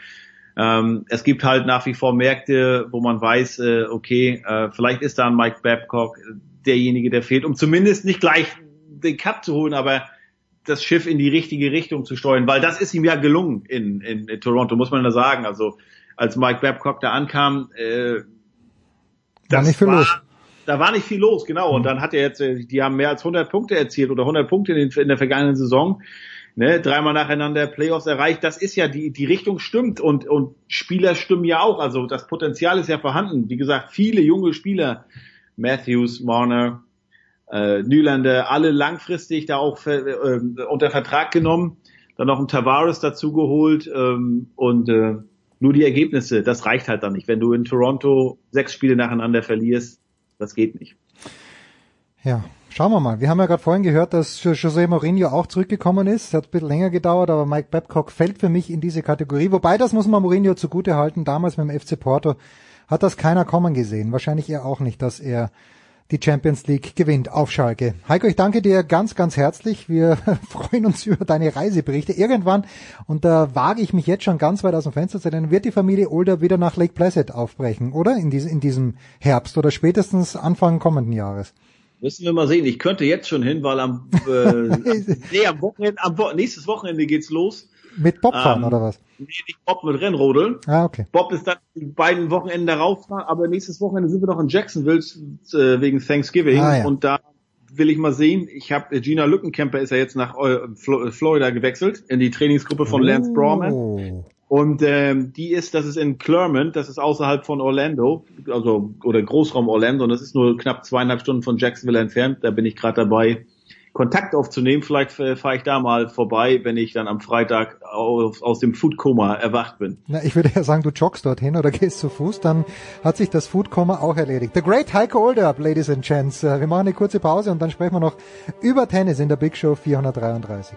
Speaker 20: ähm, es gibt halt nach wie vor Märkte, wo man weiß, äh, okay, äh, vielleicht ist da ein Mike Babcock derjenige, der fehlt, um zumindest nicht gleich den Cup zu holen, aber das Schiff in die richtige Richtung zu steuern, weil das ist ihm ja gelungen in, in, in Toronto, muss man da sagen. Also als Mike Babcock da ankam, äh, war nicht viel war, los. Da war nicht viel los, genau. Und mhm. dann hat er jetzt, äh, die haben mehr als 100 Punkte erzielt oder 100 Punkte in, in der vergangenen Saison ne, dreimal nacheinander Playoffs erreicht. Das ist ja die, die Richtung stimmt und, und Spieler stimmen ja auch. Also das Potenzial ist ja vorhanden. Wie gesagt, viele junge Spieler, Matthews, Marner, äh, Nylander, alle langfristig da auch äh, unter Vertrag genommen. Dann noch ein Tavares dazu geholt ähm, und äh, nur die Ergebnisse, das reicht halt dann nicht. Wenn du in Toronto sechs Spiele nacheinander verlierst, das geht nicht.
Speaker 1: Ja, Schauen wir mal. Wir haben ja gerade vorhin gehört, dass José Mourinho auch zurückgekommen ist. Hat ein bisschen länger gedauert, aber Mike Babcock fällt für mich in diese Kategorie. Wobei, das muss man Mourinho zugute halten. Damals mit dem FC Porto hat das keiner kommen gesehen. Wahrscheinlich er auch nicht, dass er die Champions League gewinnt auf Schalke. Heiko, ich danke dir ganz, ganz herzlich. Wir (laughs) freuen uns über deine Reiseberichte. Irgendwann, und da wage ich mich jetzt schon ganz weit aus dem Fenster zu nennen, wird die Familie Older wieder nach Lake Placid aufbrechen, oder? In diesem Herbst oder spätestens Anfang kommenden Jahres.
Speaker 20: Müssen wir mal sehen. Ich könnte jetzt schon hin, weil am, äh, (laughs) nee, am Wochenende, am nächstes Wochenende geht's los.
Speaker 1: Mit Bobfahren ähm, oder was?
Speaker 20: Nee, nicht Bob mit Rennrodeln.
Speaker 1: Ah, okay.
Speaker 20: Bob ist dann die beiden Wochenenden darauf, aber nächstes Wochenende sind wir noch in Jacksonville äh, wegen Thanksgiving ah, ja. und da will ich mal sehen. Ich habe Gina Lückenkemper ist ja jetzt nach Florida gewechselt in die Trainingsgruppe von Lance oh. Brauman. Und ähm, die ist, das ist in Clermont, das ist außerhalb von Orlando, also oder Großraum Orlando, und das ist nur knapp zweieinhalb Stunden von Jacksonville entfernt. Da bin ich gerade dabei, Kontakt aufzunehmen. Vielleicht äh, fahre ich da mal vorbei, wenn ich dann am Freitag aus, aus dem Foodkoma erwacht bin.
Speaker 1: Na, ich würde (laughs) ja sagen, du joggst dorthin oder gehst zu Fuß, dann hat sich das Foodkoma auch erledigt. The Great Heiko Older, Ladies and Gents. Äh, wir machen eine kurze Pause und dann sprechen wir noch über Tennis in der Big Show 433.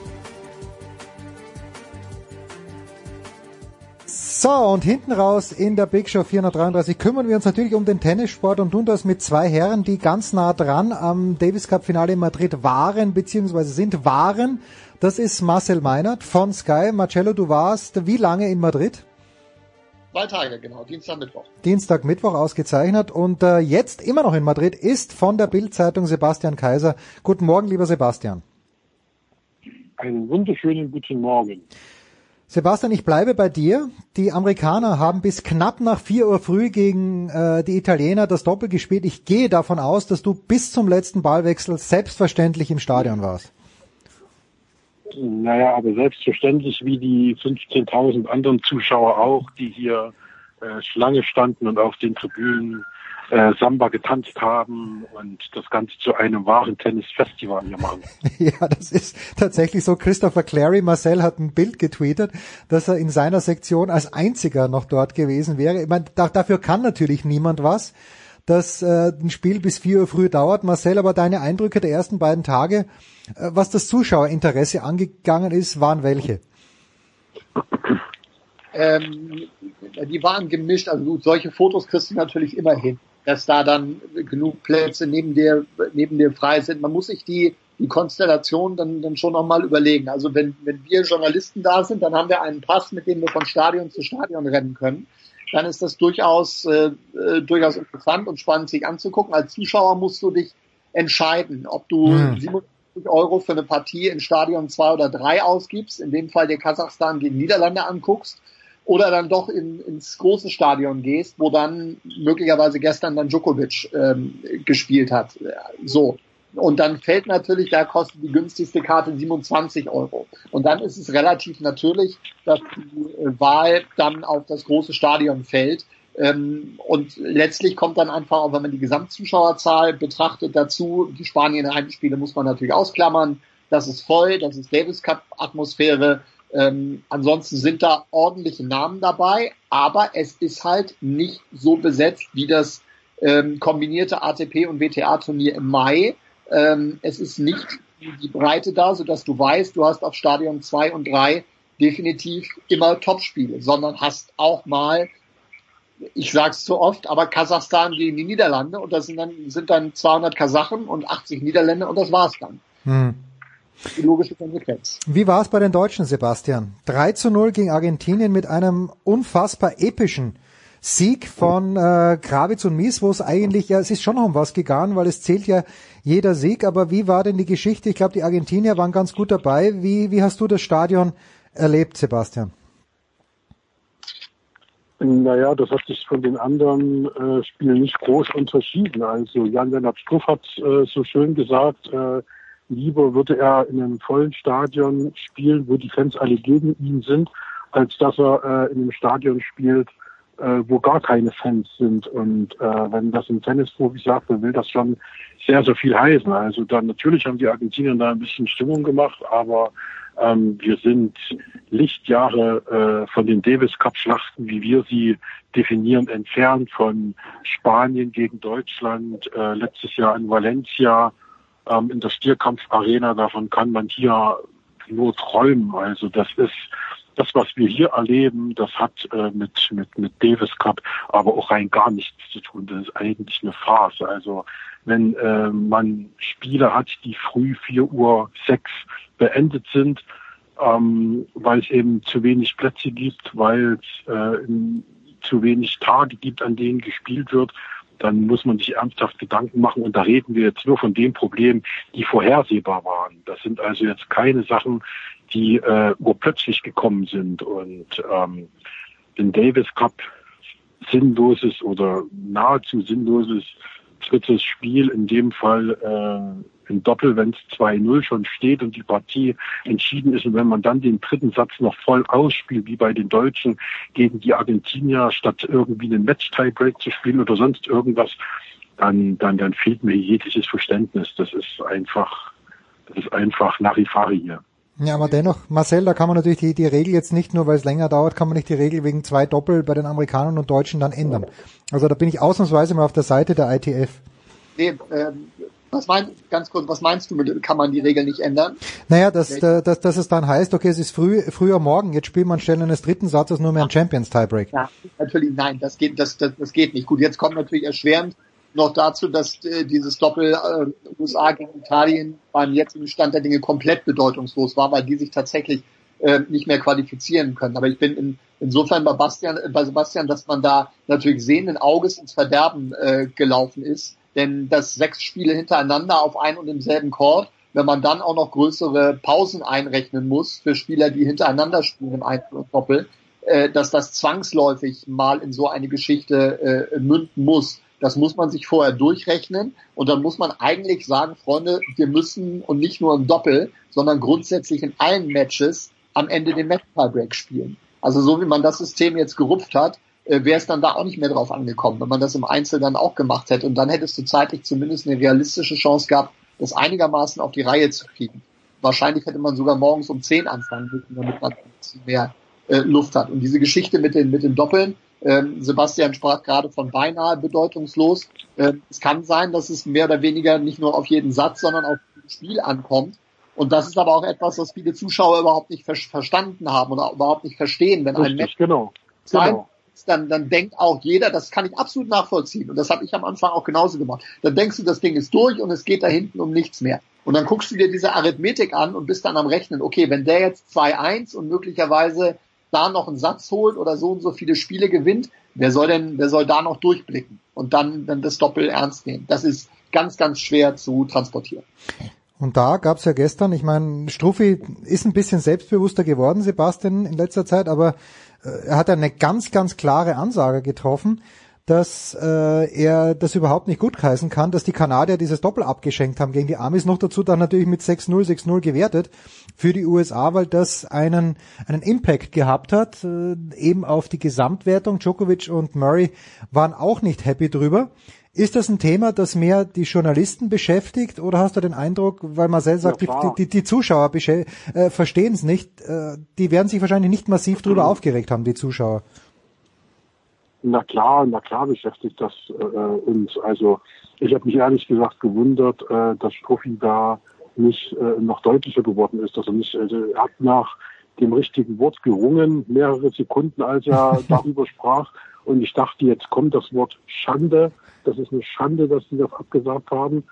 Speaker 1: So, und hinten raus in der Big Show 433 kümmern wir uns natürlich um den Tennissport und tun das mit zwei Herren, die ganz nah dran am Davis Cup Finale in Madrid waren, beziehungsweise sind waren. Das ist Marcel Meinert von Sky. Marcello, du warst wie lange in Madrid?
Speaker 21: Zwei Tage, genau. Dienstag, Mittwoch.
Speaker 1: Dienstag, Mittwoch ausgezeichnet. Und äh, jetzt immer noch in Madrid ist von der Bildzeitung Sebastian Kaiser. Guten Morgen, lieber Sebastian.
Speaker 22: Einen wunderschönen guten Morgen.
Speaker 1: Sebastian, ich bleibe bei dir. Die Amerikaner haben bis knapp nach 4 Uhr früh gegen äh, die Italiener das Doppel gespielt. Ich gehe davon aus, dass du bis zum letzten Ballwechsel selbstverständlich im Stadion warst.
Speaker 22: Naja, aber selbstverständlich wie die 15.000 anderen Zuschauer auch, die hier äh, Schlange standen und auf den Tribünen äh, Samba getanzt haben und das Ganze zu einem wahren Tennisfestival hier machen. (laughs)
Speaker 1: ja, das ist tatsächlich so. Christopher Clary, Marcel hat ein Bild getweetet, dass er in seiner Sektion als einziger noch dort gewesen wäre. Ich meine, da, dafür kann natürlich niemand was, dass äh, ein Spiel bis vier Uhr früh dauert. Marcel, aber deine Eindrücke der ersten beiden Tage, äh, was das Zuschauerinteresse angegangen ist, waren welche?
Speaker 21: Ähm, die waren gemischt. Also solche Fotos kriegst du natürlich immer hin dass da dann genug Plätze neben dir, neben dir frei sind. Man muss sich die, die Konstellation dann, dann schon nochmal überlegen. Also wenn, wenn wir Journalisten da sind, dann haben wir einen Pass, mit dem wir von Stadion zu Stadion rennen können. Dann ist das durchaus, äh, äh durchaus interessant und spannend sich anzugucken. Als Zuschauer musst du dich entscheiden, ob du hm. 57 Euro für eine Partie in Stadion 2 oder 3 ausgibst, in dem Fall dir Kasachstan gegen Niederlande anguckst, oder dann doch in, ins große Stadion gehst, wo dann möglicherweise gestern dann Djokovic ähm, gespielt hat. So. Und dann fällt natürlich, da kostet die günstigste Karte 27 Euro. Und dann ist es relativ natürlich, dass die äh, Wahl dann auf das große Stadion fällt. Ähm, und letztlich kommt dann einfach, auch wenn man die Gesamtzuschauerzahl betrachtet, dazu, die Spanien-Heimspiele muss man natürlich ausklammern. Das ist voll, das ist Davis Cup Atmosphäre. Ähm, ansonsten sind da ordentliche Namen dabei, aber es ist halt nicht so besetzt wie das ähm, kombinierte ATP und WTA-Turnier im Mai. Ähm, es ist nicht die Breite da, sodass du weißt, du hast auf Stadion 2 und 3 definitiv immer Topspiele, sondern hast auch mal, ich sag's zu oft, aber Kasachstan gegen die Niederlande und das sind dann, sind dann 200 Kasachen und 80 Niederländer und das war's dann. Hm die logische Konsequenz.
Speaker 1: Wie war es bei den Deutschen, Sebastian? 3 zu 0 gegen Argentinien mit einem unfassbar epischen Sieg von äh, Krawitz und Mies, wo es eigentlich, ja, es ist schon um was gegangen, weil es zählt ja jeder Sieg, aber wie war denn die Geschichte? Ich glaube, die Argentinier waren ganz gut dabei. Wie, wie hast du das Stadion erlebt, Sebastian?
Speaker 22: Naja, das hat sich von den anderen äh, Spielen nicht groß unterschieden. Also Jan-Lennart Struff hat äh, so schön gesagt, äh, Lieber würde er in einem vollen Stadion spielen, wo die Fans alle gegen ihn sind, als dass er äh, in einem Stadion spielt, äh, wo gar keine Fans sind. Und äh, wenn das ein Tennisprofi sagt, dann will das schon sehr, sehr viel heißen. Also dann natürlich haben die Argentinier da ein bisschen Stimmung gemacht, aber ähm, wir sind Lichtjahre äh, von den Davis Cup Schlachten, wie wir sie definieren, entfernt von Spanien gegen Deutschland, äh, letztes Jahr in Valencia, ähm, in der Stierkampf-Arena. Davon kann man hier nur träumen. Also das ist das, was wir hier erleben, das hat äh, mit, mit, mit Davis Cup aber auch rein gar nichts zu tun. Das ist eigentlich eine Phase. Also wenn äh, man Spiele hat, die früh 4 Uhr 6 beendet sind, ähm, weil es eben zu wenig Plätze gibt, weil es äh, zu wenig Tage gibt, an denen gespielt wird, dann muss man sich ernsthaft Gedanken machen. Und da reden wir jetzt nur von den Problemen, die vorhersehbar waren. Das sind also jetzt keine Sachen, die äh, urplötzlich gekommen sind. Und ähm, den Davis Cup sinnloses oder nahezu sinnloses drittes Spiel, in dem Fall äh, ein Doppel, wenn es 2-0 schon steht und die Partie entschieden ist und wenn man dann den dritten Satz noch voll ausspielt, wie bei den Deutschen gegen die Argentinier, statt irgendwie einen Match-Tiebreak zu spielen oder sonst irgendwas, dann, dann, dann fehlt mir jegliches Verständnis. Das ist einfach, das ist einfach Larifari hier.
Speaker 1: Ja, aber dennoch, Marcel, da kann man natürlich die, die Regel jetzt nicht nur, weil es länger dauert, kann man nicht die Regel wegen zwei Doppel bei den Amerikanern und Deutschen dann ändern. Also da bin ich ausnahmsweise mal auf der Seite der ITF.
Speaker 21: Nee, ähm, was meinst, ganz kurz, was meinst du mit, kann man die Regel nicht ändern?
Speaker 1: Naja, dass, dass, dass, dass es dann heißt, okay, es ist früh, früher Morgen, jetzt spielt man stellen eines dritten Satzes nur mehr ein Champions Tiebreak.
Speaker 21: Ja, natürlich, nein, das geht, das, das, das geht nicht. Gut, jetzt kommt natürlich erschwerend noch dazu, dass äh, dieses Doppel äh, USA gegen Italien beim jetzigen Stand der Dinge komplett bedeutungslos war, weil die sich tatsächlich äh, nicht mehr qualifizieren können. Aber ich bin in, insofern bei, Bastian, äh, bei Sebastian, dass man da natürlich sehenden Auges ins Verderben äh, gelaufen ist, denn das sechs Spiele hintereinander auf ein und demselben Court, wenn man dann auch noch größere Pausen einrechnen muss für Spieler, die hintereinander spielen im Einzel und Doppel, äh, dass das zwangsläufig mal in so eine Geschichte äh, münden muss das muss man sich vorher durchrechnen und dann muss man eigentlich sagen, Freunde, wir müssen und nicht nur im Doppel, sondern grundsätzlich in allen Matches am Ende den Match-Tiebreak spielen. Also so wie man das System jetzt gerupft hat, äh, wäre es dann da auch nicht mehr drauf angekommen, wenn man das im Einzel dann auch gemacht hätte. Und dann hättest du zeitlich zumindest eine realistische Chance gehabt, das einigermaßen auf die Reihe zu kriegen. Wahrscheinlich hätte man sogar morgens um 10 anfangen müssen, damit man ein bisschen mehr äh, Luft hat. Und diese Geschichte mit den, mit den Doppeln, ähm, Sebastian sprach gerade von beinahe bedeutungslos. Ähm, es kann sein, dass es mehr oder weniger nicht nur auf jeden Satz, sondern auf das Spiel ankommt. Und das ist aber auch etwas, was viele Zuschauer überhaupt nicht ver verstanden haben oder überhaupt nicht verstehen. Wenn
Speaker 22: Richtig, ein Match genau. genau.
Speaker 21: dann, dann denkt auch jeder, das kann ich absolut nachvollziehen. Und das habe ich am Anfang auch genauso gemacht. Dann denkst du, das Ding ist durch und es geht da hinten um nichts mehr. Und dann guckst du dir diese Arithmetik an und bist dann am Rechnen, okay, wenn der jetzt 2-1 und möglicherweise da noch einen Satz holt oder so und so viele Spiele gewinnt, wer soll denn, wer soll da noch durchblicken und dann, dann das Doppel ernst nehmen? Das ist ganz, ganz schwer zu transportieren.
Speaker 1: Und da gab's ja gestern, ich meine, Struffi ist ein bisschen selbstbewusster geworden, Sebastian, in letzter Zeit, aber äh, er hat eine ganz, ganz klare Ansage getroffen dass äh, er das überhaupt nicht gutheißen kann, dass die Kanadier dieses Doppel abgeschenkt haben gegen die Amis. Noch dazu dann natürlich mit 6-0, 6-0 gewertet für die USA, weil das einen, einen Impact gehabt hat, äh, eben auf die Gesamtwertung. Djokovic und Murray waren auch nicht happy drüber. Ist das ein Thema, das mehr die Journalisten beschäftigt oder hast du den Eindruck, weil Marcel sagt, ja, die, die, die, Zuschauer äh, verstehen es nicht, äh, die werden sich wahrscheinlich nicht massiv drüber mhm. (clears throat) aufgeregt haben, die Zuschauer?
Speaker 22: Na klar, na klar beschäftigt das äh, uns. Also ich habe mich ehrlich gesagt gewundert, äh, dass Strophi da nicht äh, noch deutlicher geworden ist, dass er nicht, also er hat nach dem richtigen Wort gerungen, mehrere Sekunden, als er (laughs) darüber sprach. Und ich dachte, jetzt kommt das Wort Schande. Das ist eine Schande, dass sie das abgesagt haben.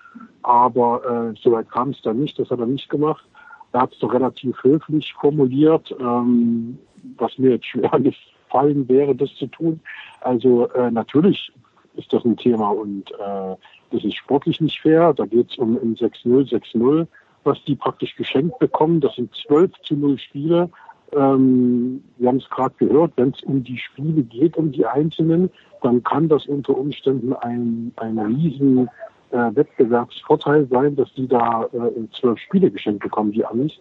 Speaker 22: Aber äh, soweit kam es dann nicht. Das hat er nicht gemacht. Er hat es doch relativ höflich formuliert, ähm, was mir jetzt schwer (laughs) nicht fallen wäre, das zu tun. Also äh, natürlich ist das ein Thema und äh, das ist sportlich nicht fair. Da geht es um, um 6-0, 6-0, was die praktisch geschenkt bekommen. Das sind 12 zu 0 Spiele. Ähm, wir haben es gerade gehört, wenn es um die Spiele geht, um die einzelnen, dann kann das unter Umständen ein, ein riesen äh, Wettbewerbsvorteil sein, dass die da äh, zwölf Spiele geschenkt bekommen, die Amis.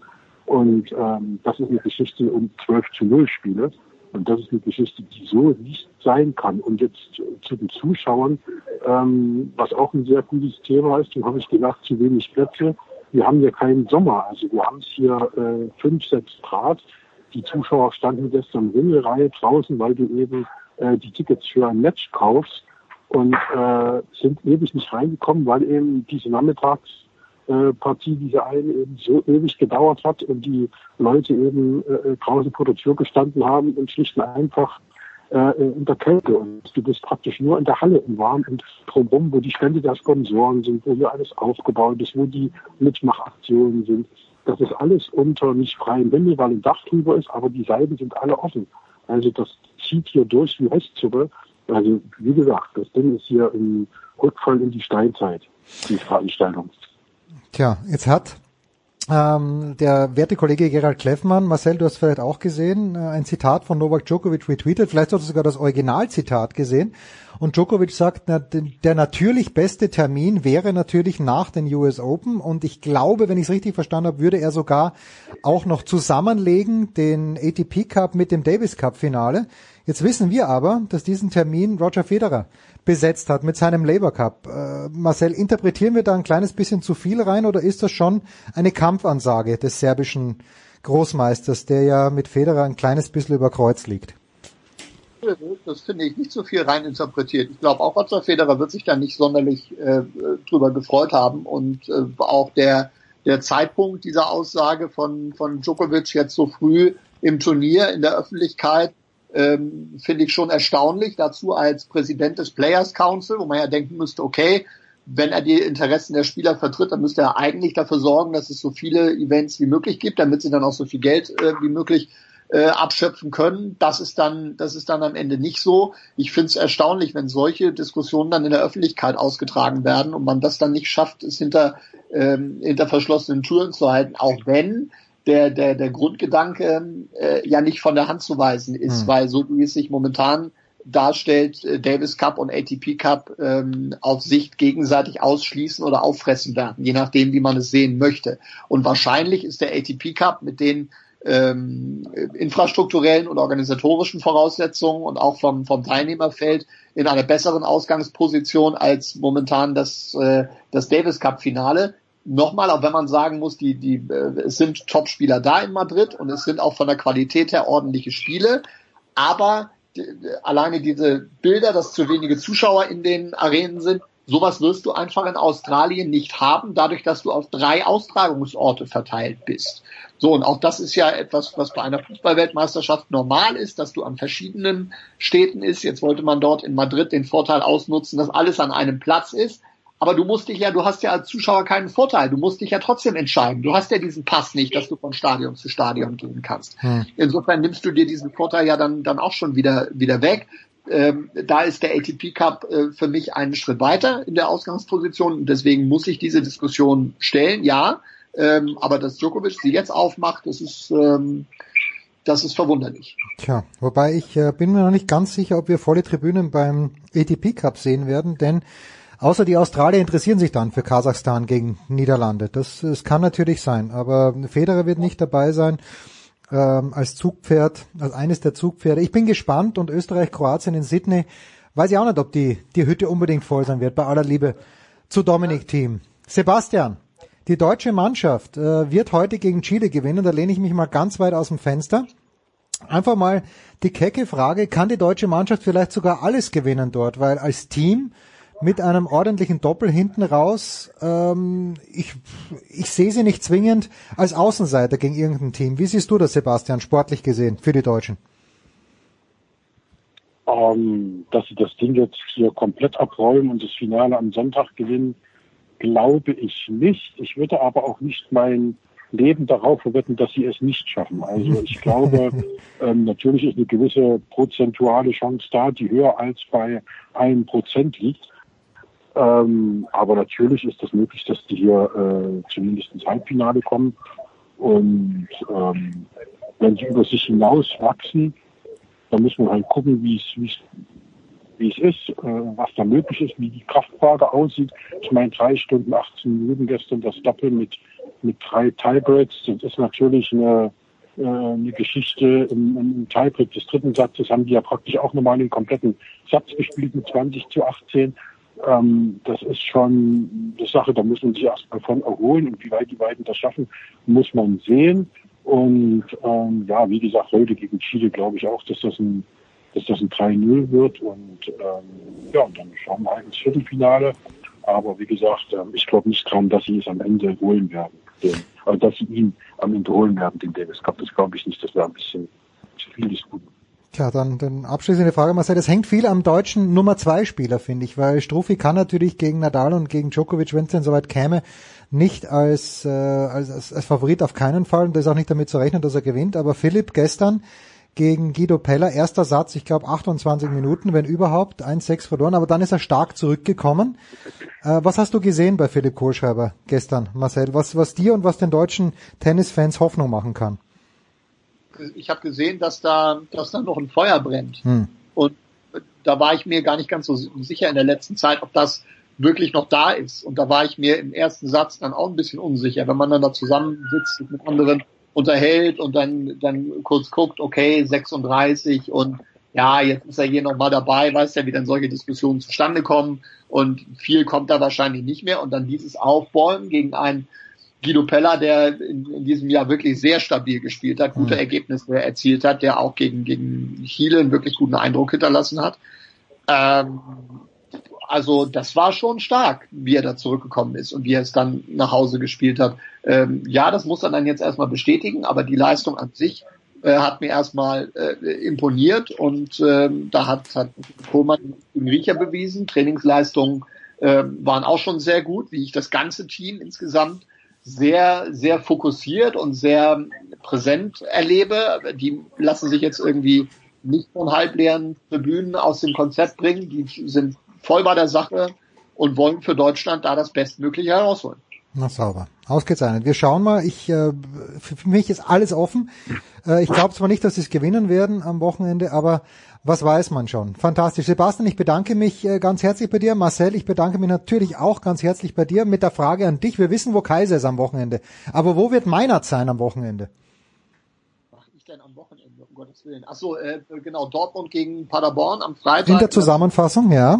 Speaker 22: Und ähm, das ist eine Geschichte um 12 zu 0 Spiele. Und das ist eine Geschichte, die so nicht sein kann. Und jetzt zu den Zuschauern, ähm, was auch ein sehr gutes Thema ist, dann habe ich gedacht, zu wenig Plätze. Wir haben ja keinen Sommer. Also wir haben es hier äh, fünf, sechs Grad. Die Zuschauer standen gestern Ringelreihe draußen, weil du eben äh, die Tickets für ein Match kaufst und äh, sind ewig nicht reingekommen, weil eben diese Nachmittagspartie, diese eine eben so ewig gedauert hat und die Leute eben äh, draußen vor der Tür gestanden haben und schlicht und einfach äh, in der Kälte und du bist praktisch nur in der Halle im Warm und drumherum, wo die Stände der Sponsoren sind, wo hier alles aufgebaut ist, wo die Mitmachaktionen sind. Das ist alles unter nicht freiem Himmel, weil ein Dach drüber ist, aber die Seiten sind alle offen. Also das zieht hier durch wie Restsuppe. Also wie gesagt, das Ding ist hier im Rückfall in die Steinzeit, die Veranstaltung.
Speaker 1: Tja, jetzt hat ähm, der werte Kollege Gerald Kleffmann, Marcel, du hast vielleicht auch gesehen, äh, ein Zitat von Novak Djokovic retweetet, vielleicht hast du sogar das Originalzitat gesehen. Und Djokovic sagt, na, der natürlich beste Termin wäre natürlich nach den US Open. Und ich glaube, wenn ich es richtig verstanden habe, würde er sogar auch noch zusammenlegen den ATP Cup mit dem Davis Cup Finale. Jetzt wissen wir aber, dass diesen Termin Roger Federer besetzt hat mit seinem Labour Cup. Äh, Marcel, interpretieren wir da ein kleines bisschen zu viel rein oder ist das schon eine Kampfansage des serbischen Großmeisters, der ja mit Federer ein kleines bisschen über Kreuz liegt?
Speaker 21: Das finde ich nicht so viel rein interpretiert. Ich glaube auch Roger Federer wird sich da nicht sonderlich äh, drüber gefreut haben und äh, auch der der Zeitpunkt dieser Aussage von von Djokovic jetzt so früh im Turnier in der Öffentlichkeit ähm, finde ich schon erstaunlich. Dazu als Präsident des Players Council, wo man ja denken müsste, okay, wenn er die Interessen der Spieler vertritt, dann müsste er eigentlich dafür sorgen, dass es so viele Events wie möglich gibt, damit sie dann auch so viel Geld äh, wie möglich äh, abschöpfen können. Das ist dann, das ist dann am Ende nicht so. Ich finde es erstaunlich, wenn solche Diskussionen dann in der Öffentlichkeit ausgetragen werden und man das dann nicht schafft, es hinter, ähm, hinter verschlossenen Türen zu halten, auch wenn der, der, der Grundgedanke äh, ja nicht von der Hand zu weisen ist, mhm. weil so wie es sich momentan darstellt, äh, Davis Cup und ATP Cup ähm, auf Sicht gegenseitig ausschließen oder auffressen werden, je nachdem, wie man es sehen möchte. Und wahrscheinlich ist der ATP Cup mit den ähm, infrastrukturellen und organisatorischen Voraussetzungen und auch vom, vom Teilnehmerfeld in einer besseren Ausgangsposition als momentan das, äh, das Davis Cup Finale nochmal, auch wenn man sagen muss, die, die, äh, es sind Top-Spieler da in Madrid und es sind auch von der Qualität her ordentliche Spiele, aber die, alleine diese Bilder, dass zu wenige Zuschauer in den Arenen sind, sowas wirst du einfach in Australien nicht haben, dadurch, dass du auf drei Austragungsorte verteilt bist. So, und auch das ist ja etwas, was bei einer Fußballweltmeisterschaft normal ist, dass du an verschiedenen Städten ist. Jetzt wollte man dort in Madrid den Vorteil ausnutzen, dass alles an einem Platz ist. Aber du musst dich ja, du hast ja als Zuschauer keinen Vorteil. Du musst dich ja trotzdem entscheiden. Du hast ja diesen Pass nicht, dass du von Stadion zu Stadion gehen kannst. Hm. Insofern nimmst du dir diesen Vorteil ja dann, dann auch schon wieder, wieder weg. Ähm, da ist der ATP Cup äh, für mich einen Schritt weiter in der Ausgangsposition. Deswegen muss ich diese Diskussion stellen, ja. Ähm, aber dass Djokovic sie jetzt aufmacht, das ist, ähm, das ist verwunderlich.
Speaker 1: Tja, wobei ich äh, bin mir noch nicht ganz sicher, ob wir volle Tribünen beim ATP Cup sehen werden, denn Außer die Australier interessieren sich dann für Kasachstan gegen Niederlande. Das, das kann natürlich sein. Aber Federer wird nicht dabei sein ähm, als Zugpferd, als eines der Zugpferde. Ich bin gespannt und Österreich, Kroatien in Sydney, weiß ich auch nicht, ob die, die Hütte unbedingt voll sein wird, bei aller Liebe zu Dominik Team. Sebastian, die deutsche Mannschaft äh, wird heute gegen Chile gewinnen, da lehne ich mich mal ganz weit aus dem Fenster. Einfach mal die kecke Frage, kann die deutsche Mannschaft vielleicht sogar alles gewinnen dort, weil als Team mit einem ordentlichen Doppel hinten raus. Ähm, ich, ich sehe sie nicht zwingend als Außenseiter gegen irgendein Team. Wie siehst du das, Sebastian, sportlich gesehen, für die Deutschen?
Speaker 22: Ähm, dass sie das Ding jetzt hier komplett abräumen und das Finale am Sonntag gewinnen, glaube ich nicht. Ich würde aber auch nicht mein Leben darauf verwetten, dass sie es nicht schaffen. Also ich (laughs) glaube, ähm, natürlich ist eine gewisse prozentuale Chance da, die höher als bei einem Prozent liegt. Ähm, aber natürlich ist es das möglich, dass die hier äh, zumindest ins Halbfinale kommen. Und ähm, wenn sie über sich hinaus wachsen, dann muss man halt gucken, wie es ist, äh, was da möglich ist, wie die Kraftfrage aussieht. Ich meine, drei Stunden, 18 Minuten gestern das Doppel mit, mit drei Tiebreaks, das ist natürlich eine, äh, eine Geschichte im, im Tiebreak des dritten Satzes haben die ja praktisch auch nochmal einen kompletten Satz gespielt mit 20 zu 18. Ähm, das ist schon eine Sache, da muss man sich erstmal von erholen und wie weit die beiden das schaffen, muss man sehen. Und ähm, ja, wie gesagt, heute gegen Chile glaube ich auch, dass das ein, dass das ein 3-0 wird. Und ähm, ja, und dann schauen wir halt ins Viertelfinale. Aber wie gesagt, ähm, ich glaube nicht dran, dass sie es am Ende holen werden. Den, also dass sie ihn am Ende holen werden, den Davis Cup. Das glaube ich nicht. Das wäre ein bisschen zu viel des Guten.
Speaker 1: Tja, dann, dann abschließende Frage, Marcel. Das hängt viel am deutschen Nummer zwei Spieler, finde ich, weil Struffi kann natürlich gegen Nadal und gegen Djokovic, wenn es denn soweit käme, nicht als, äh, als, als, Favorit auf keinen Fall. Und da ist auch nicht damit zu rechnen, dass er gewinnt. Aber Philipp gestern gegen Guido Peller, erster Satz, ich glaube 28 Minuten, wenn überhaupt, 1-6 verloren, aber dann ist er stark zurückgekommen. Äh, was hast du gesehen bei Philipp Kohlschreiber gestern, Marcel? Was, was dir und was den deutschen Tennisfans Hoffnung machen kann?
Speaker 21: Ich habe gesehen, dass da, dass da noch ein Feuer brennt. Hm. Und da war ich mir gar nicht ganz so sicher in der letzten Zeit, ob das wirklich noch da ist. Und da war ich mir im ersten Satz dann auch ein bisschen unsicher, wenn man dann da zusammensitzt mit anderen unterhält und dann, dann kurz guckt, okay, 36 und ja, jetzt ist er hier nochmal dabei, weiß ja, wie dann solche Diskussionen zustande kommen und viel kommt da wahrscheinlich nicht mehr und dann dieses Aufbäumen gegen einen Guido Pella, der in, in diesem Jahr wirklich sehr stabil gespielt hat, gute mhm. Ergebnisse erzielt hat, der auch gegen, gegen Chile einen wirklich guten Eindruck hinterlassen hat. Ähm, also das war schon stark, wie er da zurückgekommen ist und wie er es dann nach Hause gespielt hat. Ähm, ja, das muss er dann jetzt erstmal bestätigen, aber die Leistung an sich äh, hat mir erstmal äh, imponiert und ähm, da hat, hat Kohlmann den Riecher bewiesen. Trainingsleistungen äh, waren auch schon sehr gut, wie ich das ganze Team insgesamt sehr, sehr fokussiert und sehr präsent erlebe. Die lassen sich jetzt irgendwie nicht von halbleeren Tribünen aus dem Konzept bringen. Die sind voll bei der Sache und wollen für Deutschland da das Bestmögliche herausholen.
Speaker 1: Na sauber. Ausgezeichnet. Wir schauen mal. Ich, äh, für mich ist alles offen. Äh, ich glaube zwar nicht, dass sie es gewinnen werden am Wochenende, aber was weiß man schon. Fantastisch. Sebastian, ich bedanke mich äh, ganz herzlich bei dir. Marcel, ich bedanke mich natürlich auch ganz herzlich bei dir mit der Frage an dich. Wir wissen, wo Kaiser ist am Wochenende. Aber wo wird Meinert sein am Wochenende?
Speaker 21: Was ich denn am Wochenende, um Gottes Willen? Achso, äh, genau, Dortmund gegen Paderborn am Freitag.
Speaker 1: In der Zusammenfassung, ja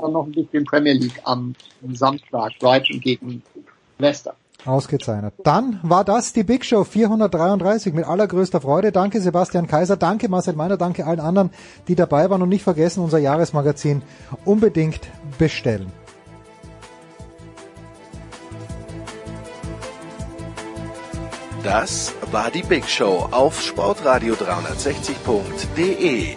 Speaker 21: dann noch ein bisschen Premier League am, am Samstag, Brighton gegen Leicester.
Speaker 1: Ausgezeichnet. Dann war das die Big Show 433 mit allergrößter Freude. Danke Sebastian Kaiser, danke Marcel Meiner, danke allen anderen, die dabei waren und nicht vergessen, unser Jahresmagazin unbedingt bestellen.
Speaker 3: Das war die Big Show auf sportradio360.de.